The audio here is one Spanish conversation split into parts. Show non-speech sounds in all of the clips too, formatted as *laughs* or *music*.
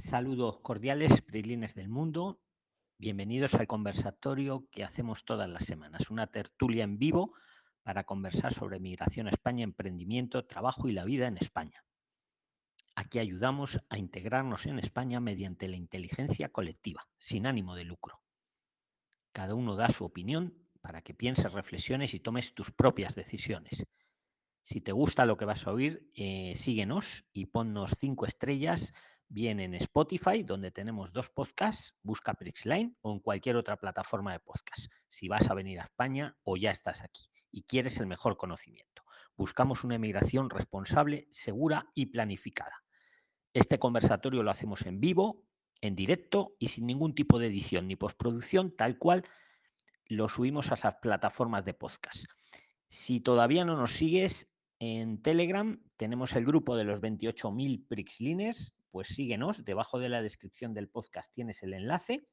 Saludos cordiales, Prilines del mundo. Bienvenidos al conversatorio que hacemos todas las semanas, una tertulia en vivo para conversar sobre migración a España, emprendimiento, trabajo y la vida en España. Aquí ayudamos a integrarnos en España mediante la inteligencia colectiva, sin ánimo de lucro. Cada uno da su opinión para que pienses, reflexiones y tomes tus propias decisiones. Si te gusta lo que vas a oír, eh, síguenos y ponnos cinco estrellas bien en Spotify, donde tenemos dos podcasts, busca Prixline o en cualquier otra plataforma de podcast. Si vas a venir a España o ya estás aquí y quieres el mejor conocimiento. Buscamos una emigración responsable, segura y planificada. Este conversatorio lo hacemos en vivo, en directo y sin ningún tipo de edición ni postproducción, tal cual lo subimos a las plataformas de podcast. Si todavía no nos sigues en Telegram, tenemos el grupo de los 28.000 Prixlines, pues síguenos, debajo de la descripción del podcast tienes el enlace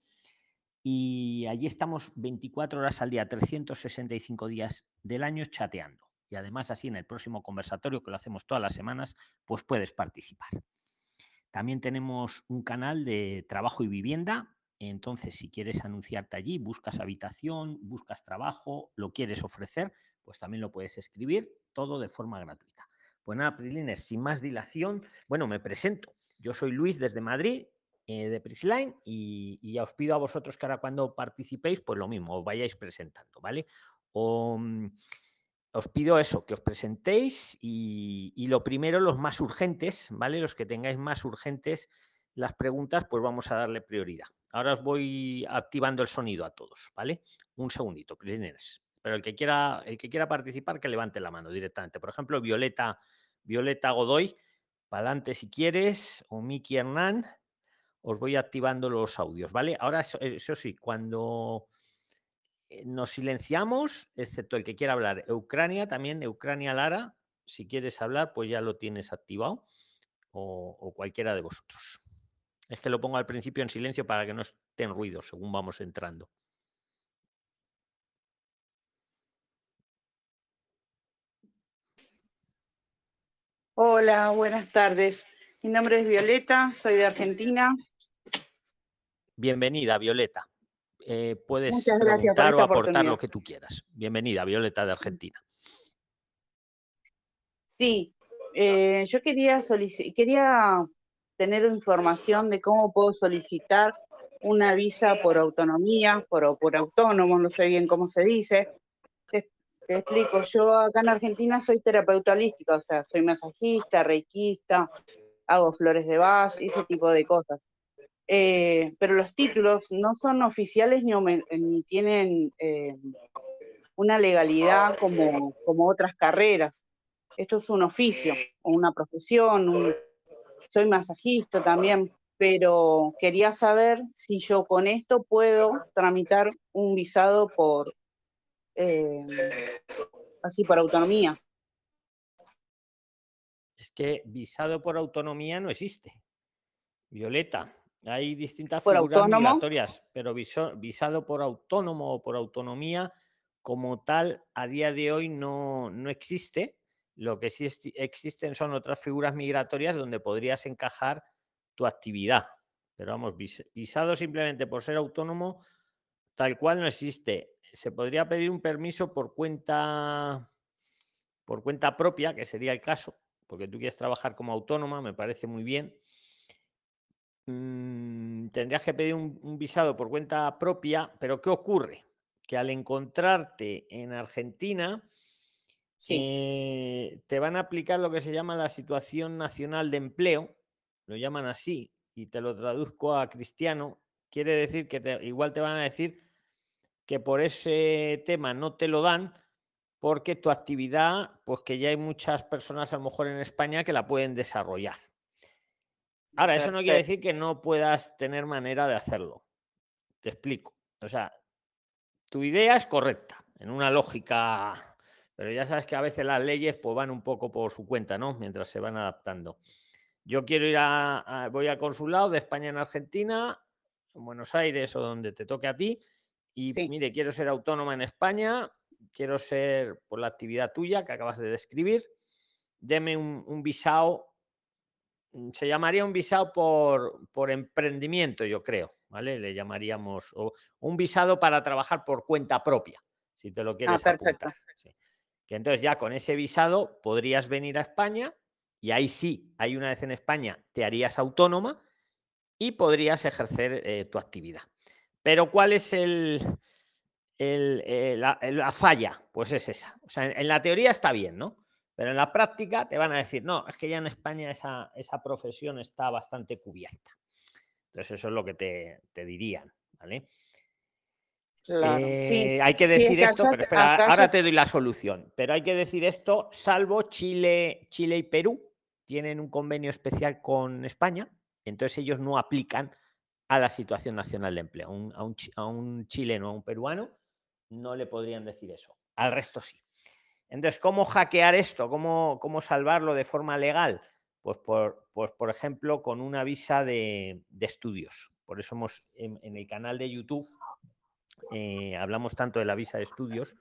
y allí estamos 24 horas al día, 365 días del año chateando. Y además así en el próximo conversatorio que lo hacemos todas las semanas, pues puedes participar. También tenemos un canal de trabajo y vivienda. Entonces, si quieres anunciarte allí, buscas habitación, buscas trabajo, lo quieres ofrecer, pues también lo puedes escribir, todo de forma gratuita. Pues nada, sin más dilación, bueno, me presento. Yo soy Luis desde Madrid, eh, de Prisline, y, y, ya os pido a vosotros que ahora cuando participéis, pues lo mismo, os vayáis presentando, ¿vale? O, mm, os pido eso, que os presentéis y, y, lo primero, los más urgentes, ¿vale? Los que tengáis más urgentes las preguntas, pues vamos a darle prioridad. Ahora os voy activando el sonido a todos, ¿vale? Un segundito, prisioneros. Pero el que quiera, el que quiera participar, que levante la mano directamente. Por ejemplo, Violeta, Violeta Godoy, para adelante si quieres, o Miki Hernán, os voy activando los audios, ¿vale? Ahora, eso, eso sí, cuando eh, nos silenciamos, excepto el que quiera hablar. Ucrania también, Ucrania Lara, si quieres hablar, pues ya lo tienes activado, o, o cualquiera de vosotros. Es que lo pongo al principio en silencio para que no estén ruidos según vamos entrando. Hola, buenas tardes. Mi nombre es Violeta, soy de Argentina. Bienvenida, Violeta. Eh, puedes Muchas gracias preguntar o aportar lo que tú quieras. Bienvenida, Violeta de Argentina. Sí, eh, yo quería, quería tener información de cómo puedo solicitar una visa por autonomía, por, por autónomo, no sé bien cómo se dice, te explico, yo acá en Argentina soy terapeuta holística, o sea, soy masajista, reikista, hago flores de Bach, ese tipo de cosas. Eh, pero los títulos no son oficiales ni, tienen eh, una legalidad como, como otras carreras. Esto es un oficio o una profesión. Soy masajista también, pero quería saber si yo con esto puedo tramitar un visado por eh, así por autonomía. Es que visado por autonomía no existe. Violeta, hay distintas ¿Por figuras autónomo? migratorias, pero viso, visado por autónomo o por autonomía como tal a día de hoy no, no existe. Lo que sí existen son otras figuras migratorias donde podrías encajar tu actividad. Pero vamos, visado simplemente por ser autónomo, tal cual no existe se podría pedir un permiso por cuenta por cuenta propia, que sería el caso, porque tú quieres trabajar como autónoma, me parece muy bien. Mm, tendrías que pedir un, un, visado por cuenta propia, pero ¿qué ocurre? Que al encontrarte en Argentina, sí. eh, te van a aplicar lo que se llama la situación nacional de empleo, lo llaman así, y te lo traduzco a cristiano, quiere decir que te, igual te van a decir que por ese tema no te lo dan porque tu actividad, pues que ya hay muchas personas a lo mejor en España que la pueden desarrollar. Ahora, eso no quiere decir que no puedas tener manera de hacerlo. Te explico. O sea, tu idea es correcta, en una lógica, pero ya sabes que a veces las leyes pues van un poco por su cuenta, ¿no? Mientras se van adaptando. Yo quiero ir a, a voy al consulado de España en Argentina, en Buenos Aires o donde te toque a ti, y sí. mire, quiero ser autónoma en España, quiero ser por la actividad tuya que acabas de describir, deme un, un visado mm, se llamaría un visado por, por emprendimiento, yo creo, ¿vale? Le llamaríamos o un visado para trabajar por cuenta propia, si te lo Ah, quieres perfecto. apuntar. sí. Que entonces ya con ese visado podrías venir a España y ahí sí, hay una vez en España, te harías autónoma y podrías ejercer eh, tu actividad. Pero ¿cuál es el, el, eh, la, falla? Pues es esa. O sea, en, en la teoría está bien, ¿no? Pero en la práctica te van a decir, no, es que ya en España esa, esa profesión está bastante cubierta. Entonces eso es lo que te, te dirían, ¿vale? Claro. Sí, Eh, hay que sí, es decir que esto, pero espera, ahora te doy la solución. Pero hay que decir esto, salvo Chile, Chile y Perú, tienen un convenio especial con España, entonces ellos no aplican a la situación nacional de empleo. A un, a un a un chileno, a un peruano, no le podrían decir eso. Al resto sí. Entonces, ¿cómo hackear esto? ¿Cómo, cómo salvarlo de forma legal? Pues por, pues, por ejemplo, con una visa de, de estudios. Por eso hemos en, en el canal de YouTube eh, hablamos tanto de la visa de estudios.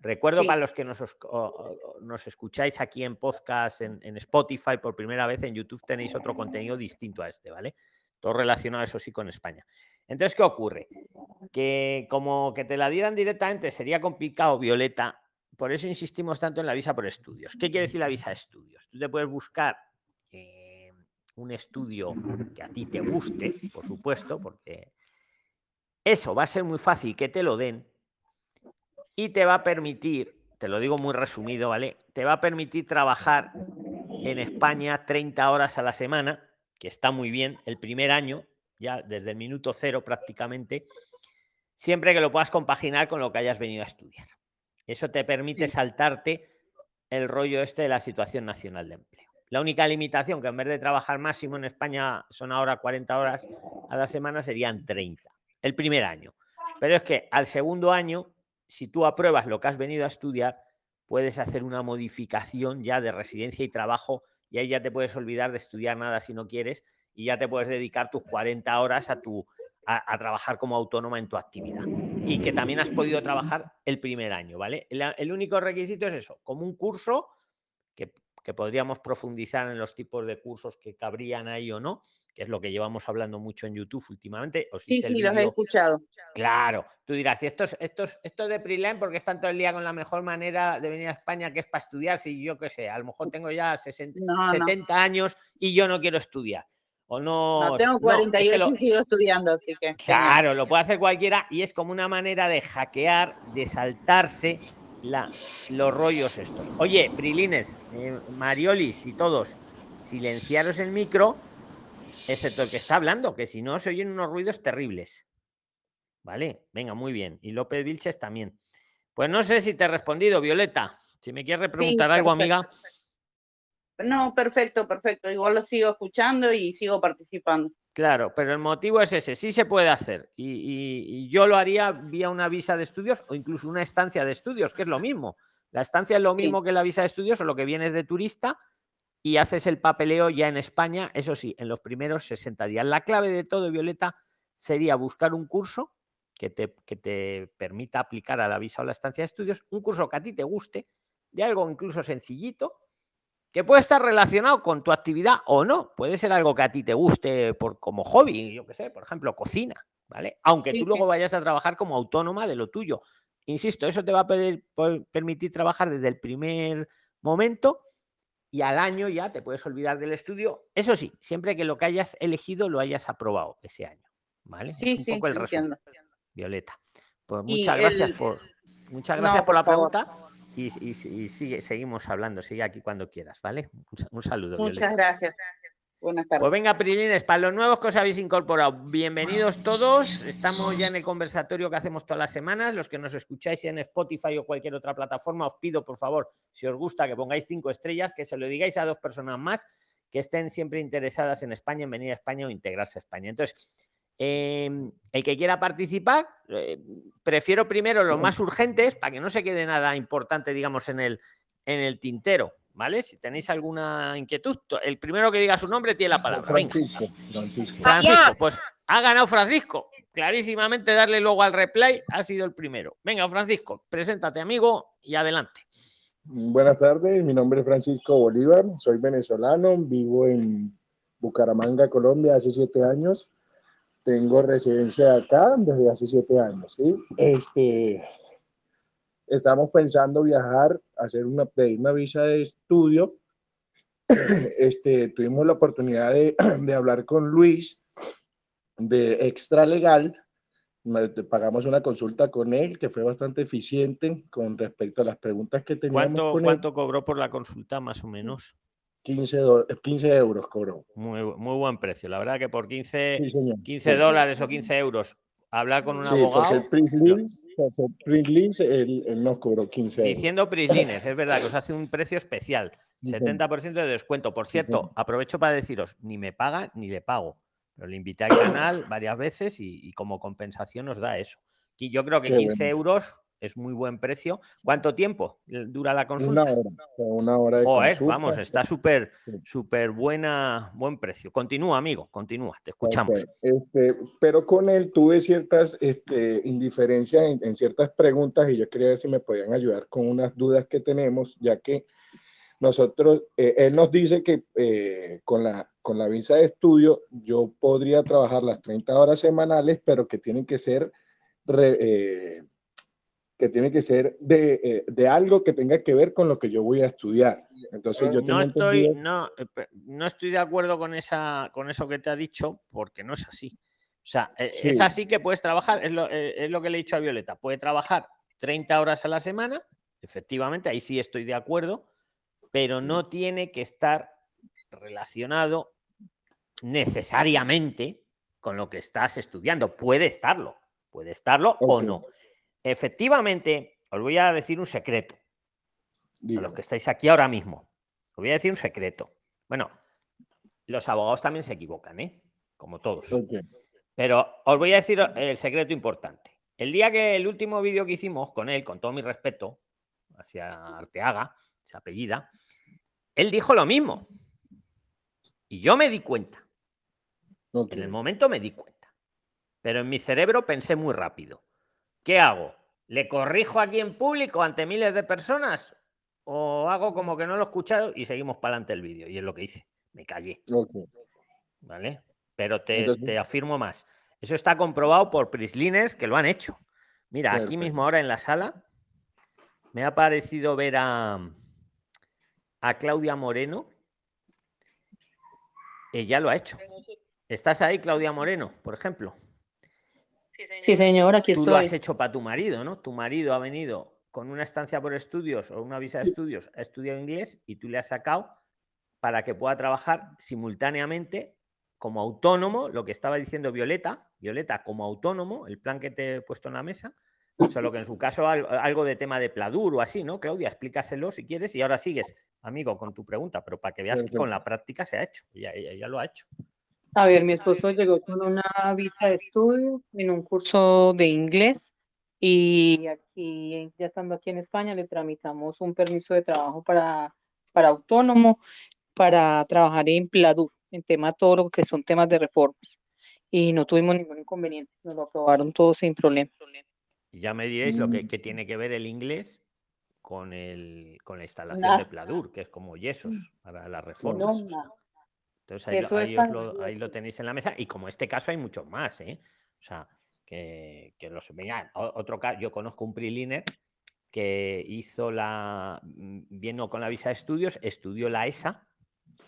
Recuerdo Sí. para los que nos, os- o- o- nos escucháis aquí en podcast, en, en Spotify por primera vez, en YouTube tenéis otro contenido distinto a este, ¿vale? Todo relacionado, eso sí, con España. Entonces, ¿qué ocurre? Que como que te la dieran directamente sería complicado, Violeta. Por eso insistimos tanto en la visa por estudios. ¿Qué quiere decir la visa de estudios? Tú te puedes buscar eh, un estudio que a ti te guste, por supuesto, porque eso va a ser muy fácil que te lo den y te va a permitir, te lo digo muy resumido, ¿vale? Te va a permitir trabajar en España 30 horas a la semana, que está muy bien, el primer año, ya desde el minuto cero prácticamente, siempre que lo puedas compaginar con lo que hayas venido a estudiar. Eso te permite saltarte el rollo este de la situación nacional de empleo. La única limitación que en vez de trabajar máximo en España son ahora 40 horas a la semana serían 30 el primer año. Pero es que al segundo año, si tú apruebas lo que has venido a estudiar, puedes hacer una modificación ya de residencia y trabajo y ahí ya te puedes olvidar de estudiar nada si no quieres y ya te puedes dedicar tus 40 horas a, tu, a, trabajar como autónoma en tu actividad. Y que también has podido trabajar el primer año, ¿vale? El, el único requisito es eso, como un curso que, que podríamos profundizar en los tipos de cursos que cabrían ahí o no, que es lo que llevamos hablando mucho en YouTube últimamente. Os Sí, sí, los he escuchado. Claro, tú dirás, y estos, estos, estos de Preline, porque están todo el día con la mejor manera de venir a España, que es para estudiar, si yo qué sé, a lo mejor tengo ya 60, No, no. 70 años y yo no quiero estudiar. O no. No, tengo es que 48 lo- y sigo estudiando, así que. Claro, lo puede hacer cualquiera y es como una manera de hackear, de saltarse la- los rollos estos. Oye, Prilines, eh, Mariolis y todos, silenciaros el micro, excepto el que está hablando, que si no se oyen unos ruidos terribles. Vale, venga, muy bien. Y López Vilches también. Pues no sé si te he respondido, Violeta. Si me quieres Sí, preguntar algo, amiga. No, perfecto, perfecto. Igual lo sigo escuchando y sigo participando. Claro, pero el motivo es ese, sí se puede hacer. Y, y- y yo lo haría vía una visa de estudios o incluso una estancia de estudios, que es lo mismo. La estancia es lo Sí. mismo que la visa de estudios, solo que vienes de turista y haces el papeleo ya en España, eso sí, en los primeros 60 días. La clave de todo, Violeta, sería buscar un curso que te, que te permita aplicar a la visa o la estancia de estudios, un curso que a ti te guste, de algo incluso sencillito, que puede estar relacionado con tu actividad o no. Puede ser algo que a ti te guste por, como hobby, yo qué sé, por ejemplo, cocina, ¿vale? Aunque Sí, tú sí. luego vayas a trabajar como autónoma de lo tuyo. Insisto, eso te va a pedir- permitir trabajar desde el primer momento y al año ya te puedes olvidar del estudio. Eso sí, siempre que lo que hayas elegido lo hayas aprobado ese año, ¿vale? Sí, es un sí, poco el resumen. Violeta. Pues Y muchas gracias el- por muchas No, gracias por, por la favor. pregunta y, y- y sigue, seguimos hablando, sigue aquí cuando quieras, ¿vale? Un, sa- un saludo. Violeta. Muchas gracias. Buenas Pues tardes. venga, Prilines, para los nuevos que os habéis incorporado, bienvenidos todos. Estamos ya en el conversatorio que hacemos todas las semanas. Los que nos escucháis en Spotify o cualquier otra plataforma, os pido, por favor, si os gusta, que pongáis cinco estrellas, que se lo digáis a dos personas más que estén siempre interesadas en España, en venir a España o integrarse a España. Entonces, eh, el que quiera participar, eh, prefiero primero los más urgentes para que no se quede nada importante, digamos, en el, en el tintero. ¿Vale? Si tenéis alguna inquietud, el primero que diga su nombre tiene la palabra. Francisco, Francisco. Francisco, pues ha ganado Francisco. Clarísimamente darle luego al replay ha sido el primero. Venga, Francisco, preséntate, amigo, y adelante. Buenas tardes, mi nombre es Francisco Bolívar, soy venezolano, vivo en Bucaramanga, Colombia, hace siete años. Tengo residencia acá desde hace siete años. ¿sí? Este, estamos pensando viajar, hacer una, pedir una visa de estudio. *clears throat* Este, tuvimos la oportunidad de, *clears throat* de hablar con Luis de Extra Legal pagamos una consulta con él que fue bastante eficiente con respecto a las preguntas que teníamos. ¿Cuánto, ¿cuánto cobró por la consulta más o menos? 15, 15 euros cobró. Muy, muy, buen precio. La verdad que por 15, 15 dólares o 15 euros hablar con un sí, abogado. Por Prislins, él, él, nos cobró 15 euros. Diciendo Prislines, es verdad que os hace un precio especial. 70% de descuento. Por cierto, aprovecho para deciros, ni me paga ni le pago. Pero le invité al canal varias veces y, como compensación nos da eso. Y yo creo que 15 euros es muy buen precio. ¿Cuánto tiempo dura la consulta? Una hora. Una hora de consulta. Vamos, está súper, súper buena, buen precio. Continúa, amigo, continúa, te escuchamos. Este, pero con él tuve ciertas este, indiferencias en, en, ciertas preguntas y yo quería ver si me podían ayudar con unas dudas que tenemos, ya que nosotros, eh, él nos dice que eh, con, la, con la visa de estudio yo podría trabajar las 30 horas semanales, pero que tienen que ser, eh, que tiene que ser de, de, algo que tenga que ver con lo que yo voy a estudiar. Entonces yo no estoy, no, no estoy de acuerdo con, esa, con eso que te ha dicho, porque no es así. O sea, es así que puedes trabajar, es lo, es lo que le he dicho a Violeta, puede trabajar 30 horas a la semana, efectivamente, ahí sí estoy de acuerdo, pero no tiene que estar relacionado necesariamente con lo que estás estudiando. Puede estarlo, puede estarlo o no. Efectivamente, os voy a decir un secreto. A los que estáis aquí ahora mismo. Os voy a decir un secreto. Bueno, los abogados también se equivocan, ¿eh? Como todos. Pero os voy a decir el secreto importante. El día que el último vídeo que hicimos con él, con todo mi respeto, hacia Arteaga, esa apellida, él dijo lo mismo. Y yo me di cuenta. En el momento me di cuenta. Pero en mi cerebro pensé muy rápido. ¿Qué hago? ¿Le corrijo aquí en público ante miles de personas? ¿O hago como que no lo he escuchado y seguimos para adelante el vídeo? Y es lo que hice. Me callé. ¿Vale? Pero te, afirmo más. Eso está comprobado por Prislines que lo han hecho. Mira, aquí mismo ahora en la sala me ha parecido ver a, a Claudia Moreno. Ella lo ha hecho. ¿Estás ahí, Claudia Moreno, por ejemplo? Sí, señor, aquí Tú lo has hecho para tu marido, ¿no? Tu marido ha venido con una estancia por estudios o una visa de estudios, ha estudiado inglés y tú le has sacado para que pueda trabajar simultáneamente como autónomo, lo que estaba diciendo Violeta, Violeta como autónomo, el plan que te he puesto en la mesa, Solo que en su caso algo de tema de Pladur o así, ¿no? Claudia, explícaselo si quieres y ahora sigues, amigo, con tu pregunta, pero para que veas que con la práctica se ha hecho, ya, ya, lo ha hecho. A ver, mi esposo llegó con una visa de estudio en un curso de inglés y aquí, ya estando aquí en España, le tramitamos un permiso de trabajo para, para autónomo, para trabajar en Pladur, en tema todo lo que son temas de reformas. Y no tuvimos ningún inconveniente, nos lo aprobaron todo sin problema. Ya me diréis lo que, mm. tiene que ver el inglés con, el, con la instalación de Pladur, que es como yesos mm. para las reformas. Entonces ahí, ahí, lo, tenéis en la mesa y como este caso hay muchos más, ¿eh? O sea, que, que los... Otro caso, yo conozco un priliner que hizo la... Mm, vino con la visa de estudios, estudió la ESA,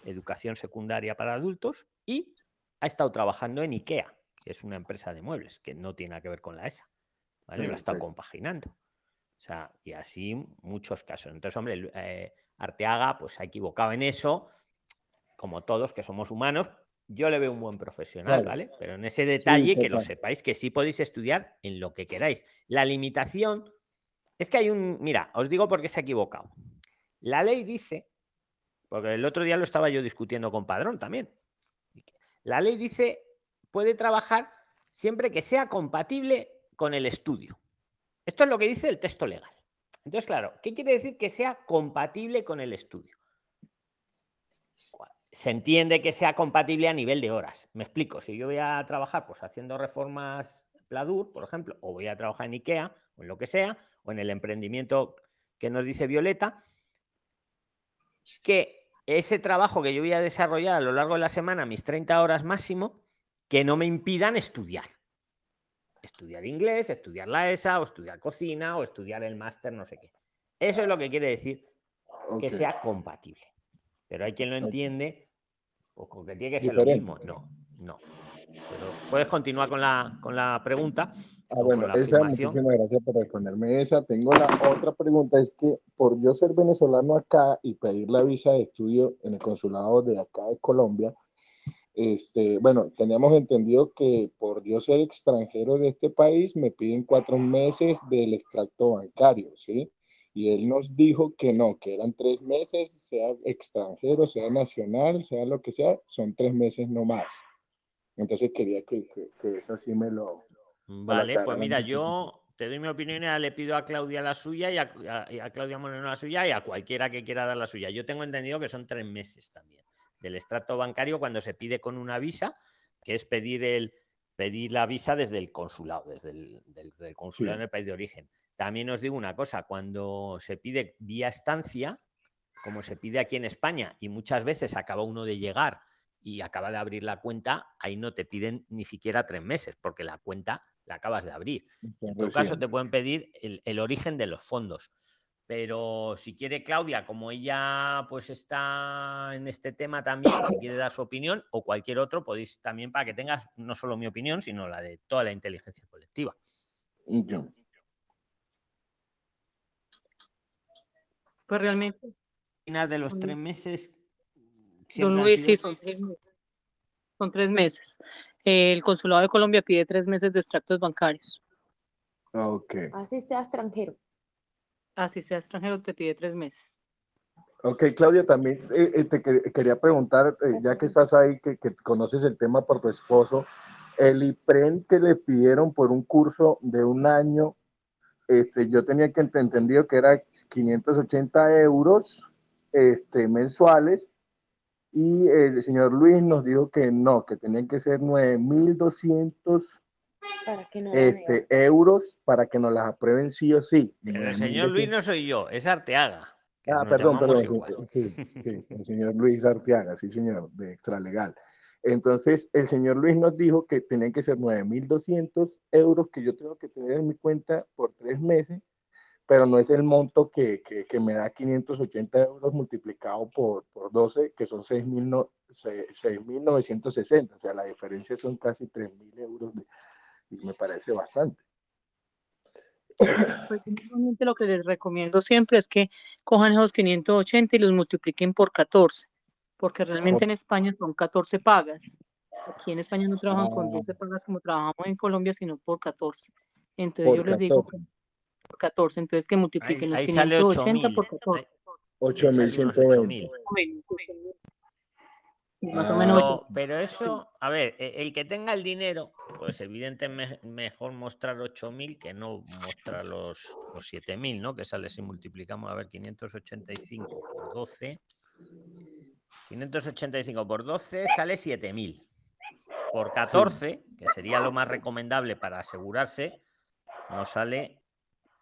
Educación Secundaria para Adultos, y ha estado trabajando en IKEA, que es una empresa de muebles, que no tiene nada que ver con la ESA. ¿vale? Lo está compaginando. O sea, y así muchos casos. Entonces, hombre, eh, Arteaga pues ha equivocado en eso, como todos que somos humanos. Yo le veo un buen profesional, ¿vale? Pero en ese detalle que lo sepáis que sí podéis estudiar en lo que queráis. La limitación es que hay un, mira, os digo por qué se ha equivocado. La ley dice, porque el otro día lo estaba yo discutiendo con Padrón también. La ley dice, puede trabajar siempre que sea compatible con el estudio. Esto es lo que dice el texto legal. Entonces, claro, ¿qué quiere decir que sea compatible con el estudio? Se entiende que sea compatible a nivel de horas. Me explico, si yo voy a trabajar pues haciendo reformas Pladur, por ejemplo, o voy a trabajar en IKEA o en lo que sea, o en el emprendimiento que nos dice Violeta, que ese trabajo que yo voy a desarrollar a lo largo de la semana, mis 30 horas máximo, que no me impidan estudiar. Estudiar inglés, estudiar la ESA, o estudiar cocina, o estudiar el máster, no sé qué. Eso es lo que quiere decir que sea compatible. Pero hay quien lo entiende, pues con que tiene que ser lo Diferente. mismo. No, no. Pero puedes continuar con la, con la pregunta. Ah, bueno, esa, afirmación. muchísimas gracias por responderme esa. Tengo la otra pregunta, es que por yo ser venezolano acá y pedir la visa de estudio en el consulado de acá de Colombia, este, bueno, teníamos entendido que por yo ser extranjero de este país me piden cuatro meses del extracto bancario, ¿sí? Y él nos dijo que no, que eran tres meses, sea extranjero, sea nacional, sea lo que sea, son tres meses no más. Entonces quería que, que, que eso sí me lo, Vale, pues aclararan mira, un poquito. yo te doy mi opinión le pido a Claudia la suya y a, a- a Claudia Moreno la suya y a cualquiera que quiera dar la suya. Yo tengo entendido que son tres meses también del extracto bancario cuando se pide con una visa, que es pedir el pedir la visa desde el consulado, desde el del, del consulado Sí. en el país de origen. También os digo una cosa, cuando se pide vía estancia, como se pide aquí en España, y muchas veces acaba uno de llegar y acaba de abrir la cuenta, ahí no te piden ni siquiera tres meses, porque la cuenta la acabas de abrir. En todo caso, te pueden pedir el, el origen de los fondos. Pero si quiere Claudia, como ella pues está en este tema también, si quiere dar su opinión o cualquier otro, podéis también para que tengas no solo mi opinión, sino la de toda la inteligencia colectiva. Ya. Pues realmente, Final de los tres meses. don Luis, sí, son tres meses. Son tres meses. El consulado de Colombia pide tres meses de extractos bancarios. Ok, Así sea extranjero. Así sea extranjero, te pide tres meses. ok, Claudia, también eh, eh, te que- quería preguntar, eh, ya que estás ahí, que, que conoces el tema por tu esposo, el IPREN que le pidieron por un curso de un año, este, yo tenía que ent- entendido que era 580 euros este, mensuales y el señor Luis nos dijo que no, que tenían que ser 9.200 Para que no la negue. este, euros para que nos las aprueben sí o sí. Pero el señor Luis no soy yo, es Arteaga. Ah, perdón, perdón. Sí, sí, el señor Luis Arteaga, sí, señor, de Extralegal. Entonces, el señor Luis nos dijo que tenían que ser 9.200 euros que yo tengo que tener en mi cuenta por tres meses, pero no es el monto que, que, que me da 580 euros multiplicado por, por 12, que son 6.000 no- se- 6.960. O sea, la diferencia son casi 3.000 euros de- y me parece bastante. Pues lo que les recomiendo siempre es que cojan esos 580 y los multipliquen por 14, porque realmente en España son 14 pagas. Aquí en España no trabajan con Ah. 12 pagas como trabajamos en Colombia, sino por 14. Entonces yo Por les digo 14. por 14, entonces que multipliquen Ahí, los ahí sale 580 8.000. por 14. ahí- ahí sale unos 8.120. 8.000. Más o Ah. menos Pero, eso, a ver, e- el que tenga el dinero, pues evidentemente mejor mostrar 8.000 que no mostrar los, los 7.000, ¿no? Que sale si multiplicamos, a ver, 585 por 12. 585 por 12 sale 7.000. Por 14, que sería lo más recomendable para asegurarse, nos sale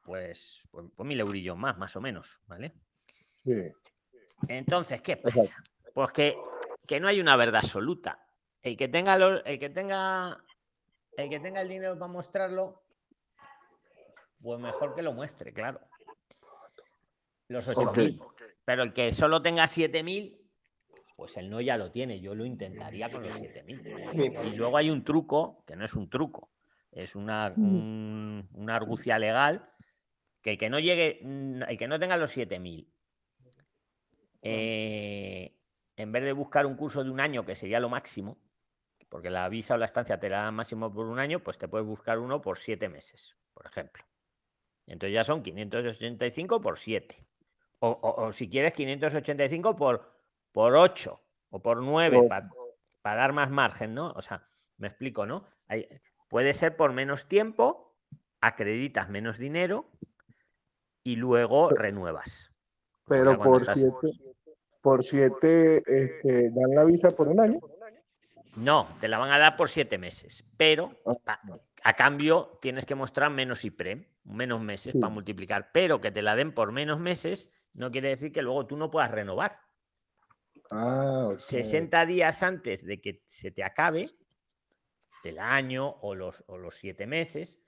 pues, pues, pues mil eurillos más, más o menos, ¿vale? Sí. Entonces, ¿qué pasa? Pues que, que no hay una verdad absoluta. El que tenga lo- el que tenga el que tenga el dinero para mostrarlo, pues mejor que lo muestre, claro. Los 8.000. Pero el que solo tenga 7.000, pues el no ya lo tiene. Yo lo intentaría con los 7.000. Y luego hay un truco, que no es un truco, es una, un- una argucia legal, que el que no llegue, el que no tenga los 7.000, eh, en vez de buscar un curso de un año, que sería lo máximo, porque la visa o la estancia te la dan máximo por un año, pues te puedes buscar uno por siete meses, por ejemplo. Entonces ya son 585 por 7. O, o- o si quieres, 585 por, por 8 o por 9, O- para dar más margen, ¿no? O sea, me explico, ¿no? Hay- puede ser por menos tiempo, acreditas menos dinero y luego renuevas. Pero por estás- siete, por siete este, dan la visa por un año. No, te la van a dar por siete meses, pero Ah. pa- a cambio tienes que mostrar menos IPREM, menos meses Sí. para multiplicar, pero que te la den por menos meses no quiere decir que luego tú no puedas renovar. Ah, ok. 60 días antes de que se te acabe el año o los, o los siete meses,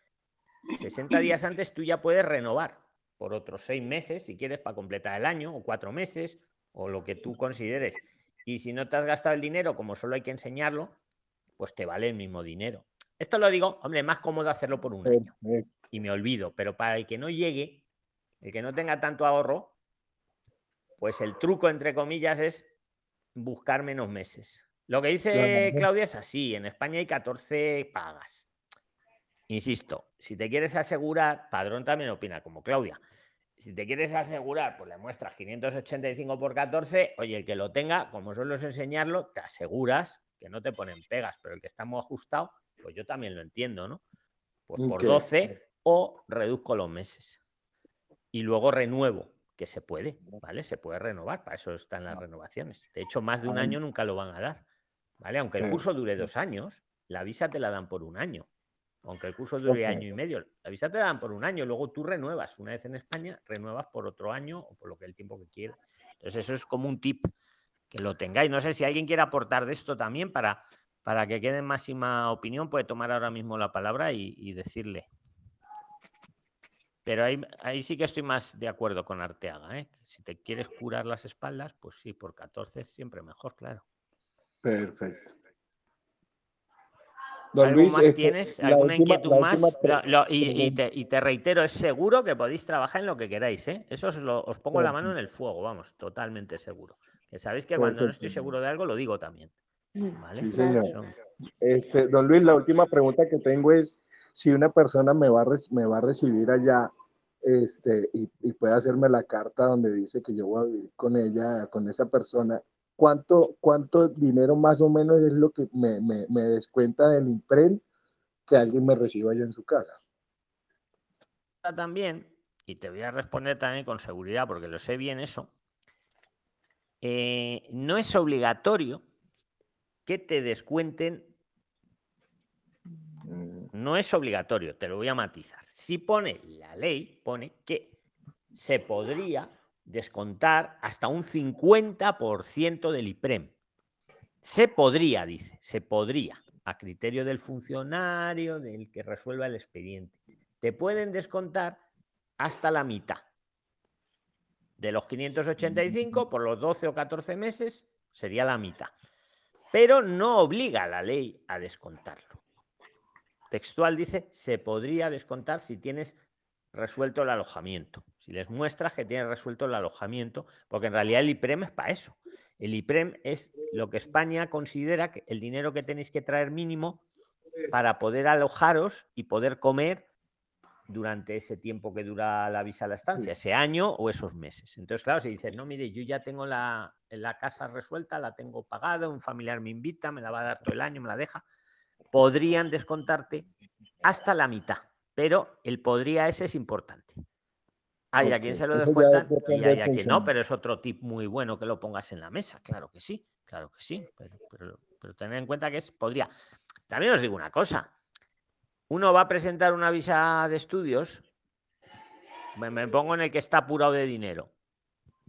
60 días antes tú ya puedes renovar por otros seis meses, si quieres, para completar el año, o cuatro meses, o lo que tú consideres. Y si no te has gastado el dinero, como solo hay que enseñarlo, pues te vale el mismo dinero. Esto lo digo, hombre, más cómodo hacerlo por un año y me olvido, pero para el que no llegue, el que no tenga tanto ahorro, pues el truco, entre comillas, es buscar menos meses. Lo que dice. Claudia es así, en España hay 14 pagas. Insisto, si te quieres asegurar, Padrón también opina como Claudia. Si te quieres asegurar, pues le muestras 585 por 14, oye, el que lo tenga, como suelo enseñarlo, te aseguras que no te ponen pegas, pero el que está muy ajustado, pues yo también lo entiendo, ¿no? Pues por Ok. 12 o reduzco los meses. Y luego renuevo, que se puede, ¿vale? Se puede renovar, para eso están las renovaciones. De hecho, más de un año nunca lo van a dar, ¿vale? Aunque el curso dure dos años, la visa te la dan por un año. Aunque el curso dure Ok. año y medio, la visa te dan por un año, luego tú renuevas. Una vez en España, renuevas por otro año o por lo que el tiempo que quieras. Entonces, eso es como un tip que lo tengáis. No sé si alguien quiere aportar de esto también para, para que quede en máxima opinión, puede tomar ahora mismo la palabra y, y decirle. Pero ahí, ahí sí que estoy más de acuerdo con Arteaga. ¿eh? Si te quieres curar las espaldas, pues sí, por 14 es siempre mejor, claro. Perfecto. Don ¿Algo Luis, más este, tienes? ¿Alguna última- inquietud más? última Lo- lo- y, te, y te reitero, es seguro que podéis trabajar en lo que queráis. ¿eh? Eso os, lo- os pongo la mano en el fuego, vamos, totalmente seguro. Que sabéis que cuando no estoy seguro de algo, lo digo también. ¿vale? Sí, señor. Este, don Luis, la última pregunta que tengo es si una persona me va a, rec- me va a recibir allá este, y, y puede hacerme la carta donde dice que yo voy a vivir con ella, con esa persona, ¿cuánto, cuánto dinero más o menos es lo que me, me, me descuenta del imprent que alguien me reciba allá en su casa? también, y te voy a responder también con seguridad porque lo sé bien eso, eh, no es obligatorio que te descuenten, no es obligatorio, te lo voy a matizar. Si pone la ley, pone que se podría descontar hasta un 50% del IPREM. Se podría, dice, se podría, a criterio del funcionario, del que resuelva el expediente. Te pueden descontar hasta la mitad. De los 585 por los 12 o 14 meses sería la mitad. Pero no obliga a la ley a descontarlo. Textual dice, se podría descontar si tienes resuelto el alojamiento. Si les muestras que tienes resuelto el alojamiento, porque en realidad el IPREM es para eso. El IPREM es lo que España considera que el dinero que tenéis que traer mínimo para poder alojaros y poder comer durante ese tiempo que dura la visa a la estancia, ese año o esos meses. Entonces, claro, si dices, no, mire, yo ya tengo la, la casa resuelta, la tengo pagada, un familiar me invita, me la va a dar todo el año, me la deja, podrían descontarte hasta la mitad, pero el podría ese es importante. Hay a quien se lo descuentan y hay a quien no, pero es otro tip muy bueno que lo pongas en la mesa, claro que sí, claro que sí, pero, pero, pero tener en cuenta que es podría. También os digo una cosa, uno va a presentar una visa de estudios, me, me pongo en el que está apurado de dinero,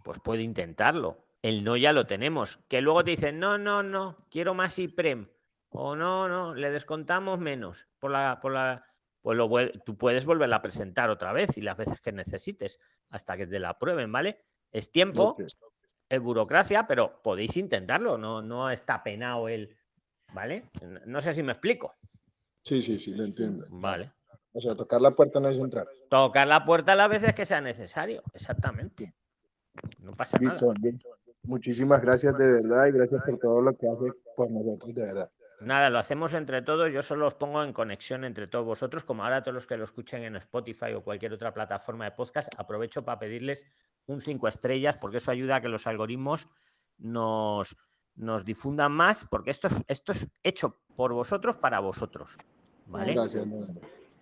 pues puede intentarlo. El no ya lo tenemos. Que luego te dicen, no, no, no, quiero más IPREM. O no, no, le descontamos menos por la, por la. Pues lo, tú puedes volverla a presentar otra vez y las veces que necesites, hasta que te la aprueben, ¿vale? Es tiempo, es burocracia, pero podéis intentarlo, no, no está penado el. ¿Vale? No- sé si me explico. Sí, sí, sí, lo entiendo. Vale. O sea, tocar la puerta no es entrar. Tocar la puerta las veces que sea necesario, exactamente. No pasa nada. Listo, bien. Muchísimas gracias de verdad y gracias por todo lo que hace por nosotros, de verdad. Nada, lo hacemos entre todos. Yo solo os pongo en conexión entre todos vosotros, como ahora todos los que lo escuchen en Spotify o cualquier otra plataforma de podcast. Aprovecho para pedirles un 5 estrellas, porque eso ayuda a que los algoritmos nos, nos difundan más, porque esto es, esto es hecho por vosotros para vosotros. ¿Vale? Gracias.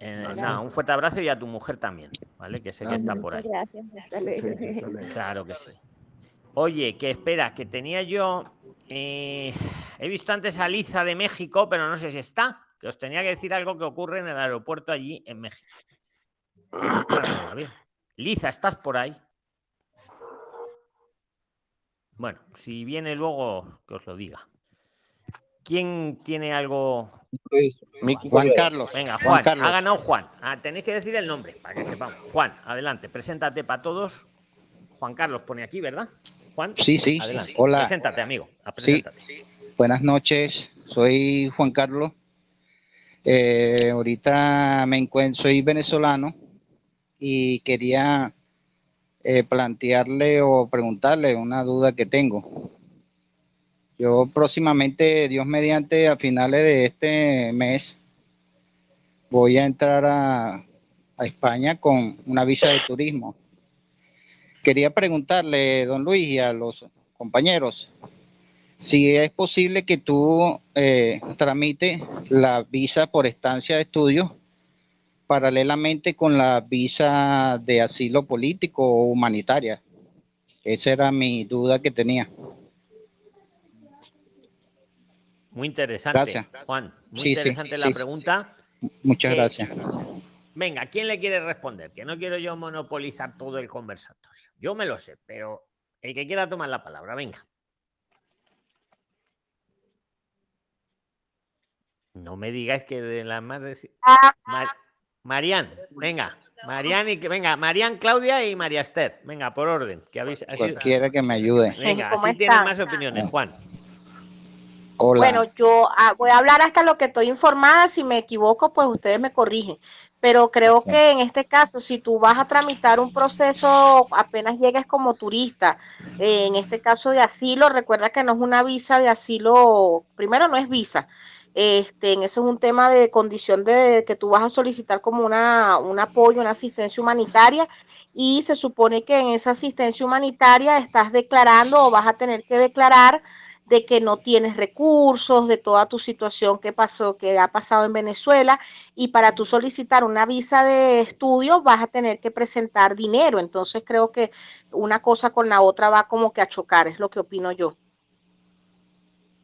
Eh, nada, un fuerte abrazo y a tu mujer también, ¿vale? Que sé que está por ahí. Gracias, hasta luego. Sí, hasta luego. Claro que sí. Oye, que espera, que tenía yo. Eh, he visto antes a Liza de México, pero no sé si está. Que os tenía que decir algo que ocurre en el aeropuerto allí en México. Bueno. Liza, ¿estás por ahí? Bueno, si viene luego, que os lo diga. ¿Quién tiene algo? Juan Carlos. Venga, Juan Juan, Carlos. ha ganado Juan. Ah, tenéis que decir el nombre para que sepamos. Juan, adelante, preséntate para todos. Juan Carlos pone aquí, ¿verdad? Juan, Sí, sí. adelante. Hola. Preséntate, amigo. Ah, Sí. preséntate. Buenas noches. Soy Juan Carlos. Eh, ahorita me encuentro, soy venezolano y quería eh, plantearle o preguntarle una duda que tengo. Yo próximamente, Dios mediante, a finales de este mes, voy a entrar a, a España con una visa de turismo. Quería preguntarle, don Luis, y a los compañeros, si es posible que tú eh, tramite la visa por estancia de estudio paralelamente con la visa de asilo político o humanitaria. Esa era mi duda que tenía. Muy interesante, Gracias. Juan. Muy Sí, sí, interesante la sí. pregunta. Muchas Eh, gracias. Venga, ¿quién le quiere responder? Que no quiero yo monopolizar todo el conversatorio. Yo me lo sé, pero el que quiera tomar la palabra, venga. No me digáis que de la más de... Mar- Marian, venga. Marian y que venga, Marian, Claudia y María Esther. Venga, por orden. Que habéis, así- Cualquiera que me ayude. venga, ¿Cómo así tienen más opiniones, Juan. Hola. Bueno, yo ah, voy a hablar hasta lo que estoy informada. Si me equivoco, pues ustedes me corrigen. Pero creo que en este caso, si tú vas a tramitar un proceso, apenas llegues como turista, eh, en este caso de asilo, recuerda que no es una visa de asilo, primero no es visa. Este, en eso es un tema de condición de que tú vas a solicitar como una, un apoyo, una asistencia humanitaria y se supone que en esa asistencia humanitaria estás declarando o vas a tener que declarar de que no tienes recursos, de toda tu situación que pasó, que ha pasado en Venezuela, y para tú solicitar una visa de estudio vas a tener que presentar dinero. Entonces creo que una cosa con la otra va como que a chocar, es lo que opino yo.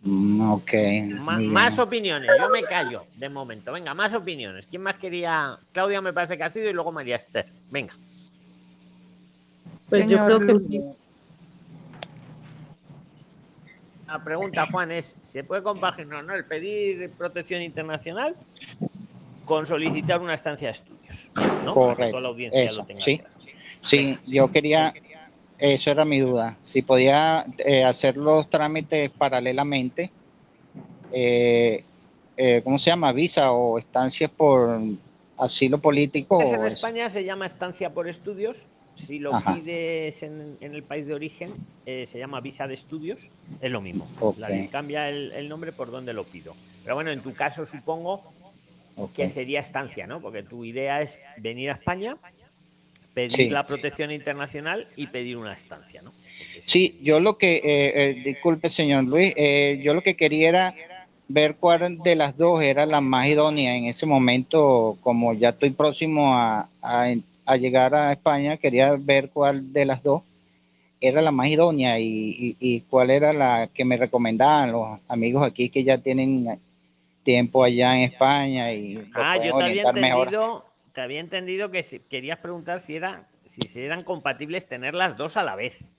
Mm, Ok. Más opiniones, yo me callo de momento. Venga, más opiniones. ¿Quién más quería? Claudia me parece que ha sido y luego María Esther. Venga. Pues yo creo que Luis. La pregunta, Juan, es: ¿se puede compaginar ¿no? el pedir protección internacional con solicitar una estancia de estudios? ¿no? Para que Correcto, toda la audiencia eso, lo tenga sí. claro. Sí, yo quería, eso era mi duda, si podía eh, hacer los trámites paralelamente, eh, eh, ¿cómo se llama? Visa o estancias por asilo político. O en eso? España se llama estancia por estudios. Si lo Ajá. pides en, en el país de origen, eh, se llama visa de estudios. Es lo mismo. La cambia el, el nombre por donde lo pido. Pero bueno, en tu caso supongo que sería estancia, ¿no? Porque tu idea es venir a España, pedir Sí. la protección internacional y pedir una estancia, ¿no? Porque Sí, yo lo que, eh, eh, disculpe señor Luis, eh, yo lo que quería era ver cuál de las dos era la más idónea en ese momento, como ya estoy próximo a, a, a llegar a España, quería ver cuál de las dos era la más idónea y, y- y cuál era la que me recomendaban los amigos aquí que ya tienen tiempo allá en España y Ah, yo te había mejor. entendido, te había entendido que si- querías preguntar si era, si se eran compatibles tener las dos a la vez.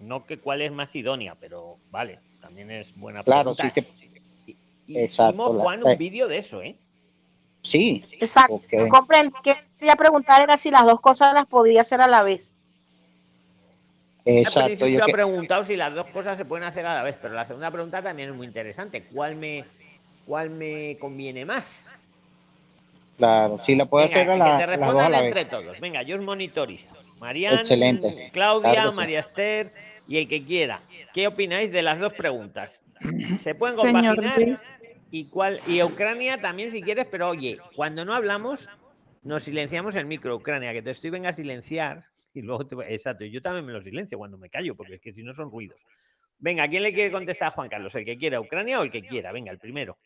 No que cuál es más idónea, pero vale, también es buena Claro, pregunta. sí que exacto, Hicimos, la- Juan, eh. un vídeo de eso, ¿eh? sí, Exacto. Ok. Comprendo. Que quería preguntar era si las dos cosas las podía hacer a la vez. Exacto. Yo que- preguntado si las dos cosas se pueden hacer a la vez, pero la segunda pregunta también es muy interesante. ¿Cuál me, cuál me conviene más? Claro, sí la puedo Venga, hacer a que la, te las dos a la entre vez. todos. Venga, yo os monitorizo. Marian, Excelente. Claudia, Claro que sí. María Esther y el que quiera. ¿Qué opináis de las dos preguntas? ¿Se pueden Señor compaginar? Luis. ¿Y cuál? Y Ucrania también, si quieres, pero oye, cuando no hablamos, nos silenciamos el micro, Ucrania, que te estoy venga a silenciar. Y luego te... Exacto, yo también me lo silencio cuando me callo, porque es que si no son ruidos. Venga, ¿quién le quiere contestar a Juan Carlos? ¿El que quiera Ucrania o el que quiera? Venga, el primero.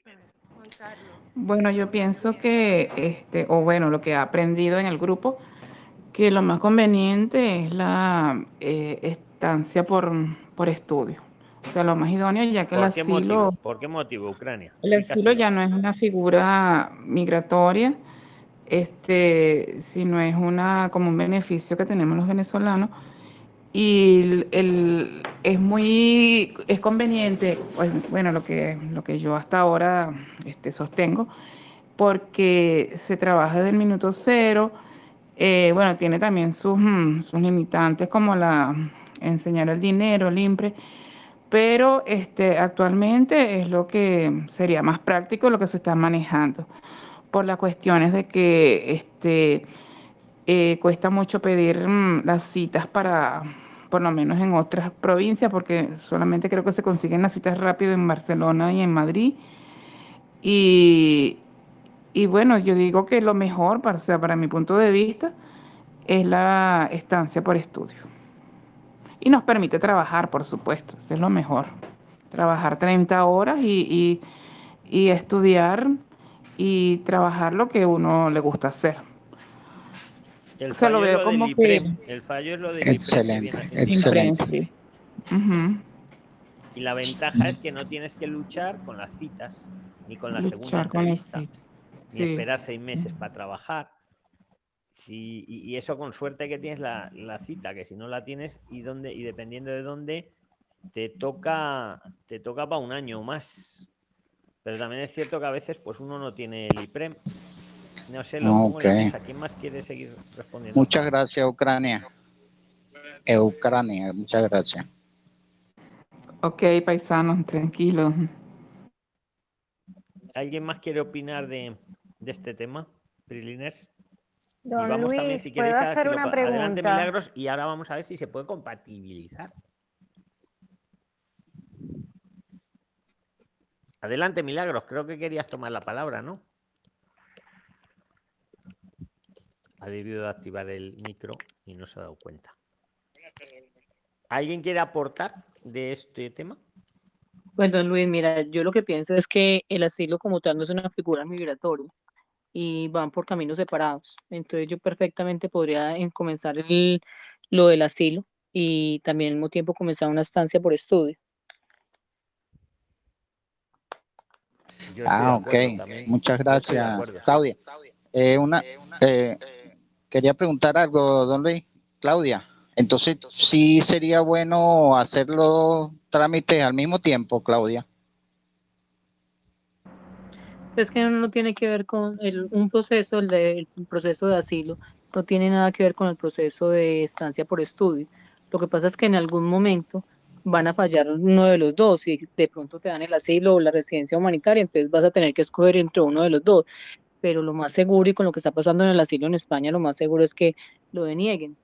Bueno, yo pienso que, este, o bueno, lo que he aprendido en el grupo, que lo más conveniente es la eh, estancia por, por estudio. O sea, lo más idóneo, ya que el ¿Por qué asilo, motivo? ¿Por qué motivo, Ucrania? el asilo ya no es una figura migratoria, este, sino es una, como un beneficio que tenemos los venezolanos. Y el, es muy, es conveniente, pues, bueno, lo que, lo que yo hasta ahora este, sostengo, porque se trabaja desde el minuto cero, eh, bueno, tiene también sus, mm, sus limitantes como la enseñar el dinero, el IMPRE, pero este, actualmente es lo que sería más práctico lo que se está manejando, por las cuestiones de que este, eh, cuesta mucho pedir mm, las citas para, por lo menos en otras provincias, porque solamente creo que se consiguen las citas rápido en Barcelona y en Madrid. Y, bueno, yo digo que lo mejor, para, o sea, para mi punto de vista, es la estancia por estudio. Y nos permite trabajar, por supuesto, eso es lo mejor. Trabajar 30 horas y, y estudiar y trabajar lo que uno le gusta hacer. El Se lo fallo es veo como IPREM, que- El fallo es lo IPREM, que Excelente, excelente. Y la ventaja es que no tienes que luchar con las citas, ni con la segunda Luchar con las entrevista, citas. ni Sí. esperar seis meses para trabajar. Sí, y, y eso con suerte que tienes la, la cita, que si no la tienes y dónde, y dependiendo de dónde, te toca, te toca para un año o más. Pero también es cierto que a veces pues uno no tiene el IPREM. No sé, lo pongo en la Ok. mesa. ¿Quién más quiere seguir respondiendo? Muchas gracias, Ucrania. Ucrania, muchas gracias. Ok, paisanos, tranquilos. ¿Alguien más quiere opinar de, de este tema, Prilines? Y Don vamos también, Luis, si ¿puedo queréis, a hacer si lo una pa- adelante pregunta? milagros y ahora vamos a ver si se puede compatibilizar. Adelante milagros, creo que querías tomar la palabra, ¿no? Ha debido de activar el micro y no se ha dado cuenta. ¿Alguien quiere aportar de este tema? Bueno, Luis, mira, yo lo que pienso es que el asilo como tal no es una figura migratoria y van por caminos separados. Entonces yo perfectamente podría en- comenzar lo del asilo y también al mismo tiempo comenzar una estancia por estudio. Yo Ah, ok. también. Muchas gracias. Claudia. Eh, una, eh, quería preguntar algo, don Luis. Claudia, entonces sí sería bueno hacer los dos trámites al mismo tiempo, Claudia. Es que no tiene que ver con el, un proceso, el, de, el proceso de asilo, no tiene nada que ver con el proceso de estancia por estudio. Lo que pasa es que en algún momento van a fallar uno de los dos y de pronto te dan el asilo o la residencia humanitaria, entonces vas a tener que escoger entre uno de los dos. Pero lo más seguro y con lo que está pasando en el asilo en España, lo más seguro es que lo denieguen,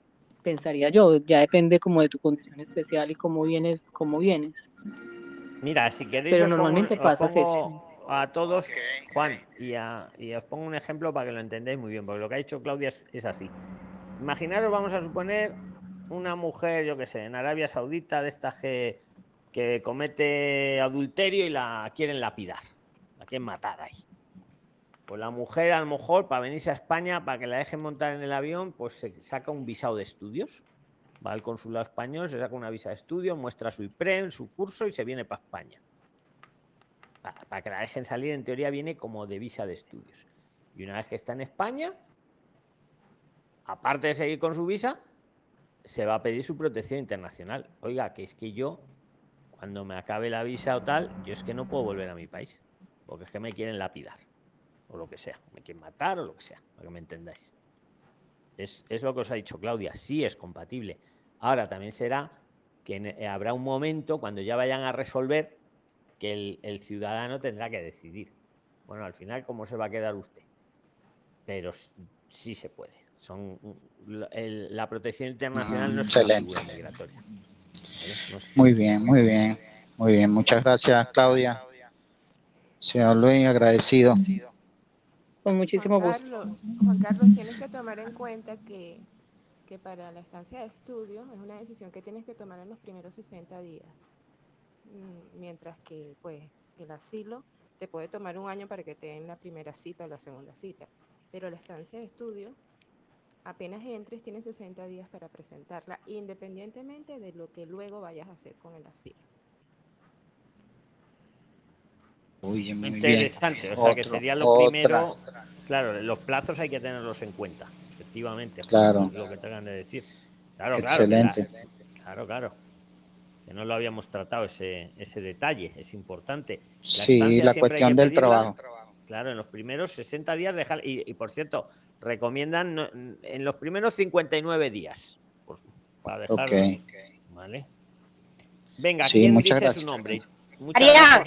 pensaría yo. Ya depende como de tu condición especial y cómo vienes, cómo vienes. Mira, si queréis, Pero pongo- normalmente os pasa pongo a todos, Juan, y, a- y os pongo un ejemplo para que lo entendáis muy bien, porque lo que ha dicho Claudia es, es así. Imaginaros, vamos a suponer, una mujer, yo que sé, en Arabia Saudita, de estas que, que comete adulterio y la quieren lapidar, la quieren matar ahí. Pues la mujer, a lo mejor, para venirse a España, para que la dejen montar en el avión, pues se saca un visado de estudios. Va al consulado español, se saca una visa de estudio, muestra su IPREM, su curso y se viene para España. Pa- Para, que la dejen salir, en teoría viene como de visa de estudios. Y una vez que está en España, aparte de seguir con su visa, se va a pedir su protección internacional. Oiga, que es que yo, cuando me acabe la visa o tal, yo es que no puedo volver a mi país, porque es que me quieren lapidar, o lo que sea, me quieren matar o lo que sea, para que me entendáis. Es, es lo que os ha dicho Claudia, sí es compatible. Ahora también será que eh, habrá un momento cuando ya vayan a resolver que el, ciudadano tendrá que decidir. Bueno, al final, ¿cómo se va a quedar usted? Pero sí se puede. Son, la- el- la protección internacional no es una Excelente. figura migratoria. ¿vale? No es- Muy bien, muy bien, muy bien. Muchas gracias, Claudia. Señor Luis, agradecido. Con muchísimo Juan gusto. Carlos, Juan Carlos, tienes que tomar en cuenta que, que para la estancia de estudio es una decisión que tienes que tomar en los primeros 60 días. Mm, Mientras que pues el asilo te puede tomar un año para que te den la primera cita o la segunda cita. Pero la estancia de estudio, apenas entres, tienes 60 días para presentarla, independientemente de lo que luego vayas a hacer con el asilo. Muy bien. Interesante, o sea que sería lo otra. primero. Claro, los plazos hay que tenerlos en cuenta, efectivamente. Claro. Lo que tengan de decir. Claro, claro. Excelente. Claro, claro. que no lo habíamos tratado ese, ese detalle, es importante. La sí, la cuestión del trabajo. Claro, en los primeros 60 días dejar, y, por cierto, recomiendan en los primeros 59 días, pues, para dejarlo. Vale. Venga, ¿quién dice su nombre? Marían.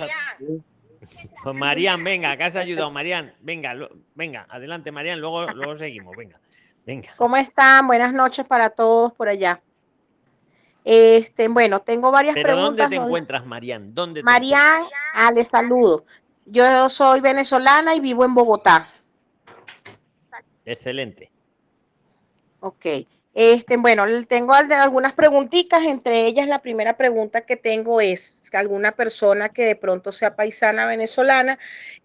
Pues Marían, venga, que has ayudado, Marían. Venga, venga, adelante, Marían, luego, luego seguimos, venga. Venga. ¿Cómo están? Buenas noches para todos por allá. Este, bueno, tengo varias ¿Pero preguntas. ¿Dónde te encuentras, Marían? ¿Dónde Marían, ah, les saludo. Yo soy venezolana y vivo en Bogotá. Excelente. Ok. Este, bueno, tengo algunas preguntitas, entre ellas la primera pregunta que tengo es alguna persona que de pronto sea paisana venezolana,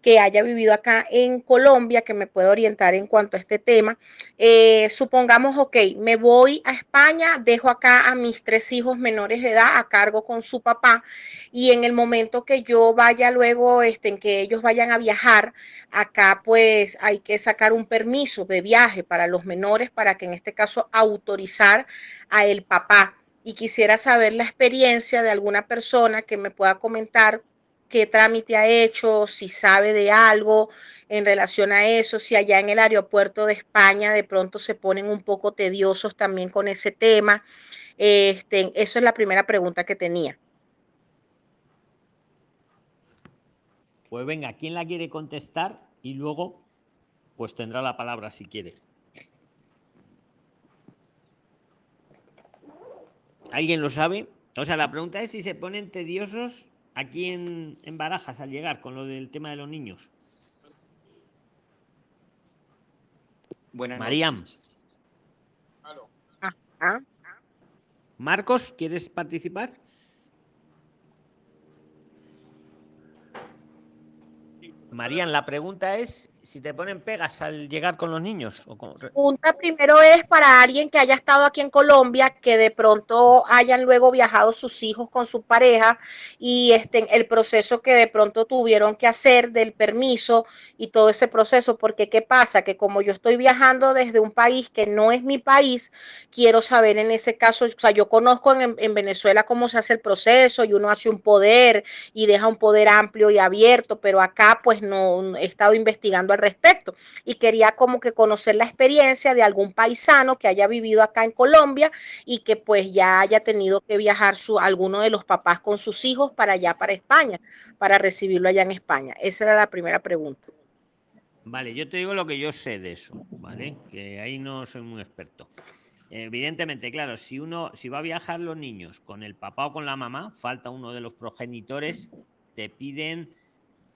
que haya vivido acá en Colombia, que me pueda orientar en cuanto a este tema. Eh, supongamos, ok, me voy a España, dejo acá a mis tres hijos menores de edad a cargo con su papá y en el momento que yo vaya luego, este, en que ellos vayan a viajar, acá pues hay que sacar un permiso de viaje para los menores para que en este caso autorizar a el papá. Y quisiera saber la experiencia de alguna persona que me pueda comentar qué trámite ha hecho, si sabe de algo en relación a eso, si allá en el aeropuerto de España de pronto se ponen un poco tediosos también con ese tema. Este, eso es la primera pregunta que tenía. Pues venga, ¿quién la quiere contestar? Y luego, pues tendrá la palabra si quiere. ¿Alguien lo sabe? O sea, la pregunta es si se ponen tediosos aquí en, Barajas al llegar con lo del tema de los niños. Buenas Mariam. Ah, ah. Marcos, ¿quieres participar? Marían, la pregunta es si te ponen pegas al llegar con los niños. O La pregunta primero es para alguien que haya estado aquí en Colombia, que de pronto hayan luego viajado sus hijos con su pareja y estén el proceso que de pronto tuvieron que hacer del permiso y todo ese proceso, porque qué pasa, que como yo estoy viajando desde un país que no es mi país, quiero saber en ese caso, o sea, yo conozco en, en Venezuela cómo se hace el proceso y uno hace un poder y deja un poder amplio y abierto, pero acá pues no he estado investigando respecto y quería como que conocer la experiencia de algún paisano que haya vivido acá en Colombia y que pues ya haya tenido que viajar su, alguno de los papás con sus hijos para allá, para España, para recibirlo allá en España. Esa era la primera pregunta. Vale, yo te digo lo que yo sé de eso, ¿vale? Que ahí no soy muy experto. Evidentemente, claro, si uno, si va a viajar los niños con el papá o con la mamá, falta uno de los progenitores, te piden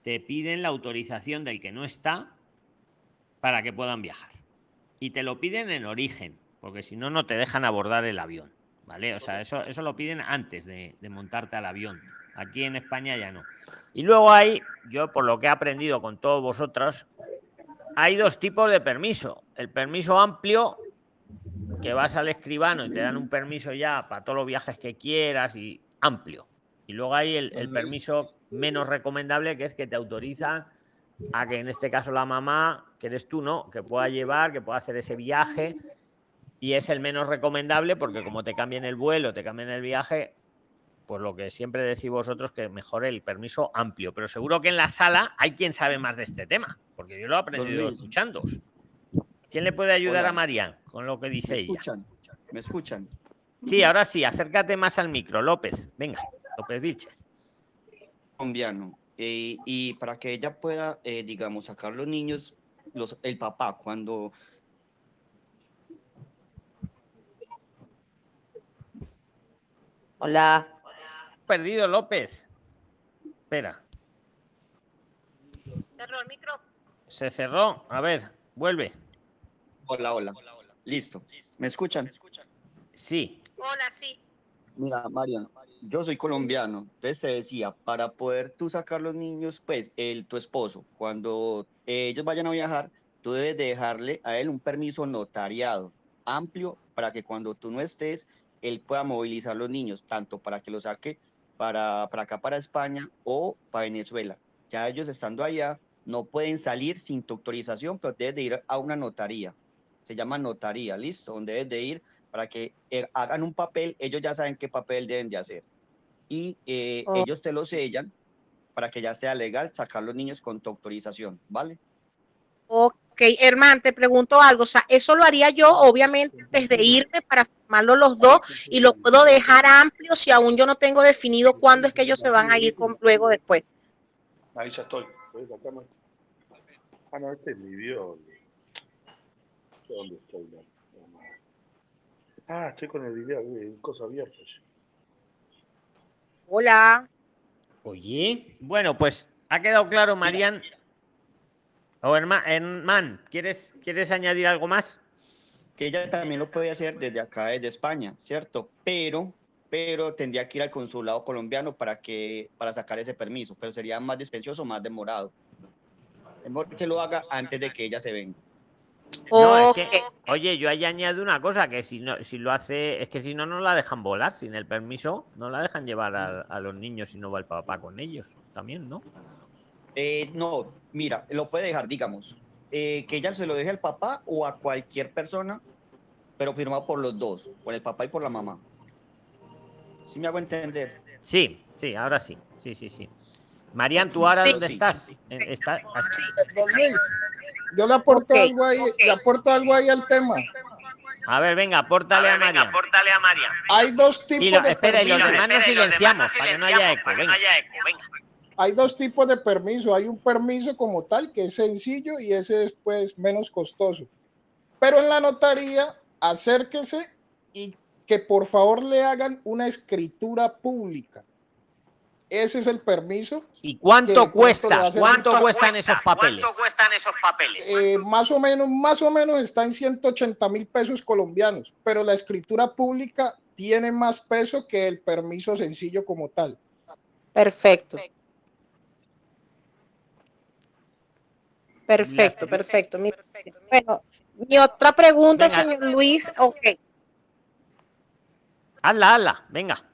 te piden la autorización del que no está para que puedan viajar. Y te lo piden en origen, porque si no, no te dejan abordar el avión. ¿Vale? O sea, eso, eso lo piden antes de, de montarte al avión. Aquí en España ya no. Y luego hay, yo por lo que he aprendido con todos vosotros, hay dos tipos de permiso. El permiso amplio, que vas al escribano y te dan un permiso ya para todos los viajes que quieras y amplio. Y luego hay el, el permiso menos recomendable, que es que te autoriza a que en este caso la mamá, que eres tú, ¿no? Que pueda llevar, que pueda hacer ese viaje. Y es el menos recomendable porque como te cambien el vuelo, te cambien el viaje, pues lo que siempre decís vosotros que mejore el permiso amplio. Pero seguro que en la sala hay quien sabe más de este tema, porque yo lo he aprendido escuchando. ¿Quién le puede ayudar a Marian con lo que dice ¿Me ella? ¿Me escuchan? Sí, ahora sí, acércate más al micro, López. Venga, López Vilches colombiano eh, y para que ella pueda, eh, digamos, sacar los niños, los, el papá cuando... Hola. Perdido López. Espera. Cerró el micro. Se cerró. A ver, vuelve. Hola, hola. Listo. ¿Me escuchan? Sí. Hola, sí. Mira, Marian, yo soy colombiano, entonces te decía, para poder tú sacar los niños, pues el, tu esposo, cuando ellos vayan a viajar, tú debes dejarle a él un permiso notariado amplio para que cuando tú no estés, él pueda movilizar los niños, tanto para que los saque para, para acá, para España o para Venezuela. Ya ellos estando allá, no pueden salir sin tu autorización, pero debes de ir a una notaría. Se llama notaría, ¿listo? Donde debes de ir para que eh, hagan un papel, ellos ya saben qué papel deben de hacer. Y eh, Oh. ellos te lo sellan para que ya sea legal sacar los niños con tu autorización, ¿vale? Ok, Herman, te pregunto algo. O sea, eso lo haría yo, obviamente, desde irme para firmarlo los dos y lo puedo dejar amplio si aún yo no tengo definido cuándo es que ellos se van a ir con, luego después. Ahí ya estoy. Ah, no, este es mi video. ¿Dónde estoy? Ah, estoy con el video, eh, cosa abierta. Hola. Oye, bueno, pues ha quedado claro, Marian. O Herma- Herman, ¿quieres, ¿quieres añadir algo más? Que ella también lo puede hacer desde acá, desde España, ¿cierto? Pero, pero tendría que ir al consulado colombiano para, que, para sacar ese permiso, pero sería más dispendioso, más demorado. Es mejor que lo haga antes de que ella se venga. No, es que, oye, yo ahí añado una cosa, que si no, si lo hace, es que si no, no la dejan volar, sin el permiso, no la dejan llevar a, a los niños si no va el papá con ellos, también, ¿no? Eh, no, mira, lo puede dejar, digamos, eh, que ella se lo deje al papá o a cualquier persona, pero firmado por los dos, por el papá y por la mamá. ¿Sí me hago entender? Sí, sí, ahora sí, sí, sí, sí. Marian, ¿tú ahora Sí. dónde Sí. estás? En- está- Don Luis, yo le aporto Ok, algo ahí, le aporto algo ahí al tema. A ver, venga, apórtale a Marian. Hay dos tipos Y lo- de espera, y los permisos. demás nos silenciamos para que no haya eco. Venga. Hay dos tipos de permiso. Hay un permiso como tal que es sencillo y ese es pues menos costoso. Pero en la notaría, acérquese y que por favor le hagan una escritura pública. Ese es el permiso. ¿Y que cuánto pronto le va cuesta? a servir ¿Cuánto cuestan esos papeles? Eh, más o menos, más o menos está en 180 mil pesos colombianos, pero la escritura pública tiene más peso que el permiso sencillo como tal. Perfecto. Perfecto, perfecto. Mi- Bueno, mi otra pregunta, Venga. señor Luis, ok. Hazla, hazla, venga.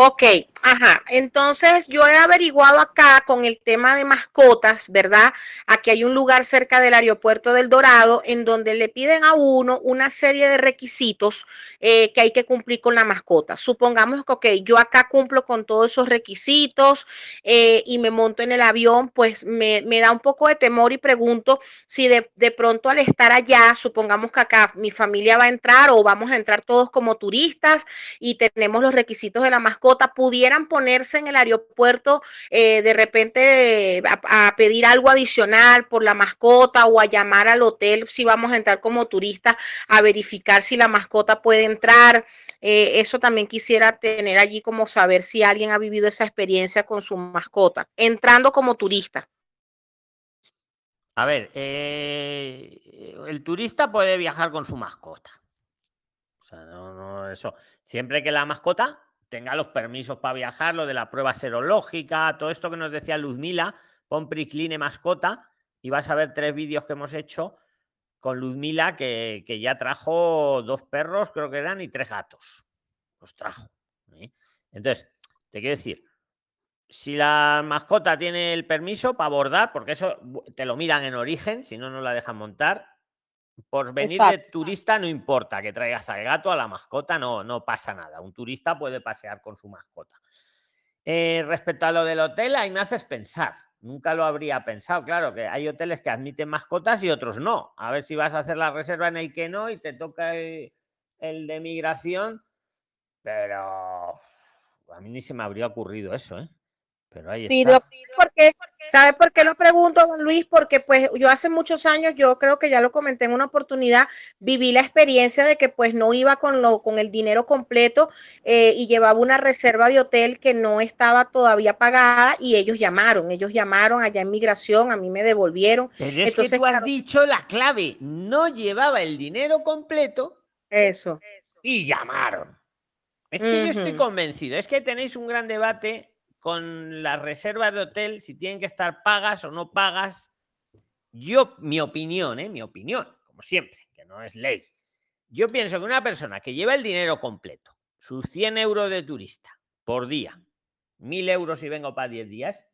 Ok, ajá. Entonces yo he averiguado acá con el tema de mascotas, ¿verdad? Aquí hay un lugar cerca del aeropuerto del Dorado en donde le piden a uno una serie de requisitos eh, que hay que cumplir con la mascota. Supongamos que, ok, yo acá cumplo con todos esos requisitos eh, y me monto en el avión, pues me, me da un poco de temor y pregunto si de, de pronto al estar allá, supongamos que acá mi familia va a entrar o vamos a entrar todos como turistas y tenemos los requisitos de la mascota, pudieran ponerse en el aeropuerto eh, de repente a, pedir algo adicional por la mascota o a llamar al hotel si vamos a entrar como turistas a verificar si la mascota puede entrar. Eh, eso también quisiera tener allí como saber si alguien ha vivido esa experiencia con su mascota, entrando como turista. A ver, eh, el turista puede viajar con su mascota. No, no, eso. Siempre que la mascota tenga los permisos para viajar, lo de la prueba serológica, todo esto que nos decía Luzmila, pon Pricline mascota y vas a ver tres vídeos que hemos hecho con Luzmila que, que ya trajo dos perros, creo que eran, y tres gatos. Los trajo. ¿eh? Entonces, te quiero decir, si la mascota tiene el permiso para abordar, porque eso te lo miran en origen, si no, no la dejan montar. Por venir de turista no importa que traigas al gato, a la mascota, no, no pasa nada. Un turista puede pasear con su mascota. Eh, respecto a lo del hotel, ahí me haces pensar. Nunca lo habría pensado. Claro que hay hoteles que admiten mascotas y otros no. A ver si vas a hacer la reserva en el que no y te toca el, el de migración. Pero a mí ni se me habría ocurrido eso, ¿eh? Pero ahí Sí, está. lo- porque, ¿sabe por qué lo pregunto, don Luis? Porque pues yo hace muchos años, yo creo que ya lo comenté en una oportunidad, viví la experiencia de que pues no iba con, lo, con el dinero completo eh, y llevaba una reserva de hotel que no estaba todavía pagada y ellos llamaron, ellos llamaron allá en migración, a mí me devolvieron. Pero es Entonces, que tú has claro. dicho la clave. No llevaba el dinero completo Eso. y llamaron. Es que yo estoy convencido. Es que tenéis un gran debate con las reservas de hotel, si tienen que estar pagas o no pagas. Yo, mi opinión, ¿eh? mi opinión, como siempre, que no es ley. Yo pienso que una persona que lleva el dinero completo, sus 100 euros de turista por día, 1000 euros si vengo para 10 días,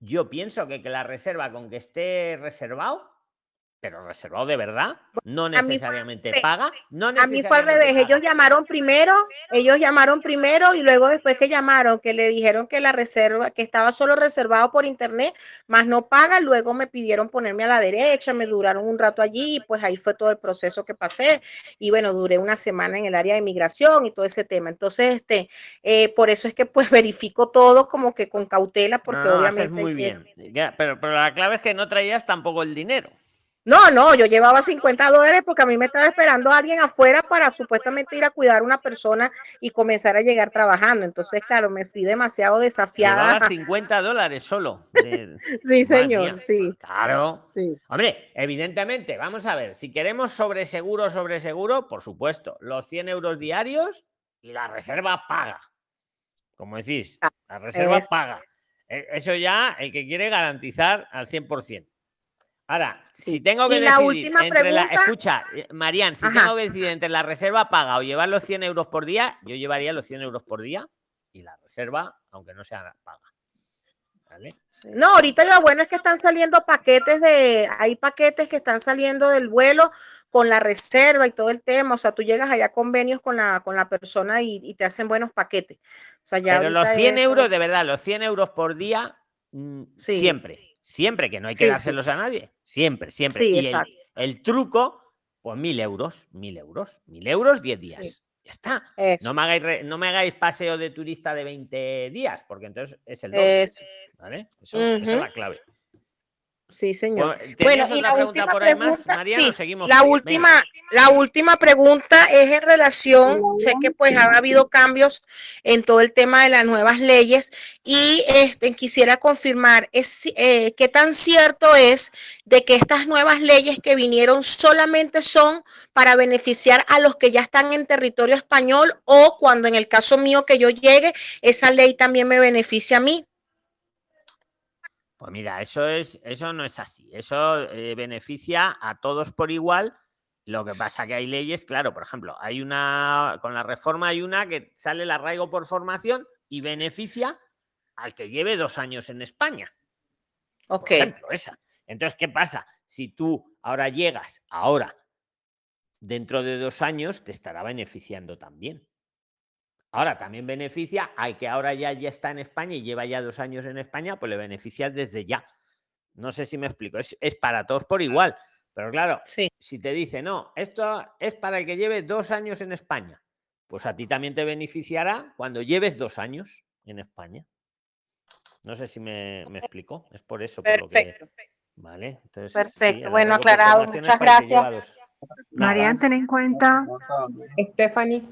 yo pienso que, que la reserva con que esté reservado pero reservado de verdad, no fue- necesariamente paga, no A mí fue al necesariamente revés, ellos llamaron primero, ellos llamaron primero y luego después que llamaron, que le dijeron que la reserva, que estaba solo reservado por internet, más no paga, luego me pidieron ponerme a la derecha, me duraron un rato allí, y pues ahí fue todo el proceso que pasé y bueno, duré una semana en el área de migración y todo ese tema. Entonces, este, eh, por eso es que pues *laughs* verifico todo como que con cautela, porque No, no, obviamente... muy bien. Ya, pero, pero la clave es que no traías tampoco el dinero. No, no, yo llevaba 50 dólares porque a mí me estaba esperando alguien afuera para supuestamente ir a cuidar a una persona y comenzar a llegar trabajando. Entonces, claro, me fui demasiado desafiada. Llevabas 50 dólares solo. *laughs* de- Sí, señor, mía. sí. Claro. Sí. Hombre, evidentemente, vamos a ver, si queremos sobre seguro, sobre seguro, por supuesto, los 100 euros diarios y la reserva paga. Como decís, la reserva paga. E- Eso ya, el que quiere garantizar al 100%. Ahora, si tengo que Y decidir entre la. Escucha, eh, Marian, si Ajá. tengo que decidir entre la reserva paga o llevar los 100 euros por día, yo llevaría los 100 euros por día y la reserva, aunque no sea paga. ¿Vale? No, ahorita lo bueno es que están saliendo paquetes de, hay paquetes que están saliendo del vuelo con la reserva y todo el tema. O sea, tú llegas allá a convenios con la, con la persona y, y te hacen buenos paquetes. O sea, ya Pero los ahorita 100 es- euros, de verdad, los 100 euros por día, mm, Sí. siempre, siempre, que no hay que Sí, sí. dárselos a nadie, siempre, siempre. Sí, y el, truco, pues mil euros, mil euros, mil euros, 10 días. Ya está. Eso. No me, hagáis no me hagáis paseo de turista de 20 días, porque entonces es el doble. Eso. ¿Vale? Eso, Esa es la clave. Sí, señor. Bueno, ¿tenías Bueno, y la pregunta última por ahí más, pregunta, Mariano? sí, Seguimos la. Venga. última, la última pregunta es en relación, sé que pues ha habido cambios en todo el tema de las nuevas leyes y este, quisiera confirmar es, eh, qué tan cierto es de que estas nuevas leyes que vinieron solamente son para beneficiar a los que ya están en territorio español o cuando en el caso mío que yo llegue, esa ley también me beneficia a mí. Pues mira, eso es, eso no es así. Eso eh, beneficia a todos por igual. Lo que pasa que hay leyes, claro, por ejemplo, hay una, con la reforma hay una que sale el arraigo por formación y beneficia al que lleve dos años en España. Ok. Por ejemplo, esa. Entonces, ¿qué pasa? Si tú ahora llegas, ahora, dentro de dos años, te estará beneficiando también. Ahora también beneficia al que ahora ya, ya está en España y lleva ya dos años en España, pues le beneficia desde ya. No sé si me explico, es, es para todos por igual. Pero claro, si te dice, no, esto es para el que lleve dos años en España, pues a ti también te beneficiará cuando lleves dos años en España. No sé si me, me explico, es por eso. Por Perfecto. Lo que, vale, entonces. Perfecto, bueno, aclarado, muchas gracias. dos. Marian, ten en cuenta Stephanie.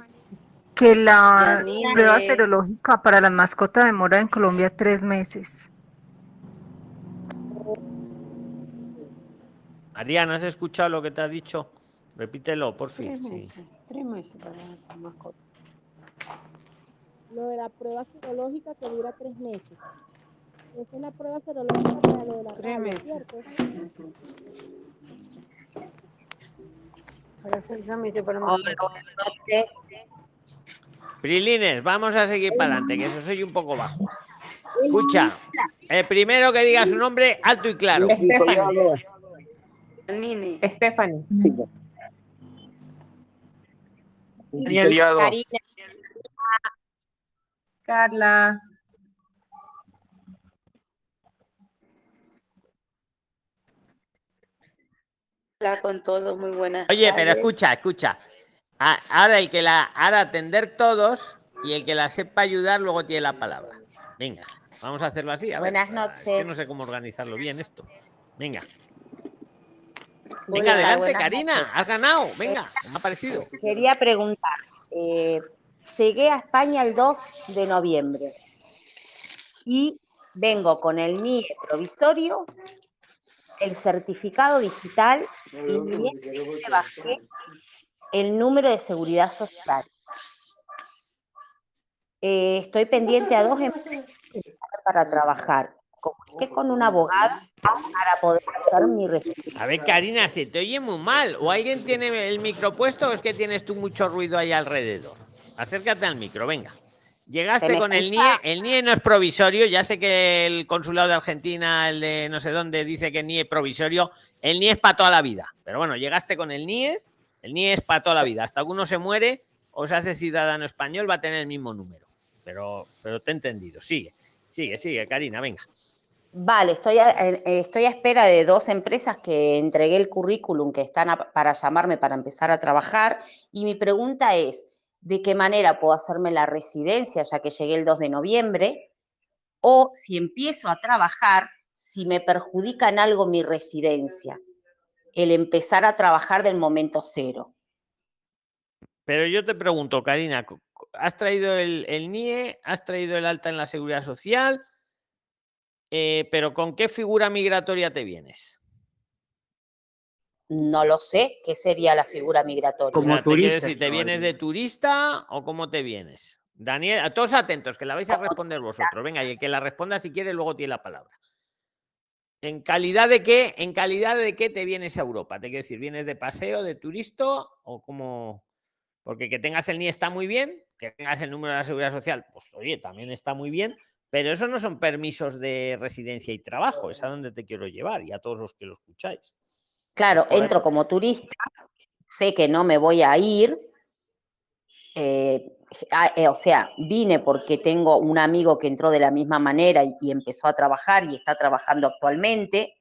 Que la Yanine. prueba serológica para las mascotas demora en Colombia tres meses. Mariana, ¿has escuchado lo que te ha dicho? Repítelo, por Tres fin. meses, tres meses para la mascota. Lo de la prueba serológica que dura tres meses. Esa es la prueba serológica para lo de la Tres meses. ¿cierto? Para hacer trámite para Oh, mascota. Prilines, vamos a seguir para adelante, que eso soy un poco bajo. Escucha, el primero que diga su nombre, alto y claro. Stephanie. Nini. Stephanie. Karina. Carla. Hola con todo, muy buenas Oye, pero escucha, escucha. Ahora el que la ahora atender todos y el que la sepa ayudar luego tiene la palabra. Venga, vamos a hacerlo así. a ver, Buenas es que noches. no sé cómo organizarlo bien esto. Venga. Hola, Venga, adelante, Karina. noches. Has ganado. Venga, me ha parecido. Quería preguntar, eh, llegué a España el 2 de noviembre y vengo con el NIE provisorio, el certificado digital y bajé el número de seguridad social. Eh, estoy pendiente a dos empresas para trabajar. Comuniqué con una abogada para poder hacer mi registro. A ver, Karina, se te oye muy mal. O alguien tiene el micro puesto o es que tienes tú mucho ruido ahí alrededor. Acércate al micro, venga. Llegaste con el NIE, el NIE no es provisorio, ya sé que el consulado de Argentina, el de no sé dónde, dice que el NIE es provisorio, el NIE es para toda la vida, pero bueno, llegaste con el NIE, el NIE es para toda la vida, hasta que uno se muere o se hace ciudadano español va a tener el mismo número, pero, pero te he entendido, sigue, sigue, sigue, Karina, venga. Vale, estoy a, eh, estoy a espera de dos empresas que entregué el currículum que están a- para llamarme para empezar a trabajar. Y mi pregunta es, ¿de qué manera puedo hacerme la residencia ya que llegué el 2 de noviembre? O si empiezo a trabajar, si me perjudica en algo mi residencia, el empezar a trabajar del momento cero. Pero yo te pregunto, Karina, ¿has traído el, el NIE? ¿Has traído el alta en la seguridad social? Eh, pero ¿con qué figura migratoria te vienes? No lo sé, ¿qué sería la figura migratoria? O sea, te quiero decir, ¿te vienes de turista o cómo te vienes? Daniel, a todos atentos, que la vais a responder vosotros. Venga, y el que la responda si quiere, luego tiene la palabra. ¿En calidad de qué? ¿En calidad de qué te vienes a Europa? Te quiero decir, ¿vienes de paseo, de turista o cómo? Porque que tengas el NIE está muy bien, que tengas el número de la seguridad social, pues oye, también está muy bien, pero eso no son permisos de residencia y trabajo, es a donde te quiero llevar y a todos los que lo escucháis. Claro, entro como turista, sé que no me voy a ir, eh, ah, eh, o sea, vine porque tengo un amigo que entró de la misma manera y, y empezó a trabajar y está trabajando actualmente,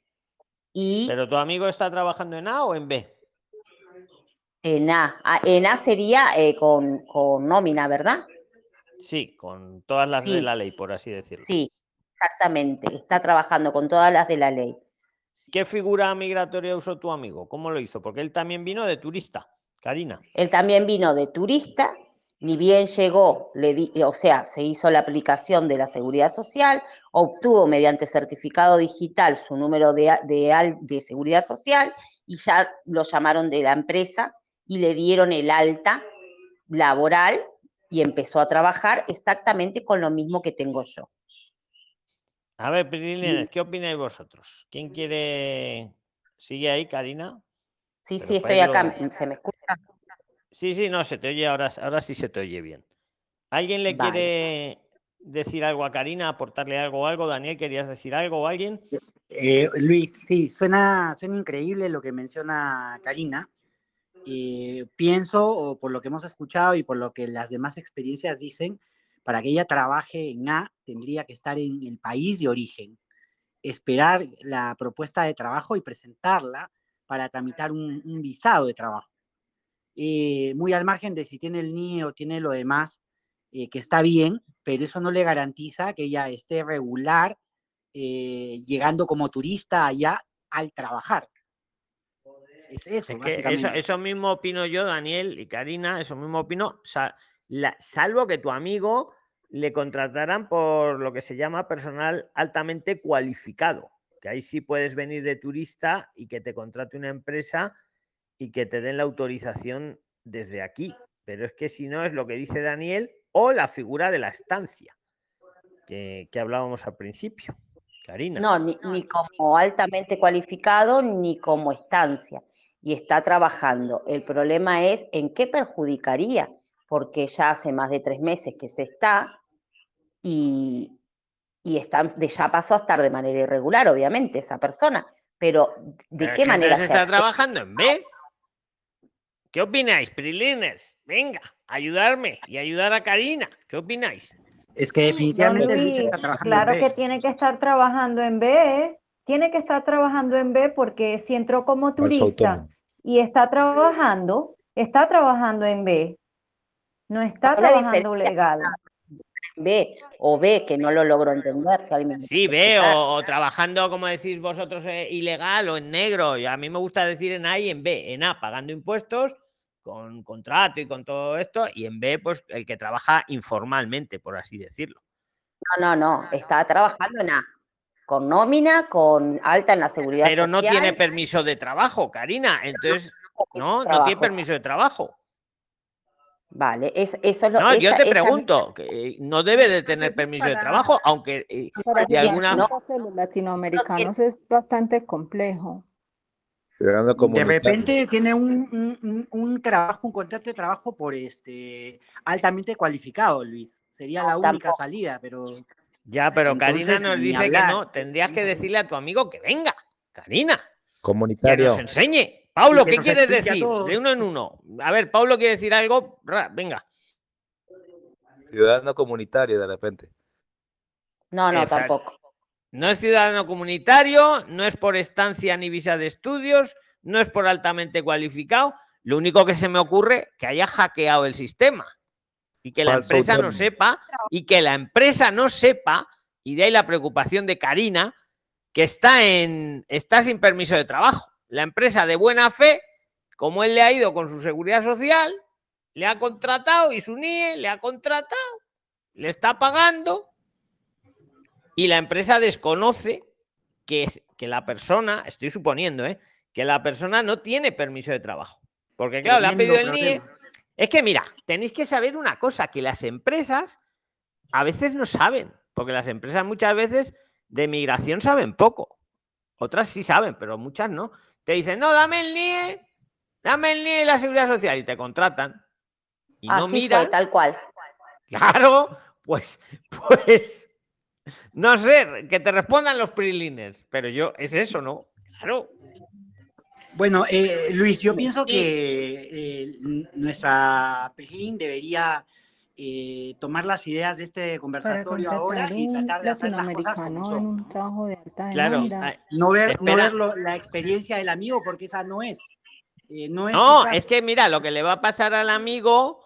y ¿Pero tu amigo está trabajando en A o en B? en A, ah, en A sería eh, con, con nómina, ¿verdad? Sí, con todas las de la ley, por así decirlo. Sí, exactamente, está trabajando con todas las de la ley. ¿Qué figura migratoria usó tu amigo? ¿Cómo lo hizo? Porque él también vino de turista, Karina. Él también vino de turista, ni bien llegó, le di- o sea, se hizo la aplicación de la seguridad social, obtuvo mediante certificado digital su número de, de, de seguridad social y ya lo llamaron de la empresa y le dieron el alta laboral y empezó a trabajar exactamente con lo mismo que tengo yo. A ver, Pirilines, ¿qué opináis vosotros? ¿Quién quiere...? ¿Sigue ahí, Karina? Sí, Pero sí, estoy acá, ¿se me escucha? Sí, sí, no, se te oye ahora, ahora sí se te oye bien. ¿Alguien le Vale. quiere decir algo a Karina, aportarle algo o algo? Daniel, ¿querías decir algo o alguien? Eh, Luis, sí, suena, suena increíble lo que menciona Karina. Eh, pienso, o por lo que hemos escuchado y por lo que las demás experiencias dicen, para que ella trabaje en A, tendría que estar en el país de origen, esperar la propuesta de trabajo y presentarla para tramitar un, un visado de trabajo. Eh, muy al margen de si tiene el NIE o tiene lo demás, eh, que está bien, pero eso no le garantiza que ella esté regular eh, llegando como turista allá al trabajar. Es eso, Es que eso, mismo opino yo, Daniel y Karina, eso mismo opino, la- salvo que tu amigo le contrataran por lo que se llama personal altamente cualificado, que ahí sí puedes venir de turista y que te contrate una empresa y que te den la autorización desde aquí. Pero es que si no es lo que dice Daniel o la figura de la estancia que, que hablábamos al principio. Karina. No, ni, ni como altamente cualificado ni como estancia. Y está trabajando. El problema es en qué perjudicaría, porque ya hace más de tres meses que se está y, y está, de, ya pasó a estar de manera irregular, obviamente, esa persona. Pero ¿de Pero qué manera se está trabajando en B. ¿Qué opináis, Prilines? Venga, ayudarme y ayudar a Karina. ¿Qué opináis? Es que definitivamente Luis Luis, está trabajando claro en que tiene que estar trabajando en B, tiene que estar trabajando en B porque si entró como turista y está trabajando, está trabajando en B, no está ¿Cuál es la trabajando legal. B o B, que no lo logro entender. Si alguien Sí, B, o trabajando, como decís vosotros, eh, ilegal o en negro. Y a mí me gusta decir en A y en B. En A, pagando impuestos, con contrato y con todo esto. Y en B, pues el que trabaja informalmente, por así decirlo. No, no, no. Está trabajando en A. Con nómina, con alta en la seguridad Pero no tiene permiso de trabajo, Karina. Entonces, no, no trabajo, tiene permiso de trabajo. Vale, es, eso es lo No, yo te esa- pregunto, que eh, no debe de tener permiso de trabajo, aunque eh, de alguna los latinoamericanos es bastante complejo. De repente tiene un, un- trabajo, un contrato de trabajo por este altamente cualificado, Luis. sería No, la única tampoco. salida, pero Ya, pero Karina Entonces, nos ni dice que no. Tendrías que decirle a tu amigo que venga. Karina, que Comunitario. nos enseñe. Pablo, que ¿qué nos quieres decir? De uno en uno. A ver, Pablo quiere decir algo. Ra, Venga. Ciudadano comunitario de repente. No, no, Exacto. tampoco. No es ciudadano comunitario, no es por estancia ni visa de estudios, no es por altamente cualificado. Lo único que se me ocurre que haya hackeado el sistema y que la Falso empresa no sepa y que la empresa no sepa y de ahí la preocupación de Karina que está en está sin permiso de trabajo. La empresa de buena fe, como él le ha ido con su seguridad social, le ha contratado y su NIE le ha contratado, le está pagando y la empresa desconoce que, es- que la persona, estoy suponiendo, ¿eh? que la persona no tiene permiso de trabajo. Porque claro, le han pedido el NIE. Es que mira, tenéis que saber una cosa, que las empresas a veces no saben, porque las empresas muchas veces de migración saben poco. Otras sí saben, pero muchas no. Te dicen, no, dame el NIE, dame el NIE y la seguridad social y te contratan. Y no fue, miran. tal cual. Claro, pues, *laughs* pues, no sé, que te respondan los PRILINES, pero yo, es eso, ¿no? Claro. Bueno, eh, Luis, yo pienso que eh, nuestra PRISLIN debería eh, tomar las ideas de este conversatorio ahora y tratar de hacer las cosas como son. un trabajo de alta Claro. demanda. ah, No ver, no ver lo- la experiencia del amigo, porque esa no es. eh, no es No, es que mira, lo que le va a pasar al amigo.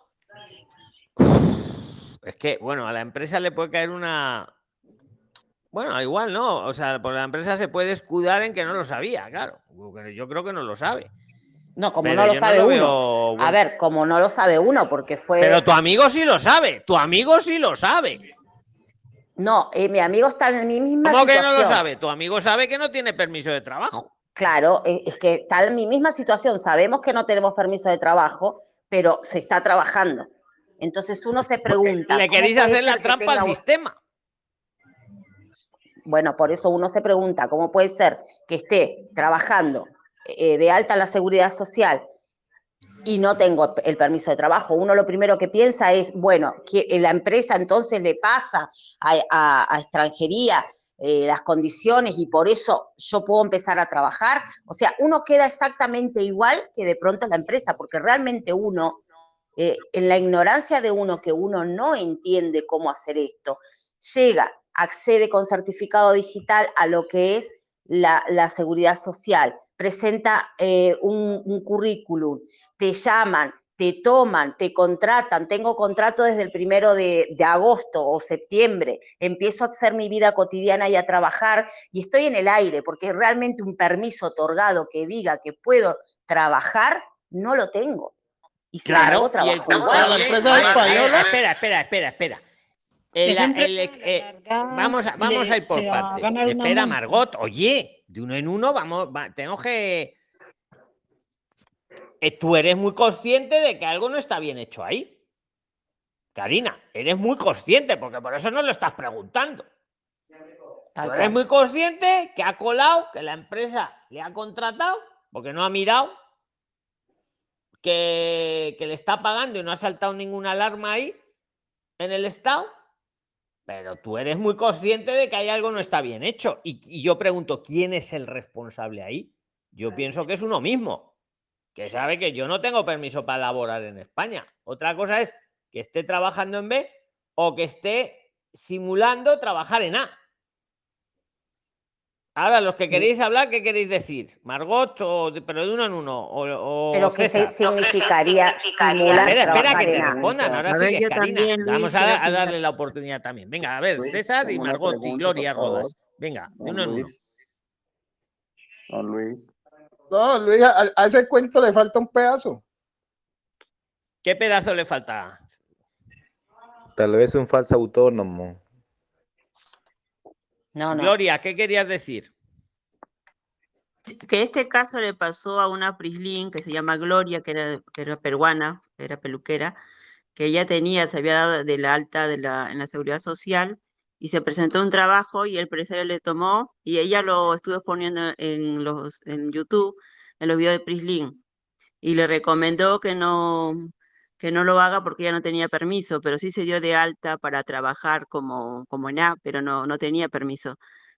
Es que, bueno, a la empresa le puede caer una. Bueno, igual no. O sea, por la empresa se puede escudar en que no lo sabía, claro. Yo creo que no lo sabe. No, como Pero no lo sabe lo uno. veo A ver, como no lo sabe uno, porque fue. Pero tu amigo sí lo sabe. Tu amigo sí lo sabe. No, eh, mi amigo está en mi misma ¿Cómo que situación. no lo sabe? Tu amigo sabe que no tiene permiso de trabajo. Claro, eh, es que está en mi misma situación. Sabemos que no tenemos permiso de trabajo, pero se está trabajando. Entonces uno se pregunta. Le ¿cómo queréis hacer la trampa al sistema. Bueno, por eso uno se pregunta, ¿cómo puede ser que esté trabajando eh, de alta en la seguridad social y no tengo el permiso de trabajo? Uno lo primero que piensa es, bueno, que la empresa entonces le pasa a extranjería eh, las condiciones y por eso yo puedo empezar a trabajar. O sea, uno queda exactamente igual que de pronto la empresa, porque realmente uno, eh, en la ignorancia de uno que uno no entiende cómo hacer esto, llega, accede con certificado digital a lo que es la, la seguridad social, presenta eh, un, un currículum, te llaman, te toman, te contratan, tengo contrato desde el primero de, de agosto o septiembre, empiezo a hacer mi vida cotidiana y a trabajar y estoy en el aire, porque realmente un permiso otorgado que diga que puedo trabajar, no lo tengo. Y Claro, y el culpable- empresa a ver, a ver, española? Espera, espera, espera, espera. El- el- eh, vamos a, vamos le- a ir por a partes. Espera. Margot, oye, de uno en uno vamos, va- tenemos que. Eh, Tú eres muy consciente de que algo no está bien hecho ahí. Karina, eres muy consciente, porque por eso no lo estás preguntando. Tal Tú eres cual. muy consciente que ha colado, que la empresa le ha contratado, porque no ha mirado, que, que le está pagando y no ha saltado ninguna alarma ahí en el Estado. Pero tú eres muy consciente de que hay algo no está bien hecho. Y, y yo pregunto, ¿quién es el responsable ahí? Yo pienso que es uno mismo, que sabe que yo no tengo permiso para laborar en España. Otra cosa es que esté trabajando en B o que esté simulando trabajar en A. Ahora, los que queréis hablar, ¿qué queréis decir? Margot, o de- pero de uno en uno. O, o Pero que César. significaría simular Espera, espera, que te respondan. Ahora A ver, sí, yo Karina. también, Luis, Vamos a, darle la oportunidad también. Venga, a ver, César y Margot y Gloria. Rodas. Venga, de uno en uno. Don Luis. No, Luis, a, a ese cuento le falta un pedazo. ¿Qué pedazo le falta? Tal vez un falso autónomo. No, no. Gloria, ¿qué querías decir? Que este caso le pasó a una Prislin que se llama Gloria, que era, que era peruana, que era peluquera, que ella tenía, se había dado de la alta de la, en la seguridad social y se presentó a un trabajo y el empresario le tomó y ella lo estuvo exponiendo en, los, en YouTube, en los videos de Prislin, y le recomendó que no, que no lo haga porque ella no tenía permiso, pero sí se dio de alta para trabajar como, como en A, pero no, no tenía permiso.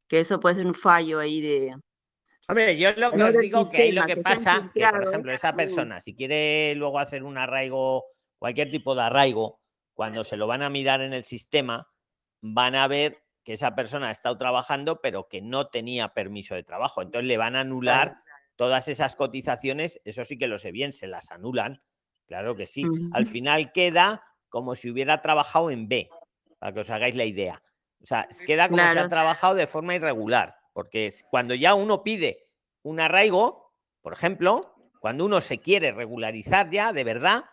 Que eso puede ser un fallo ahí de, Hombre, yo lo que no os digo que ahí lo que que pasa, que por ejemplo, esa Mm. persona, si quiere luego hacer un arraigo, cualquier tipo de arraigo, cuando se lo van a mirar en el sistema, van a ver que esa persona ha estado trabajando, pero que no tenía permiso de trabajo. Entonces le van a anular todas esas cotizaciones, eso sí que lo sé bien, se las anulan, claro que sí. Al final queda como si hubiera trabajado en B, para que os hagáis la idea. O sea, queda como si ha trabajado de forma irregular, porque cuando ya uno pide un arraigo, por ejemplo, cuando uno se quiere regularizar ya de verdad,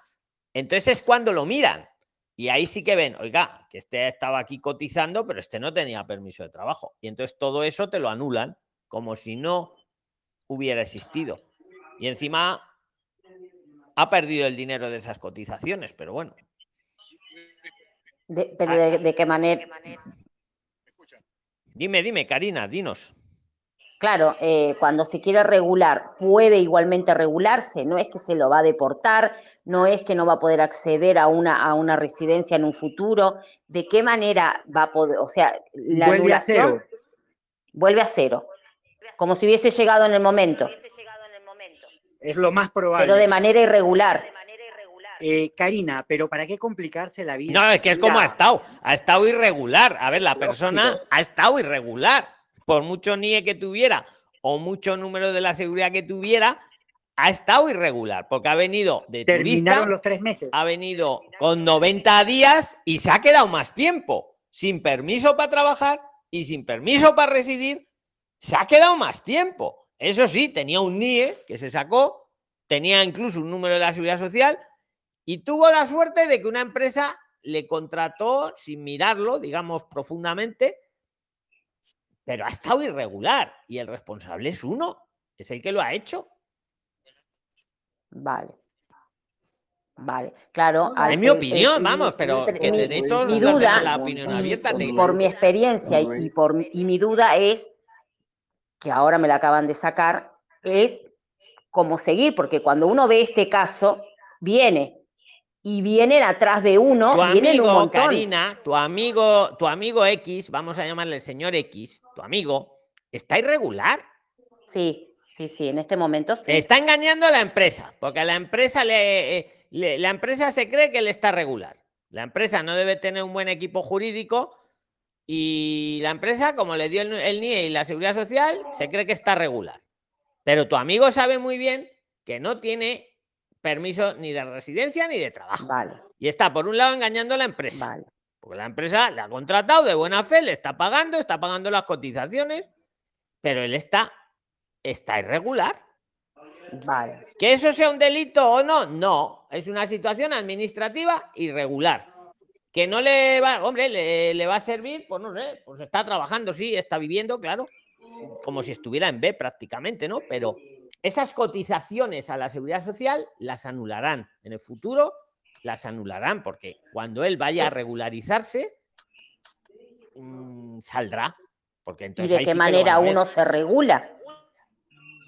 entonces es cuando lo miran. Y ahí sí que ven, oiga, que este estaba aquí cotizando, pero este no tenía permiso de trabajo. Y entonces todo eso te lo anulan, como si no hubiera existido. Y encima ha perdido el dinero de esas cotizaciones, pero bueno. De- pero de, de qué manera. Dime, dime, Karina, dinos. Claro, eh, cuando se quiere regular, puede igualmente regularse, no es que se lo va a deportar, no es que no va a poder acceder a una, a una residencia en un futuro, ¿de qué manera va a poder, o sea, la Vuelve a cero. vuelve a cero, como si hubiese llegado en el momento, Es lo más probable. pero de manera irregular. Eh, Karina, pero ¿para qué complicarse la vida? No, es que es como ha estado. Ha estado irregular. A ver, la persona Lógico. ha estado irregular. Por mucho NIE que tuviera o mucho número de la seguridad que tuviera, ha estado irregular. Porque ha venido de turista, los tres meses. ha venido con 90 días y se ha quedado más tiempo. Sin permiso para trabajar y sin permiso para residir, se ha quedado más tiempo. Eso sí, tenía un NIE que se sacó, tenía incluso un número de la seguridad social y tuvo la suerte de que una empresa le contrató sin mirarlo, digamos, profundamente, pero ha estado irregular y el responsable es uno, es el que lo ha hecho. Vale. Vale, claro. Es mi el- opinión, vamos, pero mi- que duda, la opinión abierta. te- por mi experiencia y, y por y mi duda es, que ahora me la acaban de sacar, es cómo seguir, porque cuando uno ve este caso, viene y vienen atrás de uno, tu vienen un amigo, montón. Karina, tu amigo, tu amigo X, vamos a llamarle el señor X, tu amigo, está irregular. Sí, sí, sí, en este momento sí. Está engañando a la empresa, porque a la empresa le, eh, le- la empresa se cree que él está regular. La empresa no debe tener un buen equipo jurídico y la empresa, como le dio el, el NIE y la seguridad social, se cree que está regular. Pero tu amigo sabe muy bien que no tiene permiso ni de residencia ni de trabajo. Y está, por un lado, engañando a la empresa. Porque la empresa le ha contratado de buena fe, le está pagando, está pagando las cotizaciones, pero él está, está irregular. Vale. ¿Que eso sea un delito o no? No, es una situación administrativa irregular. Que no le va, hombre, le, le va a servir, pues no sé, pues está trabajando, sí, está viviendo, claro, como si estuviera en B prácticamente, ¿no? Pero esas cotizaciones a la seguridad social las anularán en el futuro, las anularán, porque cuando él vaya a regularizarse, mm, saldrá. Porque ¿Y entonces de ahí qué sí manera uno se regula?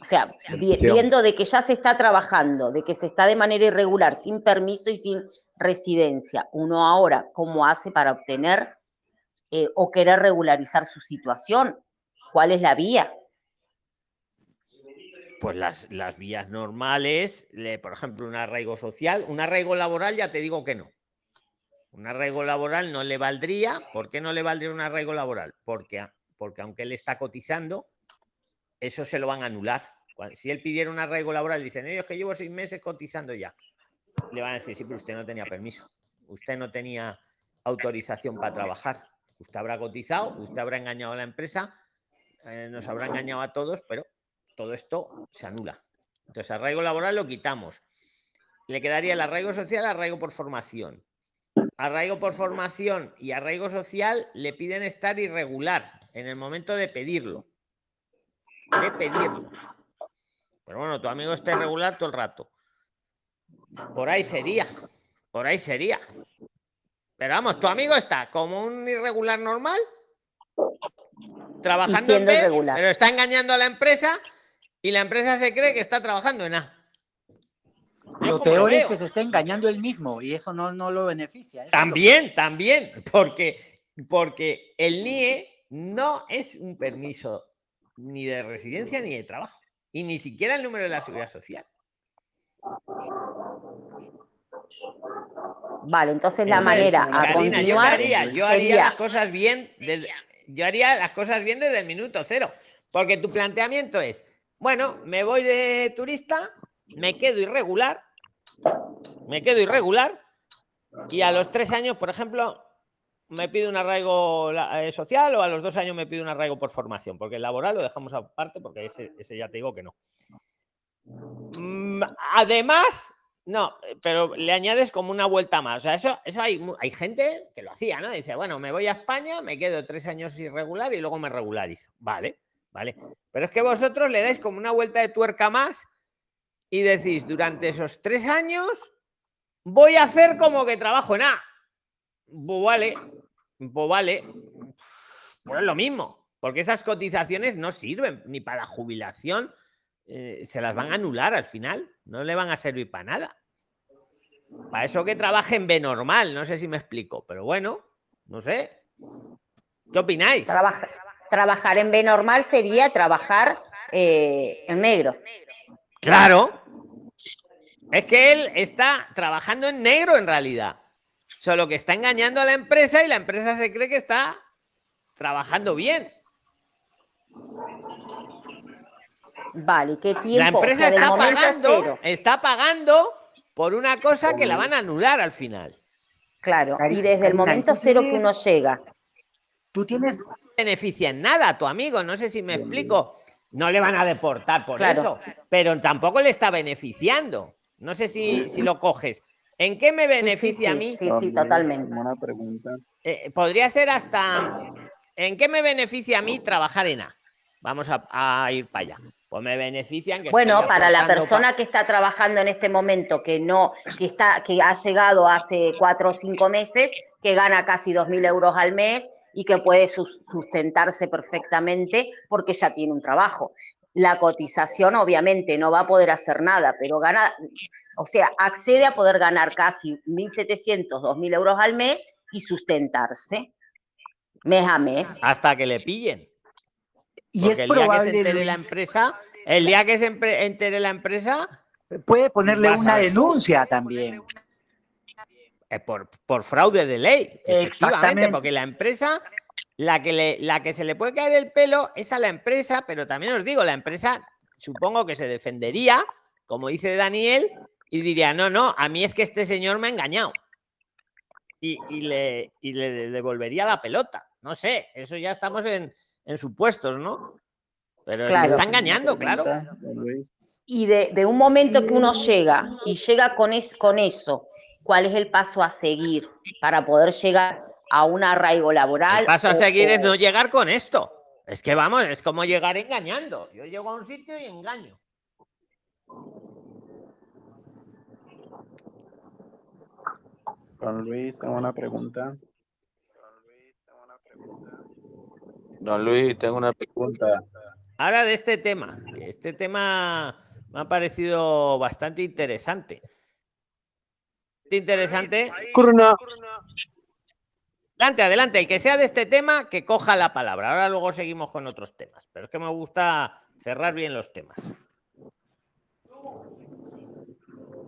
O sea, viendo de que ya se está trabajando, de que se está de manera irregular, sin permiso y sin residencia, uno ahora, ¿cómo hace para obtener eh, o querer regularizar su situación? ¿Cuál es la vía? Pues las, las vías normales, le- por ejemplo, un arraigo social, un arraigo laboral, ya te digo que no. Un arraigo laboral no le valdría. ¿Por qué no le valdría un arraigo laboral? Porque, porque aunque él está cotizando, eso se lo van a anular. Si él pidiera un arraigo laboral, dicen ellos que llevo seis meses cotizando ya. Le van a decir, sí, pero usted no tenía permiso. Usted no tenía autorización para trabajar. Usted habrá cotizado, usted habrá engañado a la empresa, eh, nos habrá engañado a todos, pero todo esto se anula. Entonces, arraigo laboral lo quitamos. Le quedaría el arraigo social, arraigo por formación. Arraigo por formación y arraigo social le piden estar irregular en el momento de pedirlo. De pedirlo. Pero bueno, tu amigo está irregular todo el rato. Por ahí sería. Por ahí sería. Pero vamos, tu amigo está como un irregular normal, trabajando en B, irregular. pero está engañando a la empresa y la empresa se cree que está trabajando en A. Yo Lo peor es que se está engañando él mismo y eso no, no lo beneficia. lo- También, también, porque, porque el NIE no es un permiso ni de residencia ni de trabajo, y ni siquiera el número de la seguridad social. Vale, entonces la Entonces, manera a Karina, yo qué continuar haría, yo haría sería las cosas bien, desde, yo haría las cosas bien desde el minuto cero, porque tu planteamiento es, bueno, me voy de turista, me quedo irregular, me quedo irregular, y a los tres años, por ejemplo, me pido un arraigo eh, social o a los dos años me pido un arraigo por formación, porque el laboral lo dejamos aparte, porque ese, ese ya te digo que no. Mm, Además, no, eh, pero le añades como una vuelta más. O sea, eso, eso hay, hay gente que lo hacía, ¿no? Dice, bueno, me voy a España, me quedo tres años irregular y luego me regularizo. Vale, vale. Pero es que vosotros le dais como una vuelta de tuerca más y decís, durante esos tres años voy a hacer como que trabajo en A. Pues vale, pues vale. Pues es lo mismo, porque esas cotizaciones no sirven ni para la jubilación, eh, se las van a anular al final, no le van a servir para nada. Para eso que trabaje en B normal, no sé si me explico, pero bueno, no sé. ¿Qué opináis? trabaja- trabajar en B normal sería trabajar eh, en negro. Claro. Es que él está trabajando en negro en realidad. Solo que está engañando a la empresa y la empresa se cree que está trabajando bien. Vale, ¿qué tiempo? La O empresa sea, está pagando, cero. está pagando por una cosa que la van a anular al final. Claro, Cari- y desde el Karina, ¿y momento cero que uno llega. Tú tienes, beneficia en nada a tu amigo, no sé si me explico. No le van a deportar por Claro. eso, pero tampoco le está beneficiando. No sé si, si lo coges. ¿En qué me Sí, sí, beneficia a mí? sí, sí, totalmente. Una pregunta. Eh, podría ser hasta. ¿En qué me beneficia a mí trabajar en A? Vamos a, a ir para allá. Pues me benefician que Bueno, para la pa- persona que está trabajando en este momento, que no, que está, que ha llegado hace cuatro o cinco meses, que gana casi dos mil euros al mes y que puede sus- sustentarse perfectamente porque ya tiene un trabajo. La cotización obviamente no va a poder hacer nada, pero gana, o sea, accede a poder ganar casi 1.700, 2.000 euros al mes y sustentarse mes a mes. hasta que le pillen. Y Porque es el día que se entere la empresa, el día que se entere la empresa, puede ponerle una denuncia también. por, por fraude de ley. Efectivamente, Exactamente. porque la empresa, la que, le, la que se le puede caer el pelo es a la empresa, pero también os digo, la empresa supongo que se defendería, como dice Daniel, y diría, no, no, a mí es que este señor me ha engañado. Y, y le, y le devolvería la pelota. No sé, eso ya estamos en, en supuestos, ¿no? Pero Claro. está engañando, claro. Y de, de un momento que uno llega y llega con, es- con eso, ¿cuál es el paso a seguir para poder llegar a un arraigo laboral? El paso a o- seguir es no llegar con esto. Es que vamos, es como llegar engañando. Yo llego a un sitio y engaño. Don Luis, tengo una pregunta. Don Luis, tengo una pregunta. Ahora de este tema, que este tema me ha parecido bastante interesante. Interesante. Adelante, adelante. El que sea de este tema, que coja la palabra. Ahora luego seguimos con otros temas. Pero es que me gusta cerrar bien los temas.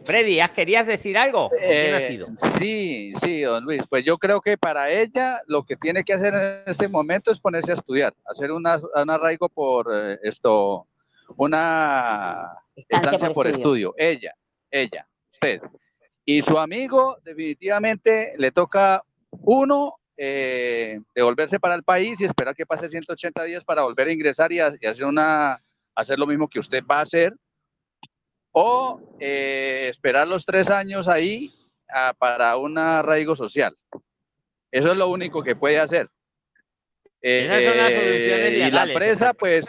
Freddy, ¿has querías decir algo? ¿O ¿Quién ha Eh, sido? Sí, sí, don Luis. Pues yo creo que para ella lo que tiene que hacer en este momento es ponerse a estudiar, hacer una, un arraigo por eh, esto, una Estancia estancia por por estudio. estudio. Ella, ella, usted. Y su amigo definitivamente le toca uno eh, devolverse para el país y esperar que pase 180 días para volver a ingresar y, a- y hacer una hacer lo mismo que usted va a hacer o eh, esperar los tres años ahí ah, para un arraigo social. Eso es lo único que puede hacer. Esas son las soluciones Eh, y la empresa, pues,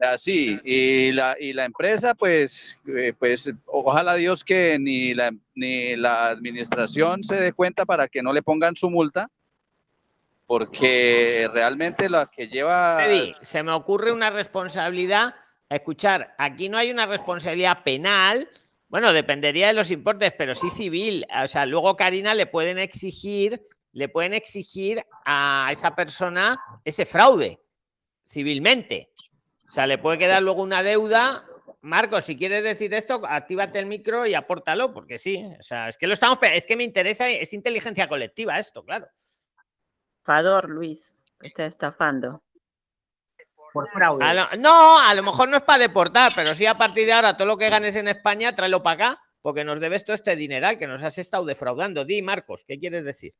así, y la, y la empresa, pues, eh, pues, ojalá Dios que ni la, ni la administración se dé cuenta para que no le pongan su multa, porque realmente la que lleva... Se me ocurre una responsabilidad. Escuchar, aquí no hay una responsabilidad penal, Bueno, dependería de los importes, pero sí civil. O sea, luego Karina le pueden exigir, le pueden exigir a esa persona ese fraude civilmente. O sea, le puede quedar luego una deuda. Marcos, si quieres decir esto, actívate el micro y apórtalo, porque sí. O sea, es que lo estamos, es que me interesa, es inteligencia colectiva esto, claro. Estafador, Luis. Está estafando. Por fraude. A lo- no, a lo mejor no es para deportar, pero sí a partir de ahora todo lo que ganes en España, tráelo para acá, porque nos debes todo este dineral que nos has estado defraudando. Di, Marcos, ¿qué quieres decir?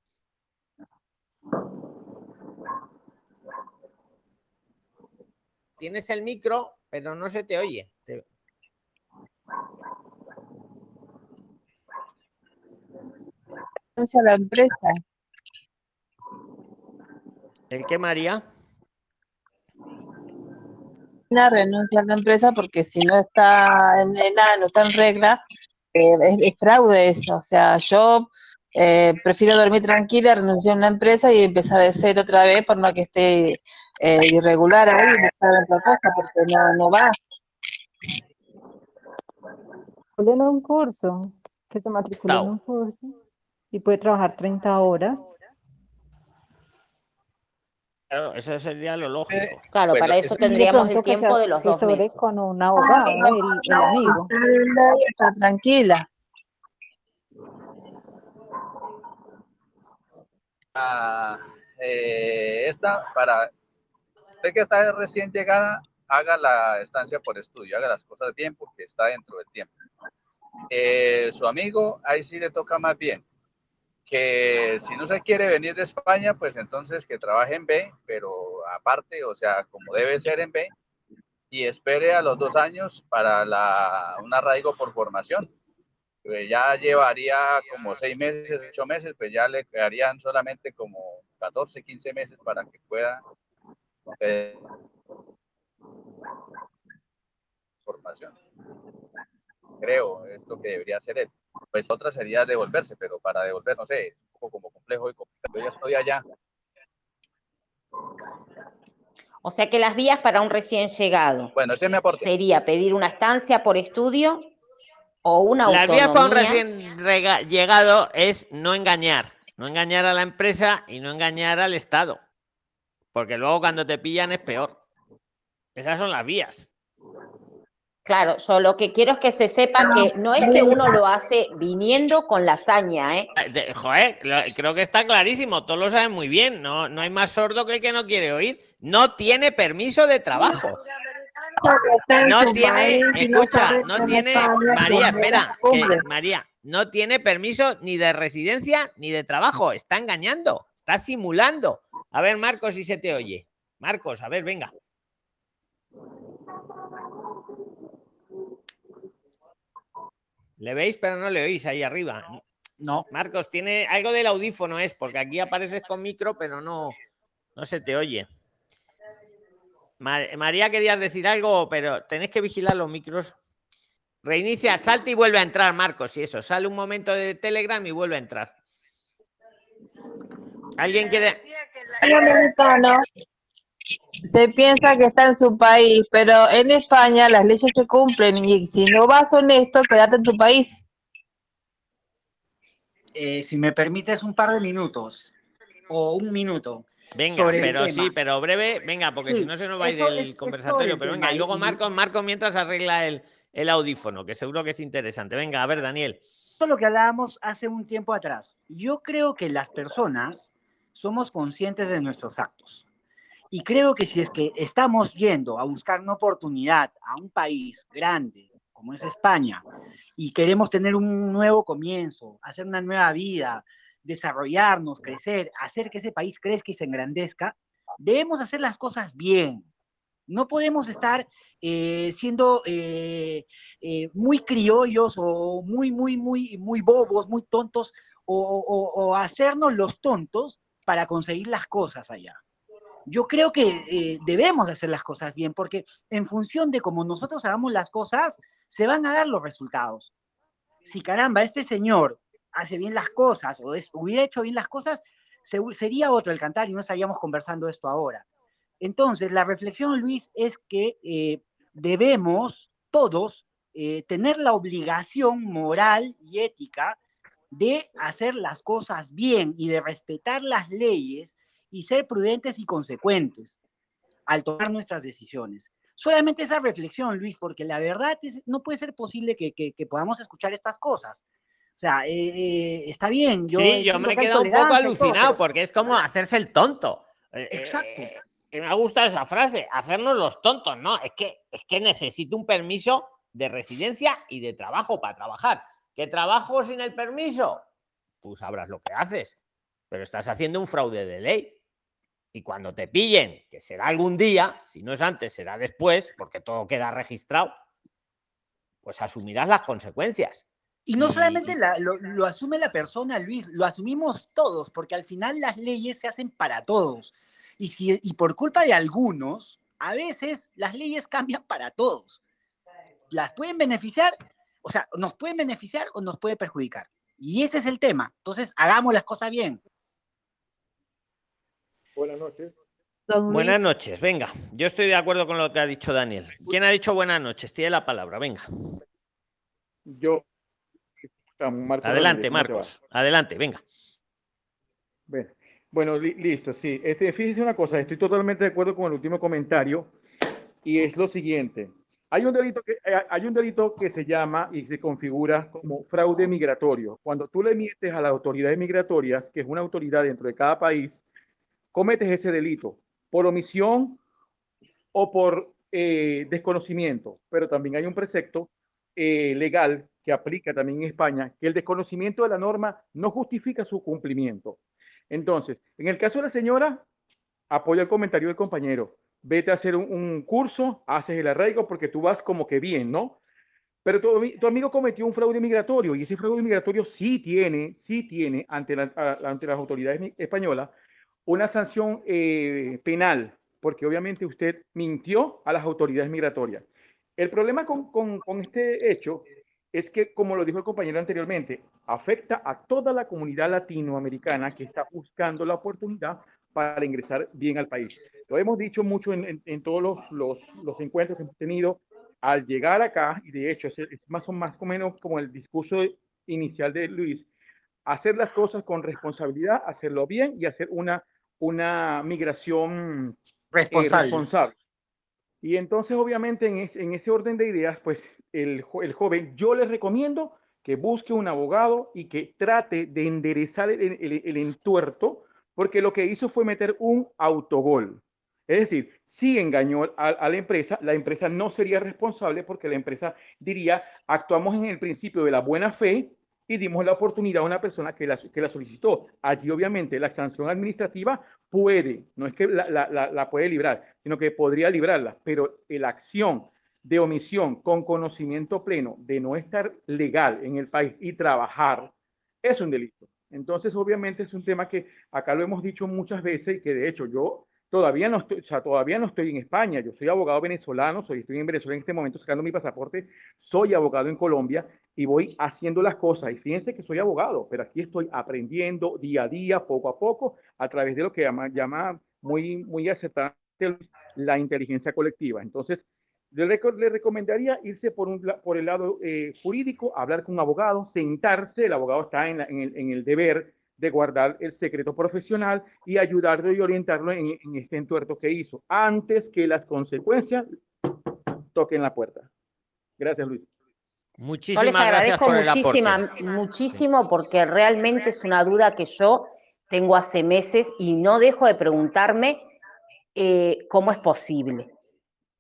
Tienes el micro, pero no se te oye. Te- a la empresa. ¿El qué, María? Una renuncia a la empresa porque si no está en en nada, no está en regla, eh, es, es fraude eso. O sea, yo eh, prefiero dormir tranquila, renunciar a una empresa y empezar de cero otra vez por no que esté eh, irregular ahí y cosa porque no, no va. en un curso, que se matricula en un curso y puede trabajar 30 horas. Claro, eso sería lo lógico. Claro, Bueno, para es- eso tendríamos el se tiempo de los dos asesore meses. con un abogado, el, el amigo. Está tranquila. Ah, eh, esta, para usted que está recién llegada, haga la estancia por estudio, haga las cosas bien porque está dentro del tiempo. Eh, su amigo, ahí sí le toca más bien que si no se quiere venir de España, pues entonces que trabaje en B, pero aparte, o sea, como debe ser en B, y espere a los dos años para la, un arraigo por formación. Pues ya llevaría como seis meses, ocho meses, pues ya le quedarían solamente como 14, 15 meses para que pueda eh, formación. Creo, es lo que debería hacer él. Pues otra sería devolverse, pero para devolver, no sé, es un poco como complejo y complejo. Yo ya estoy allá. O sea que las vías para un recién llegado Bueno, ese es mi aporte. sería pedir una estancia por estudio o una Las vías para un autonomía. recién llegado es no engañar, no engañar a la empresa y no engañar al Estado, porque luego cuando te pillan es peor. Esas son las vías. Claro, yo lo que quiero es que se sepa que no es que uno lo hace viniendo con la hazaña, ¿eh? Eh, de- Joder, lo- creo que está clarísimo, todos lo saben muy bien, no, no hay más sordo que el que no quiere oír. No tiene permiso de trabajo. No tiene, escucha, no tiene, María, espera, que, María, no tiene permiso ni de residencia ni de trabajo, está engañando, está simulando. A ver, Marcos, si se te oye. Marcos, a ver, venga. Le veis, pero no le oís ahí arriba. No. Marcos, tiene algo del audífono, es porque aquí apareces con micro, pero no, no se te oye. Ma- María, querías decir algo, pero tenéis que vigilar los micros. Reinicia, salta y vuelve a entrar, Marcos. Y eso, sale un momento de Telegram y vuelve a entrar. ¿Alguien quiere? Se piensa que está en su país, pero en España las leyes se cumplen y si no vas honesto, quédate en tu país. Eh, si me permites un par de minutos o un minuto. Venga, pero sí, pero breve, venga, porque Sí, si no se nos va a ir del conversatorio. Pero venga, y luego Marcos, Marcos mientras arregla el, el audífono, que seguro que es interesante. Venga, a ver, Daniel. Esto es lo que hablábamos hace un tiempo atrás. Yo creo que las personas somos conscientes de nuestros actos. Y creo que si es que estamos yendo a buscar una oportunidad a un país grande como es España y queremos tener un nuevo comienzo, hacer una nueva vida, desarrollarnos, crecer, hacer que ese país crezca y se engrandezca, debemos hacer las cosas bien. No podemos estar eh, siendo eh, eh, muy criollos o muy, muy, muy, muy bobos, muy tontos, o, hacernos los tontos para conseguir las cosas allá. Yo creo que eh, debemos hacer las cosas bien, porque en función de cómo nosotros hagamos las cosas, se van a dar los resultados. Si caramba, este señor hace bien las cosas o es- hubiera hecho bien las cosas, se- sería otro el cantar y no estaríamos conversando esto ahora. Entonces, la reflexión, Luis, es que eh, debemos todos eh, tener la obligación moral y ética de hacer las cosas bien y de respetar las leyes y ser prudentes y consecuentes al tomar nuestras decisiones. Solamente esa reflexión, Luis, porque la verdad es, no puede ser posible que, que- que podamos escuchar estas cosas. O sea, eh, eh, está bien. Yo sí, yo me he quedado un poco todo, alucinado pero- porque es como hacerse el tonto. Eh, eh, Exacto. eh, y me ha gustado esa frase, hacernos los tontos, ¿no? Es que, es que necesito un permiso de residencia y de trabajo para trabajar. ¿Qué trabajo sin el permiso? Tú sabrás lo que haces, pero estás haciendo un fraude de ley. Y cuando te pillen, que será algún día, si no es antes, será después, porque todo queda registrado, pues asumirás las consecuencias. Y no solamente la- lo, lo asume la persona, Luis, lo asumimos todos, porque al final las leyes se hacen para todos. Y, si, y por culpa de algunos, a veces las leyes cambian para todos. Las pueden beneficiar, o sea, nos pueden beneficiar o nos puede perjudicar. Y ese es el tema. Entonces, hagamos las cosas bien. Buenas noches. Buenas noches, venga. Yo estoy de acuerdo con lo que ha dicho Daniel. ¿Quién ha dicho buenas noches? Tiene la palabra, venga. Yo. Marcos Adelante. Marcos. Adelante, venga. Bueno, bueno, li- listo, sí. Este, fíjese una cosa, estoy totalmente de acuerdo con el último comentario y es lo siguiente. Hay un delito que, eh, hay un delito que se llama y se configura como fraude migratorio. Cuando tú le mientes a las autoridades migratorias, que es una autoridad dentro de cada país, cometes ese delito por omisión o por eh, desconocimiento. Pero también hay un precepto eh, legal que aplica también en España, que el desconocimiento de la norma no justifica su cumplimiento. Entonces, en el caso de la señora, apoya el comentario del compañero. Vete a hacer un, curso, haces el arraigo porque tú vas como que bien, ¿no? Pero tu, tu amigo cometió un fraude migratorio y ese fraude migratorio sí tiene, sí tiene ante, la- ante las autoridades españolas una sanción eh, penal, porque obviamente usted mintió a las autoridades migratorias. El problema con, con- con este hecho es que, como lo dijo el compañero anteriormente, afecta a toda la comunidad latinoamericana que está buscando la oportunidad para ingresar bien al país. Lo hemos dicho mucho en, en- en todos los, los- los encuentros que hemos tenido. Al llegar acá, y de hecho es, es más o más o menos como el discurso inicial de Luis, hacer las cosas con responsabilidad, hacerlo bien y hacer una, una migración eh, Responsable. Y entonces, obviamente, en, es- en ese orden de ideas, pues el, el joven, yo les recomiendo que busque un abogado y que trate de enderezar el, el- el entuerto, porque lo que hizo fue meter un autogol. Es decir, si engañó a, a la empresa, la empresa no sería responsable porque la empresa diría, actuamos en el principio de la buena fe y dimos la oportunidad a una persona que la, que la solicitó. Allí, obviamente, la sanción administrativa puede, no es que la, la- puede librar, sino que podría librarla, pero la acción de omisión con conocimiento pleno de no estar legal en el país y trabajar es un delito. Entonces, obviamente, es un tema que acá lo hemos dicho muchas veces y que de hecho yo todavía no estoy, o sea, todavía no estoy en España. Yo soy abogado venezolano, soy, estoy en Venezuela en este momento sacando mi pasaporte, soy abogado en Colombia y voy haciendo las cosas. Y fíjense que soy abogado, pero aquí estoy aprendiendo día a día, poco a poco, a través de lo que llama, llama muy, muy aceptable la inteligencia colectiva. Entonces, le, le recomendaría irse por, un, por el lado eh, jurídico, hablar con un abogado, sentarse, el abogado está en, la- en el, en el deber de guardar el secreto profesional y ayudarlo y orientarlo en, en este entuerto que hizo, antes que las consecuencias toquen la puerta. Gracias, Luis. Yo les Muchísimas gracias agradezco por el muchísima, muchísimo porque realmente es una duda que yo tengo hace meses y no dejo de preguntarme eh, cómo es posible.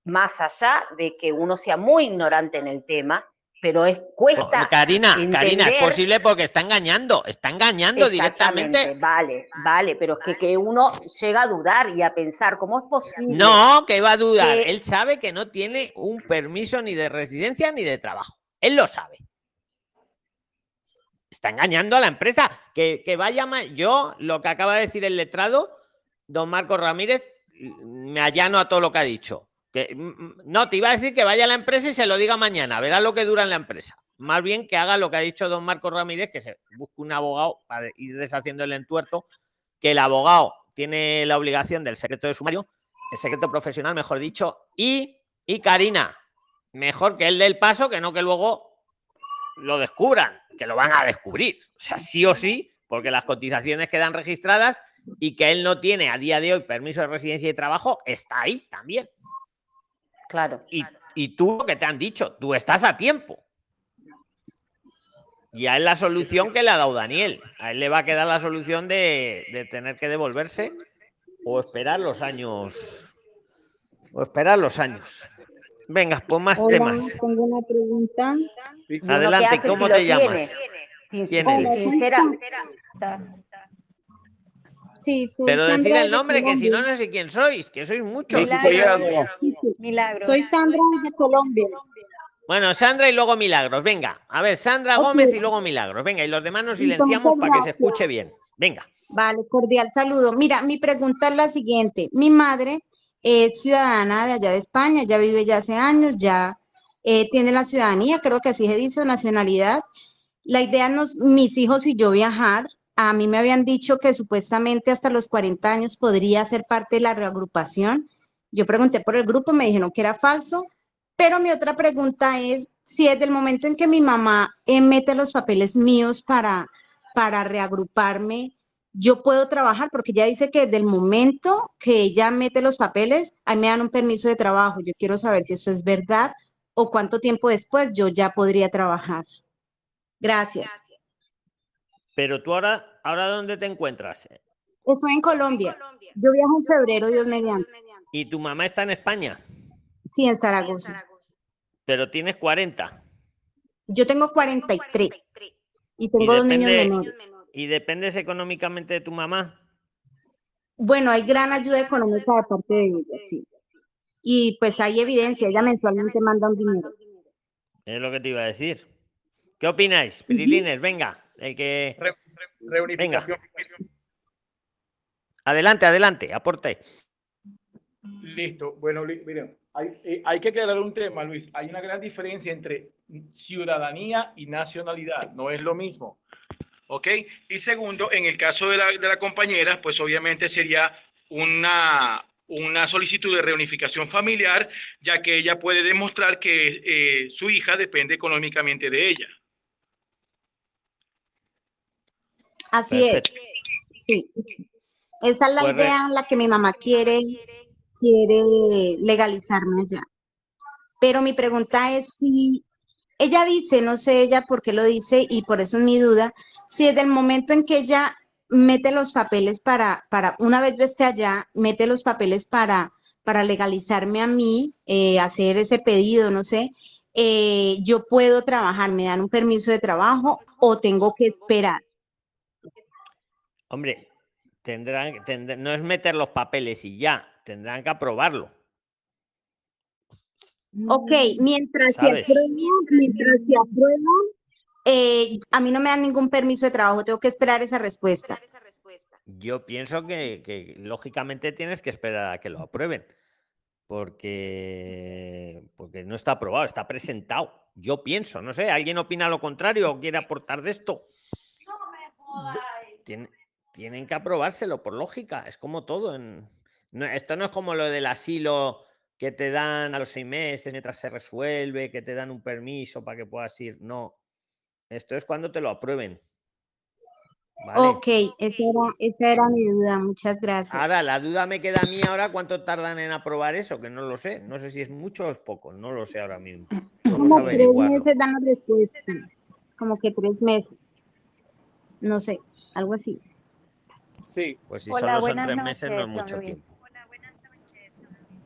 Más allá de que uno sea muy ignorante en el tema, pero es cuesta. Karina, Karina, es posible porque está engañando, está engañando directamente. Vale, vale, pero es que, que uno llega a dudar y a pensar cómo es posible. No, que va a dudar. que- Él sabe que no tiene un permiso ni de residencia ni de trabajo. Él lo sabe. Está engañando a la empresa. Que, que vaya ma- Yo, lo que acaba de decir el letrado, don Marcos Ramírez, me allano a todo lo que ha dicho. Que, mm, mm, no, te iba a decir que vaya a la empresa y se lo diga mañana. Verá lo que dura en la empresa. Más bien que haga lo que ha dicho don Marcos Ramírez, que se busque un abogado para ir deshaciendo el entuerto, que el abogado tiene la obligación del secreto de sumario, el secreto profesional, mejor dicho, y, y Karina, mejor que él dé el paso que no que luego lo descubran, que lo van a descubrir. O sea, sí o sí, porque las cotizaciones quedan registradas y que él no tiene a día de hoy permiso de residencia y trabajo, está ahí también. Claro. Y, y tú lo que te han dicho, tú estás a tiempo. Ya es la solución que le ha dado Daniel. A él le va a quedar la solución de, de tener que devolverse o esperar los años. O esperar los años. Venga, pues más Hola, temas. tengo una pregunta. Adelante, ¿cómo te llamas? Sincera. Sí, soy Pero decir Sandra el de nombre, que si no, no sé quién sois, que sois muchos. Milagros. Soy Sandra de Colombia. Bueno, Sandra y luego Milagros. Venga, a ver, Sandra. Gómez y luego Milagros. Venga, y los demás nos silenciamos para que se escuche bien. Venga. Vale, cordial saludo. Mira, mi pregunta es la siguiente. Mi madre es ciudadana de allá de España, ya vive ya hace años, ya eh, tiene la ciudadanía, creo que así se dice, nacionalidad. La idea es mis hijos y yo viajar. A mí me habían dicho que supuestamente hasta los 40 años podría ser parte de la reagrupación. Yo pregunté por el grupo, me dijeron que era falso. Pero mi otra pregunta es si desde el momento en que mi mamá eh, mete los papeles míos para, para reagruparme, yo puedo trabajar, porque ella dice que desde el momento que ella mete los papeles, a mí me dan un permiso de trabajo. Yo quiero saber si eso es verdad o cuánto tiempo después yo ya podría trabajar. Gracias. Pero tú ahora, ahora ¿dónde te encuentras? Estoy en Colombia. Yo viajo en febrero, Dios mediante. ¿Y tu mamá está en España? Sí, en Zaragoza. Pero tienes 40. Yo tengo 43 y tengo dos niños menores. ¿Y dependes económicamente de tu mamá? Bueno, hay gran ayuda económica de parte de ella, sí. Y pues hay evidencia, ella mensualmente manda un dinero. Es lo que te iba a decir. ¿Qué opináis? Pirilines, venga. El que... Venga. Adelante, adelante, aporte. Listo. Bueno, miren, hay, eh, hay que aclarar un tema, Luis. Hay una gran diferencia entre ciudadanía y nacionalidad. No es lo mismo. ¿Ok? Y segundo, en el caso de la, de la compañera, pues obviamente sería una, una solicitud de reunificación familiar, ya que ella puede demostrar que eh, su hija depende económicamente de ella. Así es. Sí. Esa es la idea en la que mi mamá quiere, quiere legalizarme allá. Pero mi pregunta es si ella dice, no sé ella por qué lo dice y por eso es mi duda, si desde el momento en que ella mete los papeles para, para una vez yo esté allá, mete los papeles para, para legalizarme a mí, eh, hacer ese pedido, no sé, eh, yo puedo trabajar, me dan un permiso de trabajo o tengo que esperar. Hombre, tendrán, tendrán- no es meter los papeles y ya, tendrán que aprobarlo. Ok, mientras se aprueba, mientras se aprueba, eh, a mí no me dan ningún permiso de trabajo, tengo que esperar esa respuesta. Yo pienso que, que lógicamente tienes que esperar a que lo aprueben. Porque, porque no está aprobado, está presentado. Yo pienso, no sé, ¿alguien opina lo contrario o quiere aportar de esto? Tien- tienen que aprobárselo por lógica, es como todo. En, no, esto no es como lo del asilo que te dan a los seis meses mientras se resuelve, que te dan un permiso para que puedas ir. No, esto es cuando te lo aprueben. ¿vale? Ok, esa era, esa era mi duda, muchas gracias. Ahora, la duda me queda a mí ahora cuánto tardan en aprobar eso, que no lo sé. No sé si es mucho o es poco, no lo sé ahora mismo. Vamos Como tres meses dan la respuesta, como que tres meses, no sé, algo así. Sí. Pues si Hola, solo son tres meses, no es mucho Luis. tiempo.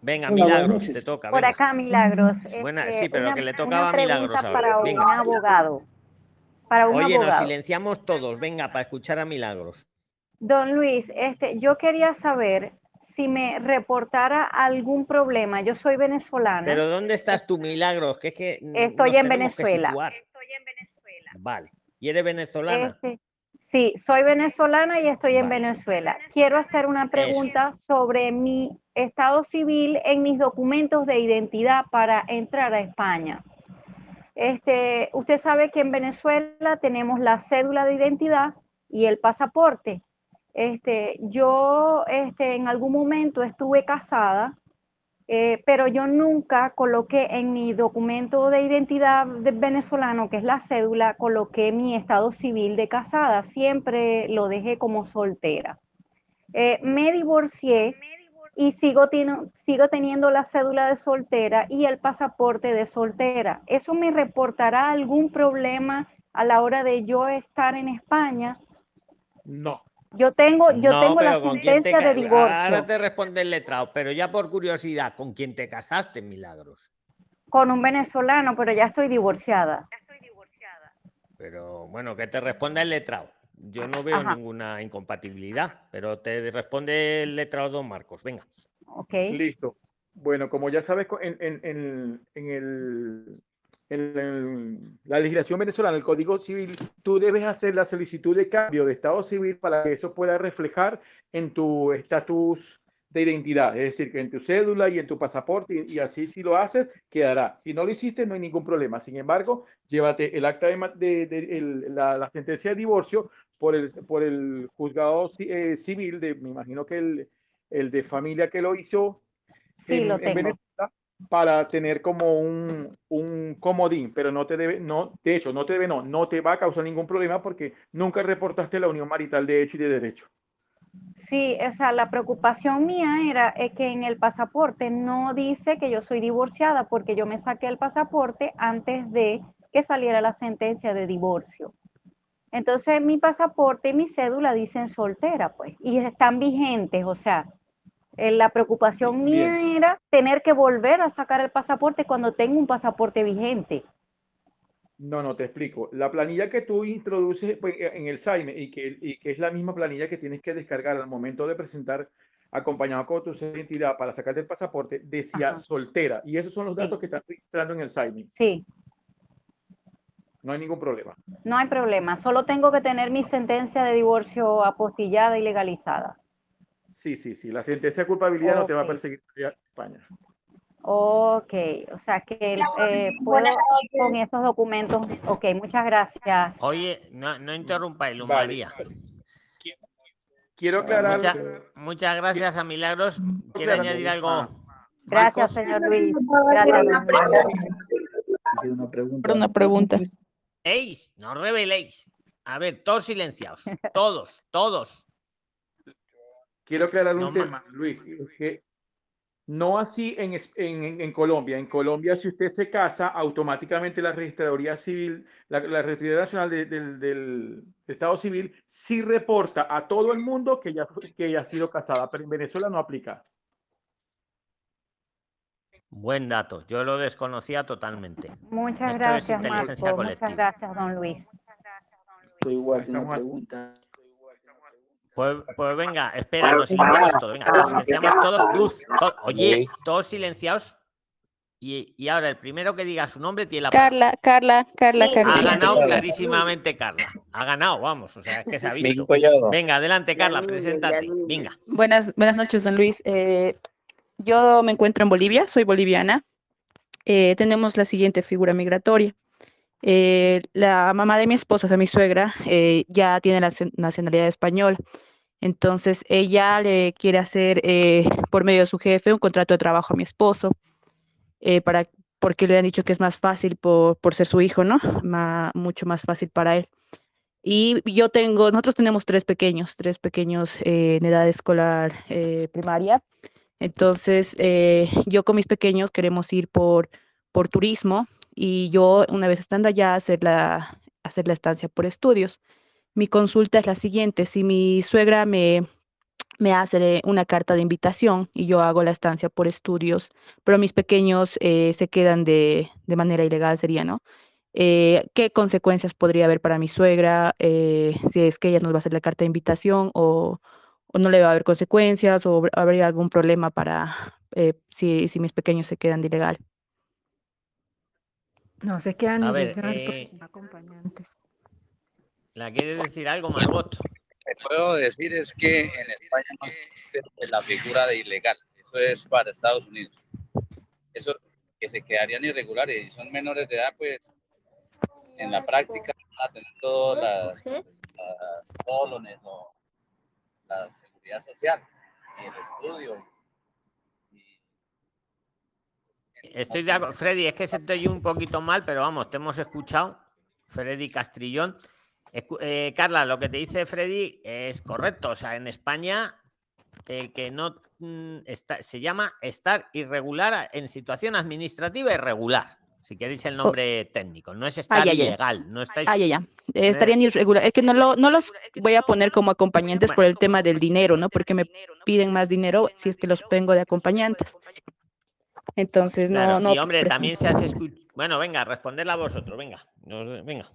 Venga, Milagros, te toca. Por venga. acá, Milagros. Buena, este, sí, pero una- que le tocaba a Milagros ahora. para un abogado. Para un Oye, nos abogado. silenciamos todos. Venga, para escuchar a Milagros. Don Luis, este, yo quería saber si me reportara algún problema. Yo soy venezolana. Pero ¿dónde estás tú, Milagros? Que es que Estoy nos en tenemos que Venezuela. situar. Vale. ¿Y eres venezolana? Este, sí, soy venezolana y estoy en Venezuela. Quiero hacer una pregunta sobre mi estado civil en mis documentos de identidad para entrar a España. Este, usted sabe que en Venezuela tenemos la cédula de identidad y el pasaporte. Este, yo este, en algún momento estuve casada Eh, pero yo nunca coloqué en mi documento de identidad de venezolano, que es la cédula, coloqué mi estado civil de casada, siempre lo dejé como soltera. Eh, me divorcié y sigo, sigo teniendo la cédula de soltera y el pasaporte de soltera. ¿Eso me reportará algún problema a la hora de yo estar en España? No. Yo tengo, yo No, tengo la pero ¿con quién te sentencia de divorcio Ahora te responde el letrado, pero ya por curiosidad, ¿con quién te casaste, Milagros? con un venezolano, pero ya estoy divorciada. Pero bueno, que te responda el letrado. Yo no veo Ajá. ninguna incompatibilidad, pero te responde el letrado don Marcos. Venga. Ok. Listo. Bueno, como ya sabes, en, en- en- en el- en el- la legislación venezolana, el Código Civil, tú debes hacer la solicitud de cambio de estado civil para que eso pueda reflejar en tu estatus de identidad, es decir, que en tu cédula y en tu pasaporte, y, y así si lo haces, quedará. Si no lo hiciste, no hay ningún problema. Sin embargo, llévate el acta de, ma- de- de- el- la, la sentencia de divorcio por el, por el juzgado eh, civil, de, me imagino que el, el de familia que lo hizo, Sí, en- lo en tengo. Venezuela para tener como un, un comodín, pero no te debe, no, de hecho, no te debe, no, no te va a causar ningún problema porque nunca reportaste la unión marital de hecho y de derecho. Sí, o sea, la preocupación mía era que en el pasaporte no dice que yo soy divorciada porque yo me saqué el pasaporte antes de que saliera la sentencia de divorcio. Entonces mi pasaporte y mi cédula dicen soltera, pues, y están vigentes, o sea, la preocupación mía era tener que volver a sacar el pasaporte cuando tengo un pasaporte vigente. No, no, te explico. La planilla que tú introduces pues, en el SAIME y que, y que es la misma planilla que tienes que descargar al momento de presentar acompañado con tu identidad para sacarte el pasaporte, decía Ajá. soltera. Y esos son los datos que están registrando en el SAIME. Sí, No hay ningún problema. no hay problema, solo tengo que tener mi sentencia de divorcio apostillada y legalizada. Sí, sí, sí. La sentencia de culpabilidad no te va a perseguir España. Ok, o sea que eh, puedo con esos documentos. Ok, muchas gracias. Oye, no, no interrumpáis, Luz Vale. María. Quiero aclarar. Mucha- muchas gracias a Milagros. ¿Quiere aclarar, añadir algo? Gracias, señor Luis. Gracias, una pregunta. Una pregunta. ¡Eis! No reveléis. A ver, todos silenciados. Todos, todos. Quiero aclarar un No tema, Luis, que no así en, en, en- Colombia. En Colombia, si usted se casa, automáticamente la registraduría civil, la, la registraduría nacional de- del, del Estado civil, sí reporta a todo el mundo que ya, que ya ha sido casada, pero en Venezuela no aplica. Buen dato. Yo lo desconocía totalmente. Muchas Esto gracias, Marco. colectiva. Muchas gracias, don Luis. Tú igual Estamos una pregunta. Pues, pues venga, espera, nos silenciamos todos. Venga, nos silenciamos todos. Luz. to- Oye, todos silenciados. Y, y ahora el primero que diga su nombre tiene la palabra. Carla, Carla, Carla, Ha Carla. ganado clarísimamente Carla. Ha ganado, vamos. O sea, es que se ha visto. Venga, adelante, Carla, preséntate. Venga. Buenas, buenas noches, don Luis. Eh, yo me encuentro en Bolivia, soy boliviana. Eh, tenemos la siguiente figura migratoria. Eh, la mamá de mi esposa, o sea, mi suegra, eh, ya tiene la nacion- nacionalidad española. Entonces, ella le quiere hacer, eh, por medio de su jefe, un contrato de trabajo a mi esposo, para, porque le han dicho que es más fácil por, por ser su hijo, ¿no? Mucho más fácil para él. Y yo tengo, nosotros tenemos tres pequeños, tres pequeños en edad escolar primaria. Entonces, yo con mis pequeños queremos ir por, por turismo y yo, una vez estando allá, hacer la, hacer la estancia por estudios. Mi consulta es la siguiente, si mi suegra me, me hace una carta de invitación y yo hago la estancia por estudios, pero mis pequeños eh, se quedan de, de manera ilegal, sería, ¿no? Eh, ¿qué consecuencias podría haber para mi suegra eh, si es que ella nos va a hacer la carta de invitación o, no le va a haber consecuencias o habría algún problema para si, si mis pequeños se quedan de ilegal? No se quedan A ni ver, llegar eh, acompañantes. ¿La quieres decir algo, Margot? que puedo decir es que en España no existe la figura de ilegal. Eso es para Estados Unidos. Eso que se quedarían irregulares y son menores de edad, pues en la práctica van a tener todas las, la- todo lo, ne- lo- la seguridad social y el estudio y, estoy de acuerdo. Freddy, es que se te oye un poquito mal, pero vamos, te hemos escuchado. Freddy Castrillón. Eh, Carla, lo que te dice Freddy es correcto. O sea, en España, el que no mm, está, se llama estar irregular en situación administrativa irregular. Si queréis el nombre técnico, no es estar ya, ya. ilegal. No estáis. Ah, ya, ya. Eh, estarían irregulares. Es que no, lo, no los voy a poner como acompañantes por el tema del dinero, ¿no? Porque me piden más dinero si es que los tengo de acompañantes. Entonces, no, Claro, no. y hombre, también se has escuchado. Bueno, venga, respondedla a vosotros, venga. nos- venga.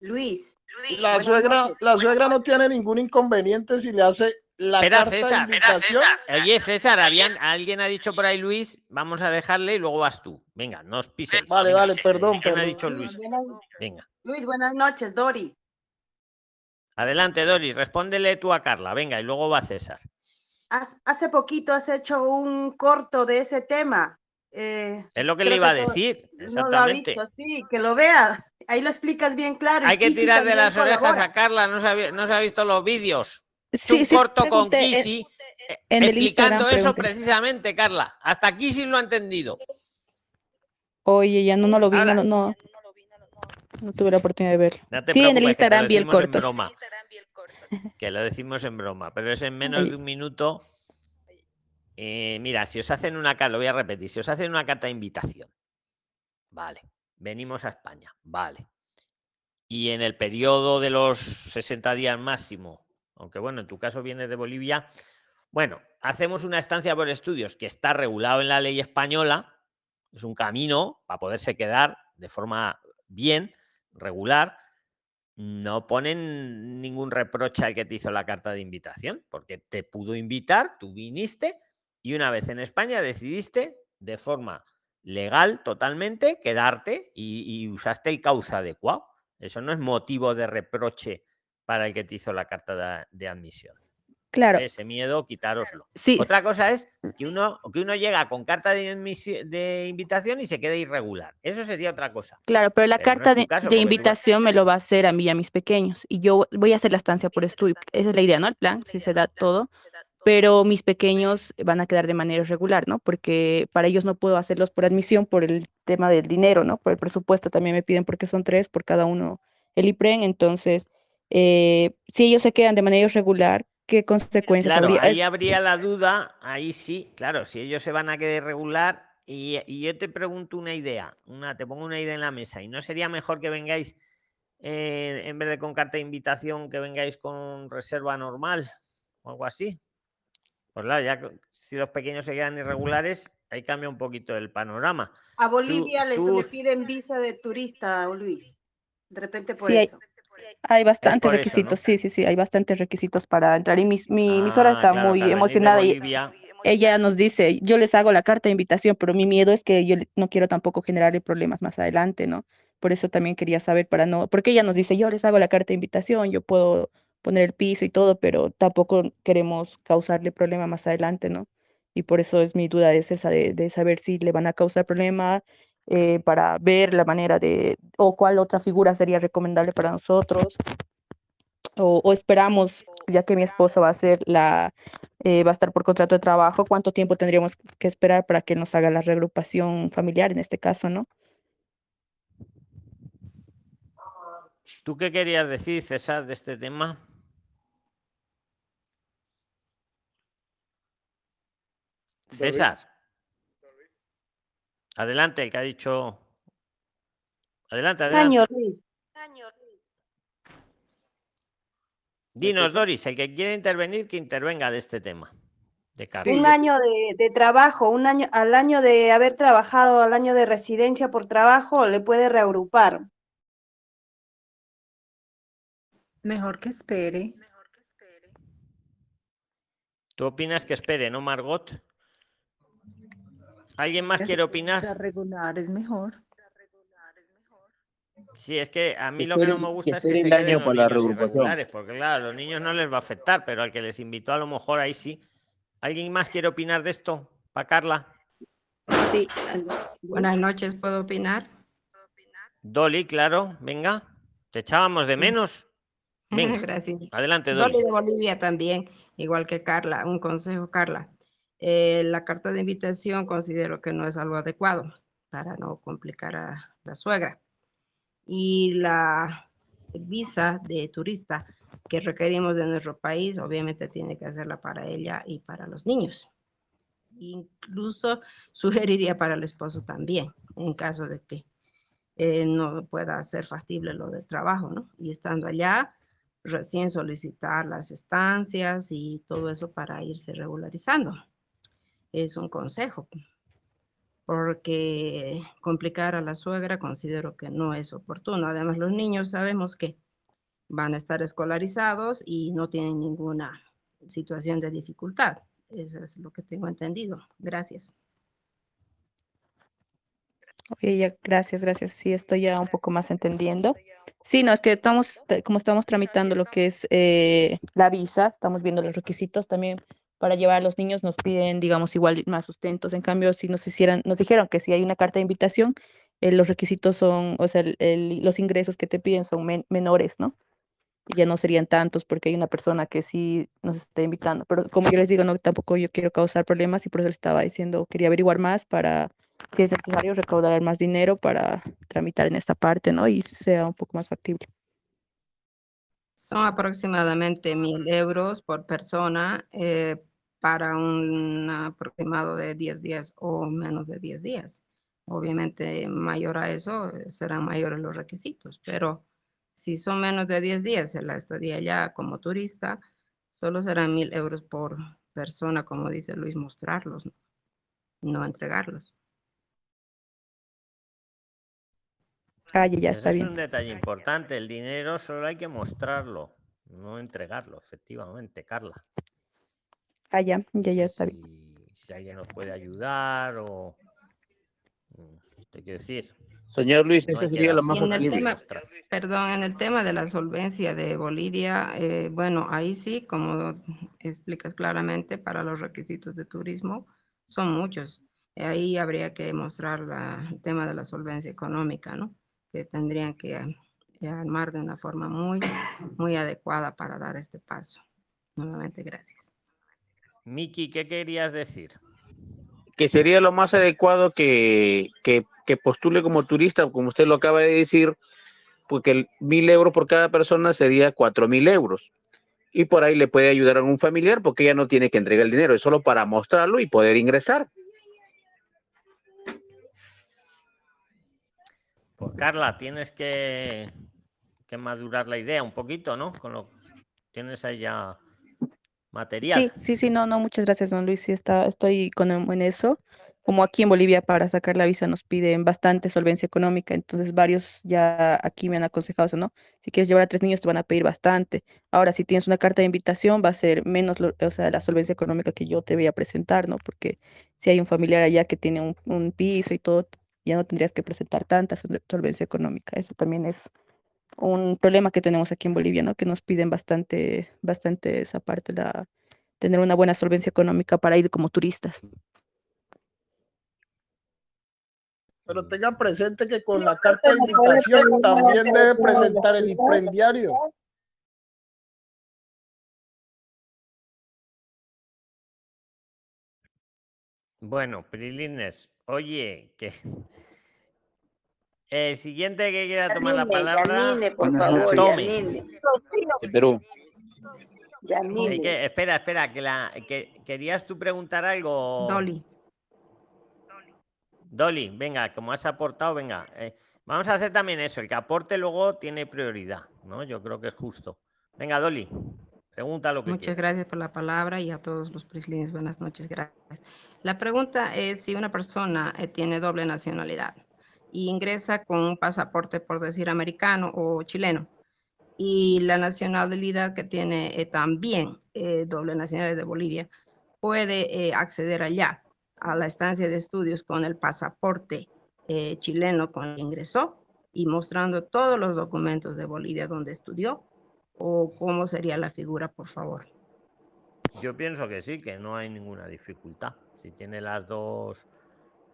Luis, la suegra, la suegra no tiene ningún inconveniente si le hace la Espera, carta César. de invitación. Oye, César, habían, alguien ha dicho por ahí Luis, vamos a dejarle y luego vas tú. Venga, no os piséis. Vale, Venga, vale, perdón, ¿Quién ha dicho Luis? Venga. Luis, buenas noches, Dori. Adelante, Doris, respóndele tú a Carla. Venga, y luego va César. Hace poquito has hecho un corto de ese tema. eh, Es lo que le iba a todo- decir. No lo ha Exactamente. visto, sí, que lo veas. Ahí lo explicas bien claro. Hay que Kisi tirar de las orejas a Carla, no se ha, no se ha visto los vídeos. Sí, un sí, corto con pregunté en- Kisi eh, en el explicando eso pregunté. precisamente, Carla. Hasta Kisi lo ha entendido. Oye, ya no, no lo vi, Ahora- no, no, no tuve la oportunidad de verlo. Sí, en el que Instagram vi el en corto. Que lo decimos en broma, pero es en menos de un minuto. Eh, mira, si os hacen una carta, lo voy a repetir, si os hacen una carta de invitación, vale, venimos a España, vale. Y en el periodo de los 60 días máximo, aunque bueno, en tu caso vienes de Bolivia, bueno, hacemos una estancia por estudios que está regulado en la ley española, es un camino para poderse quedar de forma bien, regular, no ponen ningún reproche al que te hizo la carta de invitación, porque te pudo invitar, tú viniste y una vez en España decidiste de forma legal totalmente quedarte y, usaste el cauce adecuado. Eso no es motivo de reproche para el que te hizo la carta de admisión. Claro. Ese miedo, quitároslo. Sí. Otra cosa es que uno, que uno llega con carta de, de invitación y se quede irregular. Eso sería otra cosa. Claro, pero la Pero carta de, caso, invitación me lo va a hacer a mí y a mis pequeños. Y yo voy a hacer la estancia por estudio. Esa es la idea, ¿no? El plan, si se da todo. Pero mis pequeños van a quedar de manera irregular, ¿no? Porque para ellos no puedo hacerlos por admisión por el tema del dinero, ¿no? Por el presupuesto también me piden porque son tres por cada uno el IPREN. Entonces, eh, si ellos se quedan de manera irregular, ¿qué consecuencias Claro, habría? ahí habría la duda, ahí sí, claro, si ellos se van a quedar regular y, y yo te pregunto una idea, una, te pongo una idea en la mesa y no sería mejor que vengáis eh, en vez de con carta de invitación que vengáis con reserva normal o algo así. Pues claro, ya que- si los pequeños se quedan irregulares, ahí cambia un poquito el panorama. A Tú- Bolivia les tú le piden visa de turista, Luis. De repente por Sí, eso. hay bastantes por eso, ¿no? requisitos, sí, sí, sí, hay bastantes requisitos para entrar. Y mi, mi, Ah, está claro, muy emocionada y ella nos dice, yo les hago la carta de invitación, pero mi miedo es que yo no quiero tampoco generarle problemas más adelante, ¿no? Por eso también quería saber para no, porque ella nos dice, yo les hago la carta de invitación, yo puedo poner el piso y todo, pero tampoco queremos causarle problema más adelante, ¿no? Y por eso es mi duda, es esa de, de saber si le van a causar problema eh, para ver la manera de, o cuál otra figura sería recomendable para nosotros o, o esperamos, ya que mi esposo va a ser la, eh, va a estar por contrato de trabajo, ¿cuánto tiempo tendríamos que esperar para que nos haga la reagrupación familiar en este caso, no? ¿Tú qué querías decir, César, de este tema? David. César. Adelante, el que ha dicho. Adelante, adelante. Dinos, Doris, el que quiere intervenir, que intervenga de este tema. De. Un año de, de trabajo, un año, al año de haber trabajado, al año de residencia por trabajo, le puede reagrupar. Mejor que espere. ¿Tú opinas que espere, no, Margot? ¿Alguien más quiere opinar? regular es mejor. Sí, es que a mí Que lo que no me que gusta es que se el queden año los para la niños porque claro, a los niños no les va a afectar, pero al que les invitó a lo mejor ahí sí. ¿Alguien más quiere opinar de esto? ¿Para Carla? Sí. Buenas noches, ¿puedo opinar? Dolly, claro, venga. Te echábamos de menos. *laughs* Venga, Gracias. adelante, Dolly. Dolly de Bolivia también, igual que Carla. Un consejo, Carla. Eh, la carta de invitación considero que no es algo adecuado para no complicar a la suegra. Y la visa de turista que requerimos de nuestro país, obviamente tiene que hacerla para ella y para los niños. Incluso *laughs* sugeriría para el esposo también, en caso de que eh, no pueda ser factible lo del trabajo, ¿no? Y estando allá, recién solicitar las estancias y todo eso para irse regularizando. Es un consejo, porque complicar a la suegra considero que no es oportuno. Además, los niños sabemos que van a estar escolarizados y no tienen ninguna situación de dificultad. Eso es lo que tengo entendido. Gracias. Ok, ya, gracias, gracias. Sí, estoy ya un poco más entendiendo. Sí, no, es que estamos, te- como estamos tramitando lo que es eh, la visa, estamos viendo los requisitos también para llevar a los niños, nos piden, digamos, igual más sustentos. En cambio, si nos hicieran, nos dijeron que si hay una carta de invitación, eh, los requisitos son, o sea, los ingresos que te piden son men- menores, ¿no? Ya no serían tantos porque hay una persona que sí nos está invitando. Pero como yo les digo, no, tampoco yo quiero causar problemas y por eso les estaba diciendo, quería averiguar más para, si es necesario, recaudar más dinero para tramitar en esta parte, ¿no? Y sea un poco más factible. Son aproximadamente mil euros por persona eh, para un aproximado de 10 días o menos de 10 días. Obviamente, mayor a eso eh, serán mayores los requisitos, pero si son menos de 10 días en la estadía allá como turista, solo serán mil euros por persona, como dice Luis, mostrarlos, no, no entregarlos. Ah, ya, ya Ese está es bien. un detalle importante. El dinero solo hay que mostrarlo, no entregarlo, efectivamente, Carla. Ah, ya, ya, ya está bien. Si alguien nos puede ayudar o... mm, Te quiero decir. Señor Luis, no que sería lo dar más tema, perdón, en el tema de la solvencia de Bolivia, eh, bueno, ahí sí, como explicas claramente, para los requisitos de turismo son muchos. Ahí habría que mostrar la- el tema de la solvencia económica, ¿no? Que tendrían que eh, armar de una forma muy, muy adecuada para dar este paso. Nuevamente, gracias. Miki, ¿qué querías decir? que sería lo más adecuado que, que, que postule como turista, como usted lo acaba de decir, porque mil euros por cada persona sería cuatro mil euros. Y por ahí le puede ayudar a un familiar porque ella no tiene que entregar el dinero, es solo para mostrarlo y poder ingresar. Pues Carla, tienes que, que madurar la idea un poquito, ¿no? Con lo tienes ahí ya material. Sí, sí, sí, no, no, muchas gracias, don Luis. Sí, está, estoy con, en eso. Como aquí en Bolivia para sacar la visa nos piden bastante solvencia económica, entonces varios ya aquí me han aconsejado eso, ¿no? Si quieres llevar a tres niños te van a pedir bastante. Ahora, si tienes una carta de invitación va a ser menos, lo- o sea, la solvencia económica que yo te voy a presentar, ¿no? Porque si hay un familiar allá que tiene un, un piso y todo, ya no tendrías que presentar tanta sol- solvencia económica. Eso también es un problema que tenemos aquí en Bolivia, ¿no? Que nos piden bastante, bastante esa parte, la, tener una buena solvencia económica para ir como turistas. Pero tenga presente que con la carta de invitación también debe presentar el imprendiario. Bueno, Prilines, oye, que *laughs* el siguiente que quiera tomar la palabra, Yanine, por favor, tome. Yanine. De Perú. Que- espera, espera, que la que querías tú preguntar algo. Dolly. Dolly, venga, como has aportado, venga. eh, vamos a hacer también eso, el que aporte luego tiene prioridad, ¿no? Yo creo que es justo. Venga, Dolly, pregunta lo que Muchas quieras. gracias por la palabra y a todos los prislines, buenas noches, gracias. La pregunta es si una persona eh, tiene doble nacionalidad y ingresa con un pasaporte, por decir, americano o chileno, y la nacionalidad que tiene eh, también eh, doble nacionalidad de Bolivia, puede eh, acceder allá a la estancia de estudios con el pasaporte chileno con el que ingresó y mostrando todos los documentos de Bolivia donde estudió, o cómo sería la figura, por favor. Yo pienso que sí, que no hay ninguna dificultad. Si tiene las dos,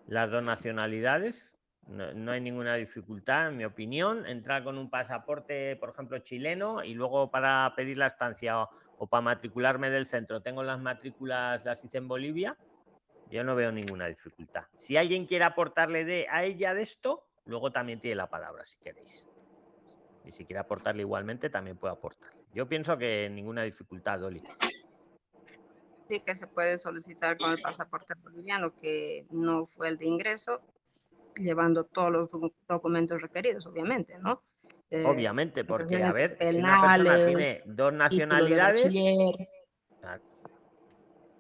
las dos nacionalidades, no, hay ninguna dificultad, en mi opinión. Entrar con un pasaporte, por ejemplo, chileno y luego para pedir la estancia o, para matricularme del centro. Tengo las matrículas, las hice en Bolivia Yo no veo ninguna dificultad. Si alguien quiere aportarle de, a ella de esto, luego también tiene la palabra, si queréis. Y si quiere aportarle igualmente, también puede aportarle. Yo pienso que ninguna dificultad, Dolly. Sí que se puede solicitar con el pasaporte boliviano, que no fue el de ingreso, llevando todos los docu- documentos requeridos, obviamente, ¿no? Eh, Obviamente, porque, a ver, si una persona tiene dos nacionalidades, ah,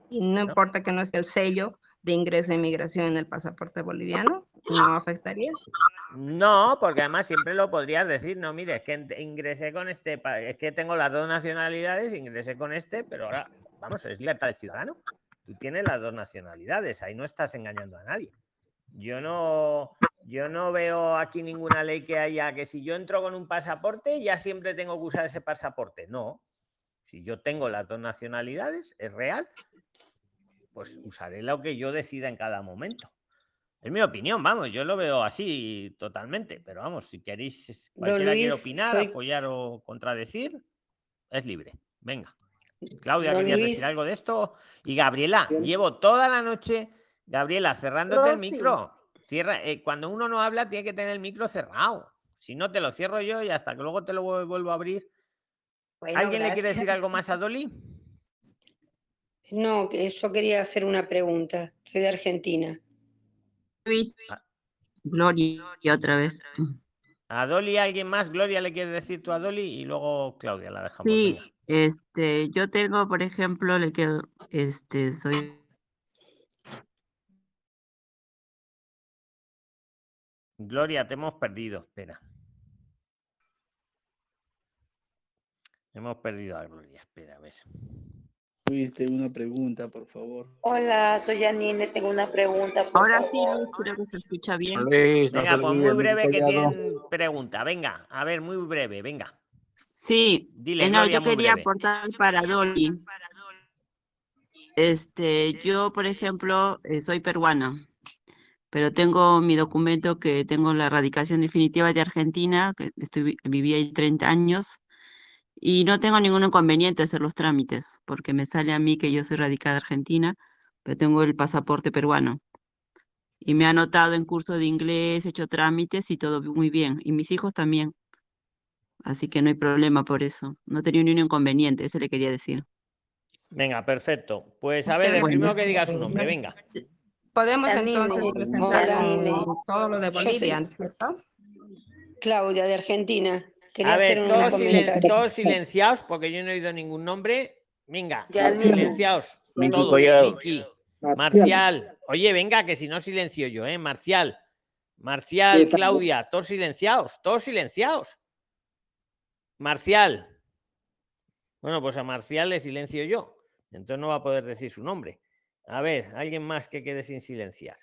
y no importa que no esté el sello de ingreso e inmigración en el pasaporte boliviano, no afectaría. No, porque además siempre lo podrías decir, no, mire, es que ingresé con este, es que tengo las dos nacionalidades, ingresé con este, pero ahora, vamos, es libertad de ciudadano. Tú tienes las dos nacionalidades, ahí no estás engañando a nadie. Yo no, yo no veo aquí ninguna ley que haya que si yo entro con un pasaporte, ya siempre tengo que usar ese pasaporte. No. Si yo tengo las dos nacionalidades, es real, pues usaré lo que yo decida en cada momento. Es mi opinión, vamos, yo lo veo así totalmente, pero vamos, si queréis, cualquiera quiere opinar, soy- apoyar o contradecir, es libre. Venga. Claudia, Don ¿querías Luis. decir algo de esto? Y Gabriela, llevo toda la noche, Gabriela, cerrándote el micro. Cierra, eh, cuando uno no habla, tiene que tener el micro cerrado. Si no, te lo cierro yo y hasta que luego te lo vu- vuelvo a abrir. Bueno, ¿Alguien le quiere decir algo más a Dolly? No, que yo quería hacer una pregunta. Soy de Argentina. Gloria, otra vez. A Dolly, ¿alguien más? Gloria, ¿le quieres decir tú a Dolly? Y luego Claudia, la dejamos. Sí, este, yo tengo, por ejemplo, le quedo, este, soy Gloria, te hemos perdido. Espera. Hemos perdido a Gloria. Espera, a ver. Luis, tengo una pregunta, por favor. Hola, soy Janine, tengo una pregunta. por Ahora sí. Luis, creo que se escucha bien. Venga, pues muy breve que tienen pregunta. Venga, a ver, muy breve, venga. Sí, Dile, eh, no, Gloria, yo quería breve. aportar para Dolly. Este, yo, por ejemplo, eh, soy peruana, pero tengo mi documento que tengo la radicación definitiva de Argentina, que estoy, vi- viví ahí 30 años, y no tengo ningún inconveniente hacer los trámites, porque me sale a mí que yo soy radicada Argentina, pero tengo el pasaporte peruano. Y me ha anotado en curso de inglés, he hecho trámites y todo muy bien, y mis hijos también. Así que no hay problema por eso. No tenía ni un inconveniente, eso le quería decir. Venga, perfecto. Pues a ver, el Bueno. primero que diga su nombre, venga. Podemos entonces presentar con todo lo de Bolivia, ¿cierto? Claudia, de Argentina. Quería A hacer ver, todos, silen- comentario. todos silenciados porque yo no he oído ningún nombre. Venga, silenciados. Todos. Marcial. Marcial. Oye, venga, que si no silencio yo, ¿eh? Marcial. Marcial, Sí. Claudia, todos silenciados, todos silenciados. Marcial. Bueno, pues a Marcial le silencio yo. Entonces no va a poder decir su nombre. A ver, alguien más que quede sin silenciar.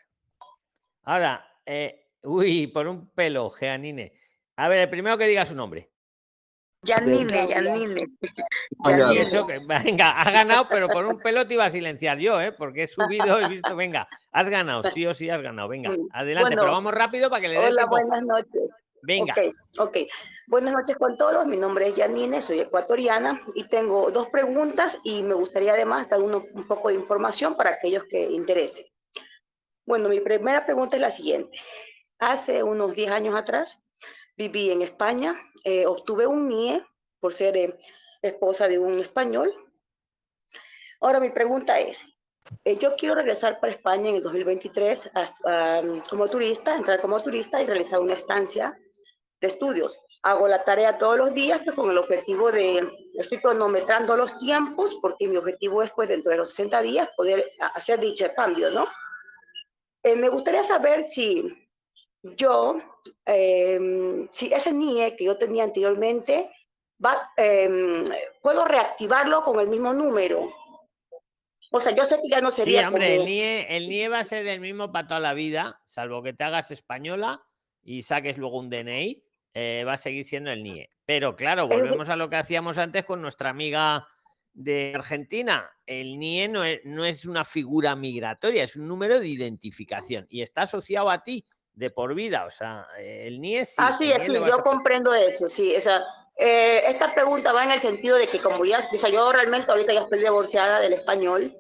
Ahora, eh, uy, por un pelo, Jeanine. A ver, el primero que diga su nombre. Janine, Janine. Y eso que, venga, ha ganado, pero por un pelo te iba a silenciar yo, ¿eh? Porque he subido, he visto, venga, has ganado, sí o sí has ganado, venga, *laughs* adelante, Bueno, pero vamos rápido para que le dé Hola, tiempo. buenas noches. Venga. Ok, ok. Buenas noches con todos. Mi nombre es Janine, soy ecuatoriana y tengo dos preguntas y me gustaría además dar uno- un poco de información para aquellos que interesen. Bueno, mi primera pregunta es la siguiente. Hace unos 10 años atrás viví en España, eh, obtuve un NIE por ser eh, esposa de un español. Ahora mi pregunta es, eh, yo quiero regresar para España en el 2023 as- am, como turista, entrar como turista y realizar una estancia de estudios. Hago la tarea todos los días pues, con el objetivo de, estoy cronometrando los tiempos porque mi objetivo es pues dentro de los 60 días poder hacer dicho cambio, ¿no? Eh, me gustaría saber si yo, em, si ese NIE que yo tenía anteriormente, va, em, puedo reactivarlo con el mismo número. O sea, yo sé que ya no Sí, sería hombre, el NIE, el NIE va a ser el mismo para toda la vida, salvo que te hagas española y saques luego un DNI, eh, va a seguir siendo el NIE. Pero claro, volvemos a lo que hacíamos antes con nuestra amiga de Argentina. El NIE no es, no es una figura migratoria, es un número de identificación y está asociado a ti de por vida. O sea, el NIE sí. Así es, sí, yo comprendo eso, sí. O sea, eh, esta pregunta va en el sentido de que como ya, o sea, yo realmente ahorita ya estoy divorciada del español,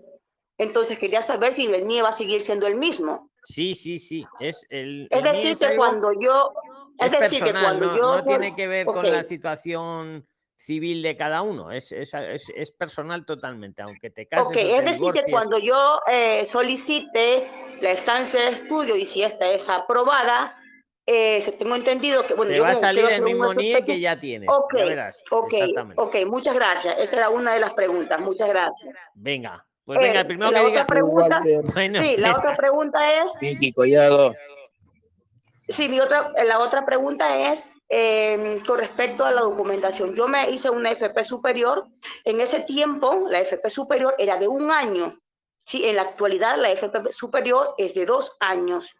Entonces quería saber si el NIE va a seguir siendo el mismo. Sí, sí, sí. Es, el, Es el decir, es que algo- cuando yo, es, es decir, que personal, cuando no, yo no soy- tiene que ver con la situación civil de cada uno. Es, es, es- personal totalmente, aunque te cases Ok, es decir que cuando yo eh, solicite la estancia de estudio y si esta es aprobada, eh, se tengo entendido que, bueno, Te yo va a salir el mismo NIE que ya tienes. Ok, Ya verás. ok, Exactamente. ok, muchas gracias. Esa era una de las preguntas, muchas gracias. Venga, pues Eh, venga, el primero la que otra diga. pregunta, Bueno, sí, la *laughs* espera. otra pregunta es, Vicky Collado. sí, mi otra, la otra pregunta es eh, con respecto a la documentación. Yo me hice una FP superior. En ese tiempo, la FP superior era de un año. Sí, en la actualidad la FP superior es de dos años.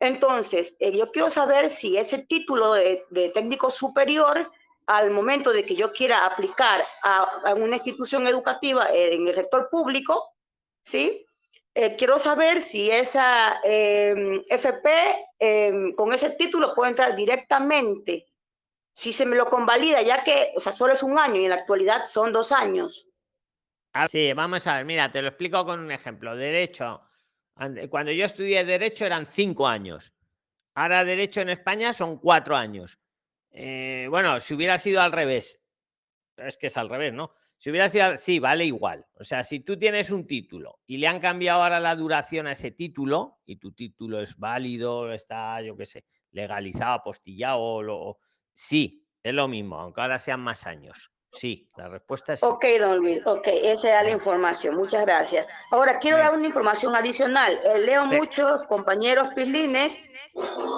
Entonces, eh, yo quiero saber si ese título de, técnico superior, al momento de que yo quiera aplicar a, una institución educativa eh, en el sector público, ¿sí? Eh, quiero saber si esa eh, FP con ese título puede entrar directamente, si se me lo convalida, ya que, o sea, solo es un año y en la actualidad son dos años. Ah, Sí, vamos a ver, mira, te lo explico con un ejemplo. Derecho. Cuando yo estudié Derecho eran cinco años. Ahora Derecho en España son cuatro años. Eh, bueno, si hubiera sido al revés, es que es al revés, ¿no? Si hubiera sido, sí, vale igual. O sea, si tú tienes un título y le han cambiado ahora la duración a ese título y tu título es válido, está, yo qué sé, legalizado, apostillado, lo, sí, es lo mismo, aunque ahora sean más años. Sí, la respuesta es. Ok, don Luis, ok, esa era la información, muchas gracias. Ahora, quiero dar una información adicional. Eh, leo muchos compañeros pislines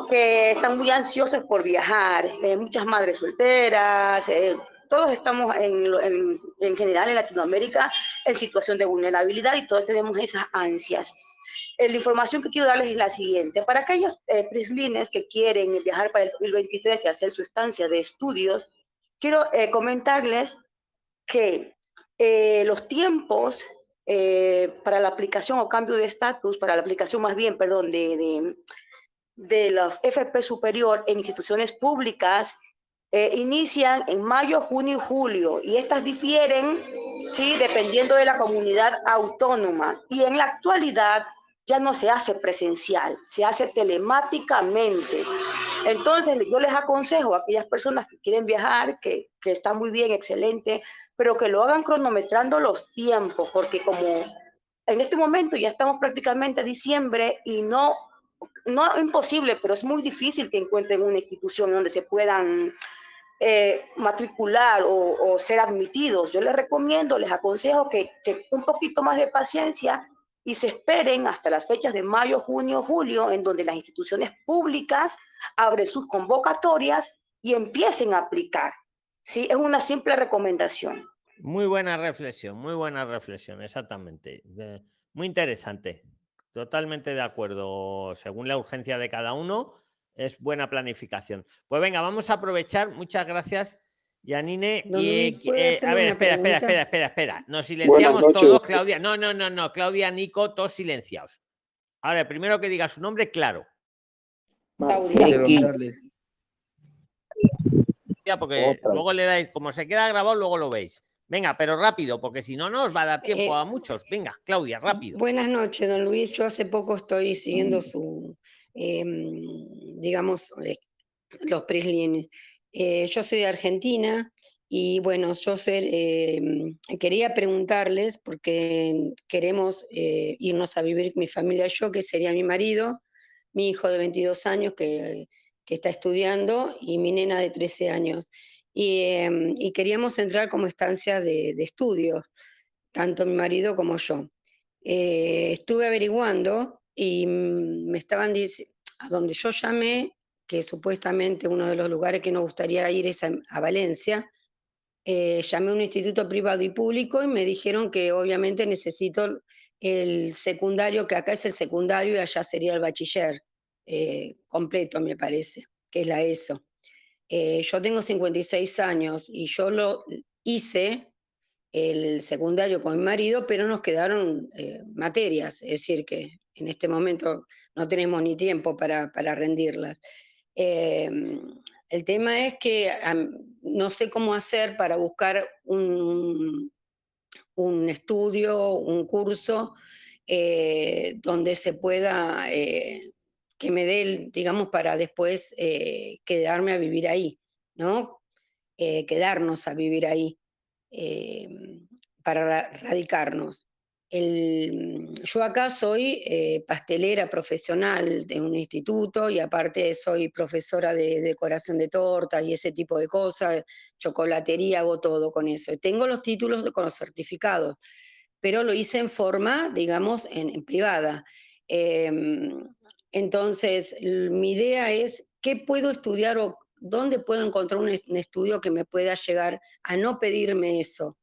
que están muy ansiosos por viajar, eh, muchas madres solteras, eh, todos estamos en, en, en general en Latinoamérica en situación de vulnerabilidad y todos tenemos esas ansias. Eh, la información que quiero darles es la siguiente. Para aquellos prislines que quieren viajar para el 2023 y hacer su estancia de estudios, quiero eh, comentarles que eh, los tiempos eh, para la aplicación o cambio de estatus, para la aplicación más bien, perdón, de, de, de los FP superior en instituciones públicas inician en mayo, junio y julio y estas difieren, sí, dependiendo de la comunidad autónoma. Y en la actualidad ya no se hace presencial, se hace telemáticamente. Entonces, yo les aconsejo a aquellas personas que quieren viajar, que, que está muy bien, excelente, pero que lo hagan cronometrando los tiempos, porque como en este momento ya estamos prácticamente a diciembre y no, no imposible, pero es muy difícil que encuentren una institución donde se puedan eh, matricular o, o ser admitidos. Yo les recomiendo, les aconsejo que, que un poquito más de paciencia y se esperen hasta las fechas de mayo, junio, julio, en donde las instituciones públicas abren sus convocatorias y empiecen a aplicar. Sí, es una simple recomendación. Muy buena reflexión, muy buena reflexión, exactamente. Muy interesante. Totalmente de acuerdo. Según la urgencia de cada uno, es buena planificación. Pues venga, vamos a aprovechar. Muchas gracias, Yanine. Luis, eh, ¿puedo eh, a ver, espera, espera, espera, espera, espera. Nos silenciamos todos. Claudia. No, no, no, no. Claudia, Nico, todos silenciados. Ahora, primero que diga su nombre, claro. Marcelo González. Ya, porque Otra. luego le dais, como se queda grabado, luego lo veis. Venga, pero rápido, porque si no, no os va a dar tiempo Eh, a muchos. Venga, Claudia, rápido. Buenas noches, don Luis. Yo hace poco estoy siguiendo su, em, digamos, eh, los Prislin. Eh, yo soy de Argentina y bueno, yo soy, em, quería preguntarles, porque queremos eh, irnos a vivir mi familia y yo, que sería mi marido, mi hijo de 22 años que, que está estudiando y mi nena de 13 años. Y, em, y queríamos entrar como estancia de, de estudios, tanto mi marido como yo. Eh, estuve averiguando y mm, me estaban diciendo, a donde yo llamé, que supuestamente uno de los lugares que nos gustaría ir es a, Valencia, eh, llamé a un instituto privado y público y me dijeron que obviamente necesito el secundario, que acá es el secundario y allá sería el bachiller eh, completo, me parece, que es la ESO. Eh, yo tengo 56 años y yo lo hice el secundario con mi marido, pero nos quedaron materias, es decir, que en este momento no tenemos ni tiempo para, para rendirlas. Eh, el tema es que no sé cómo hacer para buscar un, un estudio, un curso eh, donde se pueda, eh, que me dé, digamos, para después eh, quedarme a vivir ahí, ¿no? Quedarnos a vivir ahí, eh, para ra- radicarnos. El- yo acá soy eh, pastelera profesional de un instituto y aparte soy profesora de decoración de tortas y ese tipo de cosas, chocolatería, hago todo con eso. Tengo los títulos con los certificados, pero lo hice en forma, digamos, en, en privada. Em, entonces, mi idea es qué puedo estudiar o dónde puedo encontrar un estudio que me pueda llegar a no pedirme eso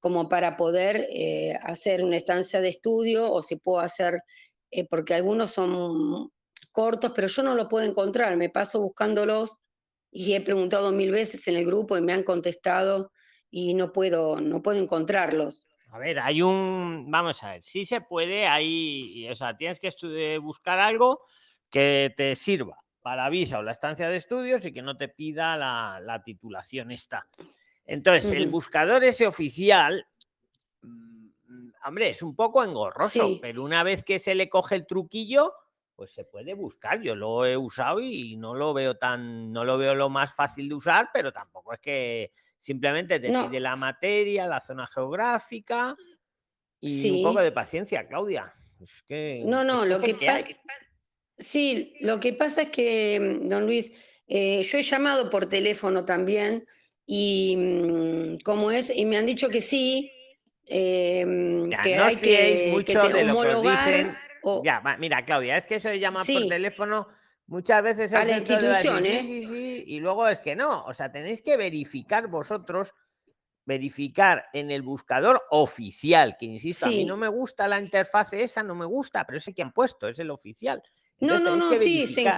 como para poder eh, hacer una estancia de estudio o si puedo hacer, eh, porque algunos son cortos, pero yo no lo puedo encontrar, me paso buscándolos y he preguntado mil veces en el grupo y me han contestado y no puedo, no puedo encontrarlos. A ver, hay un. Vamos a ver, sí se puede, hay. O sea, tienes que buscar algo que te sirva para la visa o la estancia de estudios y que no te pida la, la titulación esta. Entonces, el buscador ese oficial, mm, hombre, es un poco engorroso, Sí. pero una vez que se le coge el truquillo, pues se puede buscar. Yo lo he usado y no lo veo tan, no lo veo lo más fácil de usar, pero tampoco es que simplemente te No. pide la materia, la zona geográfica y un poco de paciencia, Claudia. Es que No, no, lo que, el que pa- hay. sí, lo que pasa es que, mm, don Luis, eh, yo he llamado por teléfono también y mm, cómo es, y me han dicho que sí, eh, mm, Ya, que no hay que, que mucho te de lo que os homologar dicen. o Ya, mira, Claudia, es que eso de llamar por teléfono muchas veces a la institución, ¿eh? sí, sí, y luego es que no. O sea, tenéis que verificar vosotros, verificar en el buscador oficial, que insisto, a mí no me gusta la interfase esa, no me gusta, pero ese que han puesto es el oficial. No, Entonces no, no, sí, se-.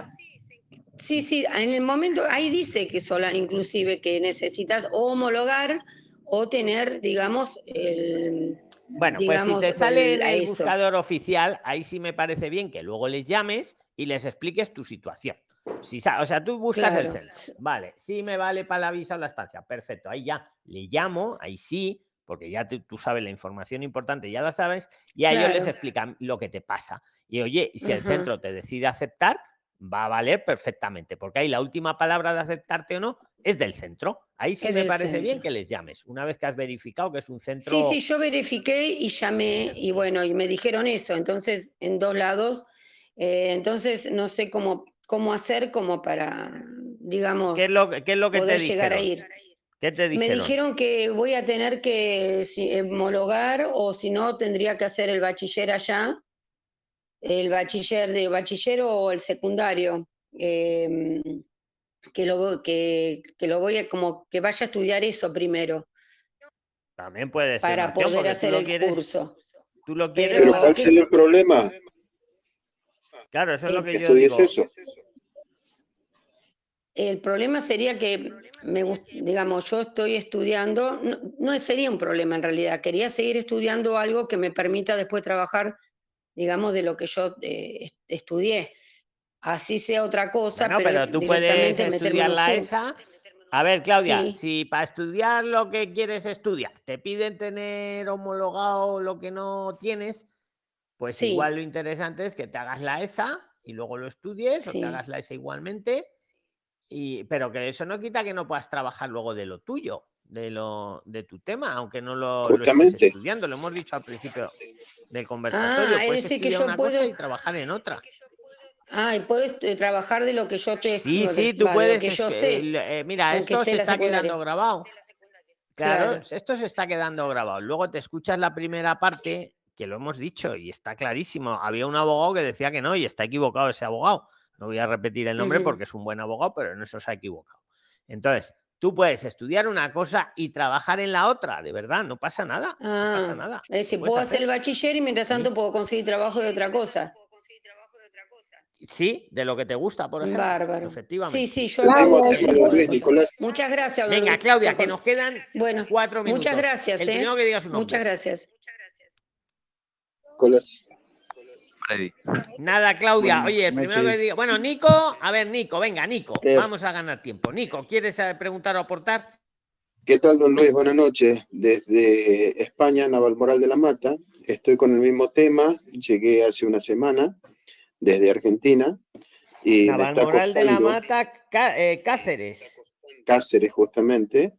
Sí, sí, en el momento, ahí dice que sola, inclusive que necesitas homologar o tener, digamos, el, Bueno, pues si digamos, te sale el- el buscador oficial, ahí sí me parece bien que luego les llames y les expliques tu situación. Si, o sea, tú buscas el Claro. centro. Vale, sí me vale para la visa o la estancia. Perfecto, ahí ya le llamo, ahí sí, porque ya tú, tú sabes la información importante, ya la sabes, y a ellos les Claro. explican lo que te pasa. Y oye, si el Ajá. centro te decide aceptar, va a valer perfectamente, porque ahí la última palabra de aceptarte o no es del centro. Ahí sí Es me parece bien que les llames, una vez que has verificado que es un centro. Sí, sí, yo verifiqué y llamé y bueno, y me dijeron eso, entonces en dos lados, eh, entonces no sé cómo, cómo hacer como para, digamos, ¿Qué es lo, qué es lo que te poder llegar a dijeron? ir. ¿Qué te Me dijeron? dijeron que voy a tener que homologar o si no tendría que hacer el bachiller allá, el bachiller de bachiller o el secundario, em, que lo, que, que lo voy a como que vaya a estudiar eso primero También puede ser para poder hacer el quieres, curso. tú lo quieres. Pero ¿Cuál sería el problema? Claro, eso es lo Eh, que Que yo digo. eso. El problema sería que, me, digamos, yo estoy estudiando, no, no sería un problema en realidad, quería seguir estudiando algo que me permita después trabajar, digamos, de lo que yo eh, est- estudié. Así sea otra cosa, Bueno, pero, pero tú puedes estudiar la. ESA. A ver, Claudia, Sí. si para estudiar lo que quieres estudiar te piden tener homologado lo que no tienes, pues Sí. igual lo interesante es que te hagas la ESA y luego lo estudies o te hagas la ESA igualmente. Y, pero que eso no quita que no puedas trabajar luego de lo tuyo, de lo de tu tema, aunque no lo, lo estés Justamente. estudiando. Lo hemos dicho al principio del conversatorio. Ah, es puedes decir que yo una puedo, cosa y trabajar en otra. ah, y puedo est- trabajar de lo que yo estoy, Sí, sí, tú puedes. que es yo que sé, el- eh, mira, esto se está secundaria. quedando grabado. Claro, Claro. esto se está quedando grabado. Luego te escuchas la primera parte, que lo hemos dicho y está clarísimo. Había un abogado que decía que no y está equivocado ese abogado. No voy a repetir el nombre porque es un buen abogado, pero en eso se ha equivocado. Entonces, tú puedes estudiar una cosa y trabajar en la otra, de verdad, no pasa nada. No pasa Ah, nada. es decir, puedo hacer el bachiller y mientras Sí. tanto puedo conseguir trabajo de otra cosa. Sí, de lo que te gusta, por ejemplo. Bárbaro. Sí, Efectivamente. sí, yo Luis, cosas. Nicolás. Muchas gracias, don Venga. Claudia, que nos quedan Bueno, cuatro minutos. muchas gracias, El ¿eh? primero que diga su nombre. Muchas gracias. Nicolás. Freddy. Nada, Claudia. Oye, primero que diga. Bueno, Nico, a ver, Nico, venga, Nico, ¿Qué? vamos a ganar tiempo. Nico, ¿quieres eh, preguntar o aportar? ¿Qué tal, don Luis? Buenas noches. Desde España, Navalmoral de la Mata. estoy con el mismo tema. Llegué hace una semana desde Argentina y Navalmoral de la Mata, eh, Cáceres. Cáceres justamente,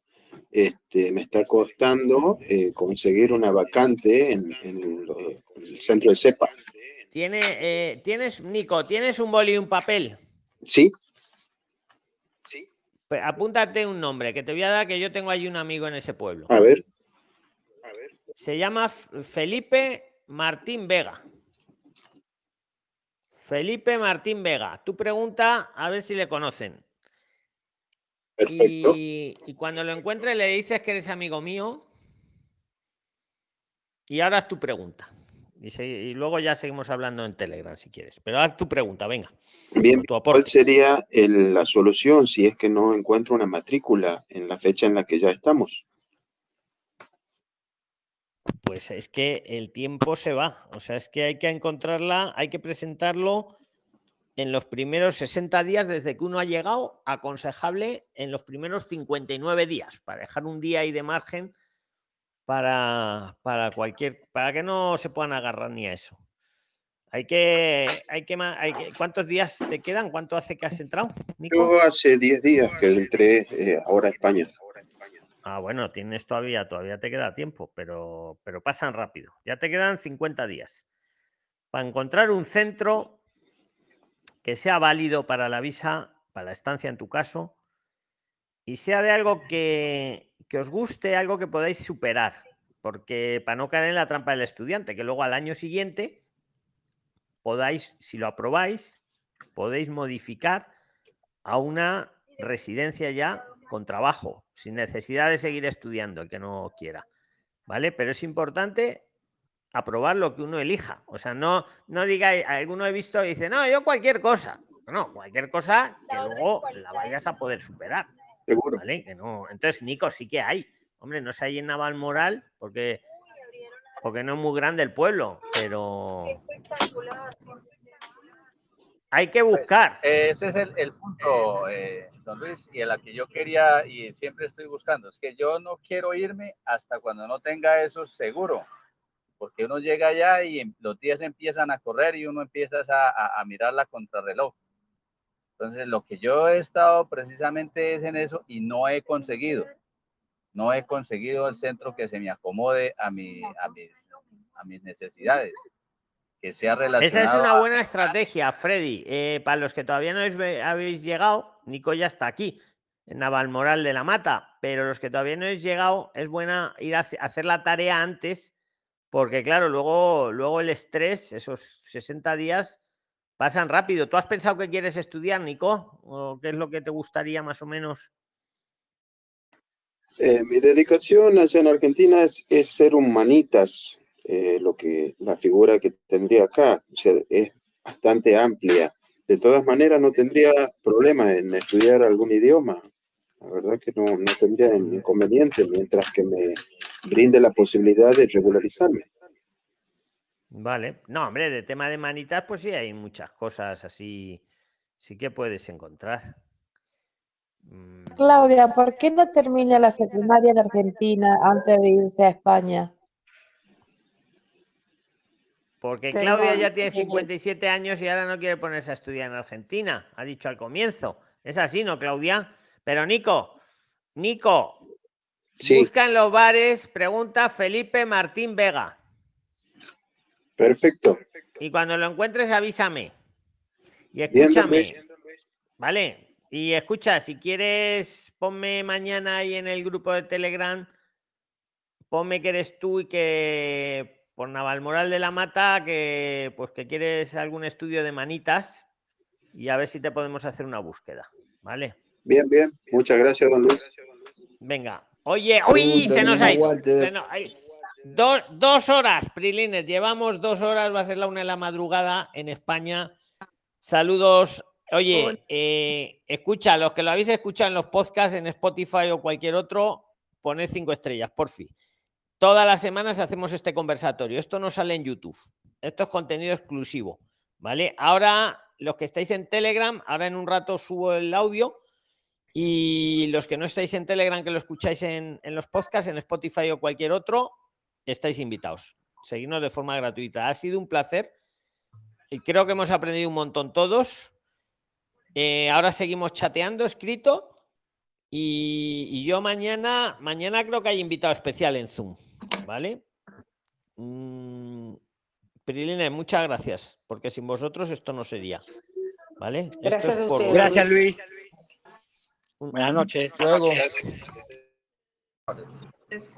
este, me está costando eh, conseguir una vacante en, en lo- en el centro de CEPA. Tiene, eh, tienes, Nico, ¿tienes un boli y un papel? Sí, Pues apúntate un nombre, que te voy a dar que yo tengo allí un amigo en ese pueblo. a ver, Se llama Felipe Martín Vega. Felipe Martín Vega. Tú pregunta a ver si le conocen. perfecto. Y, y cuando lo encuentres le dices que eres amigo mío. Y ahora haz tu pregunta. Y, se- y luego ya seguimos hablando en Telegram si quieres. Pero haz tu pregunta, venga. Bien, tu ¿cuál sería el- la solución si es que no encuentro una matrícula en la fecha en la que ya estamos? Pues es que el tiempo se va. O sea, es que hay que encontrarla, hay que presentarlo en los primeros 60 días desde que uno ha llegado, aconsejable en los primeros 59 días, para dejar un día ahí de margen para, para cualquier, para que no se puedan agarrar ni a eso. Hay que, hay que, hay que- ¿cuántos días te quedan? ¿Cuánto hace que has entrado? Nico? Yo hace 10 días que entré eh, ahora a España. Ah, bueno, tienes todavía, todavía te queda tiempo, pero, pero pasan rápido. Ya te quedan 50 días. Para encontrar un centro que sea válido para la visa, para la estancia en tu caso, y sea de algo que, que os guste, algo que podáis superar. Porque para no caer en la trampa del estudiante, que luego al año siguiente podáis, si lo aprobáis, podéis modificar a una residencia ya con trabajo, sin necesidad de seguir estudiando, el que no quiera. ¿Vale? Pero es importante aprobar lo que uno elija. O sea, no, no digáis, alguno he visto y dice, no, yo cualquier cosa. No, cualquier cosa que luego la vayas a poder superar. Seguro. ¿Vale? Que no. Entonces, Nico, sí que hay. Hombre, no se hay en Navalmoral porque, porque no es muy grande el pueblo, pero hay que buscar. Ese es el, el punto, eh, don Luis, y el que yo quería y siempre estoy buscando. Es que yo no quiero irme hasta cuando no tenga eso seguro, porque uno llega allá y los días empiezan a correr y uno empieza a, a, a mirar la contrarreloj. Entonces, lo que yo he estado precisamente es en eso y no he conseguido. No he conseguido el centro que se me acomode a, mi, a, mis, a mis necesidades, que sea relacionado. Esa es una a- buena estrategia, Freddy. Eh, para los que todavía no habéis, llegado, Nico ya está aquí, en Navalmoral de la Mata, pero los que todavía no habéis llegado, es buena ir a hace- hacer la tarea antes, porque claro, luego, luego el estrés, esos 60 días, pasan rápido. ¿Tú has pensado que quieres estudiar, Nico? ¿O qué es lo que te gustaría más o menos? Eh, mi dedicación allá en Argentina es, es ser humanitas, eh, lo que la figura que tendría acá, o sea, es bastante amplia. De todas maneras, no tendría problema en estudiar algún idioma. La verdad que no, no tendría inconveniente mientras que me brinde la posibilidad de regularizarme. Vale. No, hombre, de tema de manitas, pues sí, hay muchas cosas así, sí que puedes encontrar. Mm, Claudia, ¿por qué no termina la secundaria en Argentina antes de irse a España? Porque Claudia ya tiene eh, 57 años y ahora no quiere ponerse a estudiar en Argentina, ha dicho al comienzo. Es así, ¿no, Claudia? Pero Nico, Nico, busca en los bares, pregunta Felipe Martín Vega. Perfecto. Y cuando lo encuentres, avísame. Y escúchame. ¿Vale? Y escucha, si quieres, ponme mañana ahí en el grupo de Telegram, ponme que eres tú y que por Navalmoral de la Mata, que pues que quieres algún estudio de manitas y a ver si te podemos hacer una búsqueda. ¿Vale? Bien, bien. Muchas gracias, don Luis. Venga. Oye, uy, se nos ha ido. Se nos ha ido. Do- dos horas, Prilines. Llevamos dos horas, va a ser la una de la madrugada en España. Saludos. Oye, eh, escucha, los que lo habéis escuchado en los podcasts, en Spotify o cualquier otro, poned cinco estrellas, por fin. Todas las semanas hacemos este conversatorio. Esto no sale en YouTube. Esto es contenido exclusivo. ¿Vale? Ahora, los que estáis en Telegram, ahora en un rato subo el audio. Y los que no estáis en Telegram, que lo escucháis en, en los podcasts, en Spotify o cualquier otro, estáis invitados. seguirnos de forma gratuita. Ha sido un placer y creo que hemos aprendido un montón todos. Eh, ahora seguimos chateando, escrito. Y, y yo mañana, mañana creo que hay invitado especial en Zoom, ¿vale? Mm, muchas gracias, porque sin vosotros esto no sería. ¿Vale? Esto Gracias es a por-. Gracias, Luis. Buenas noches. Luego. Es-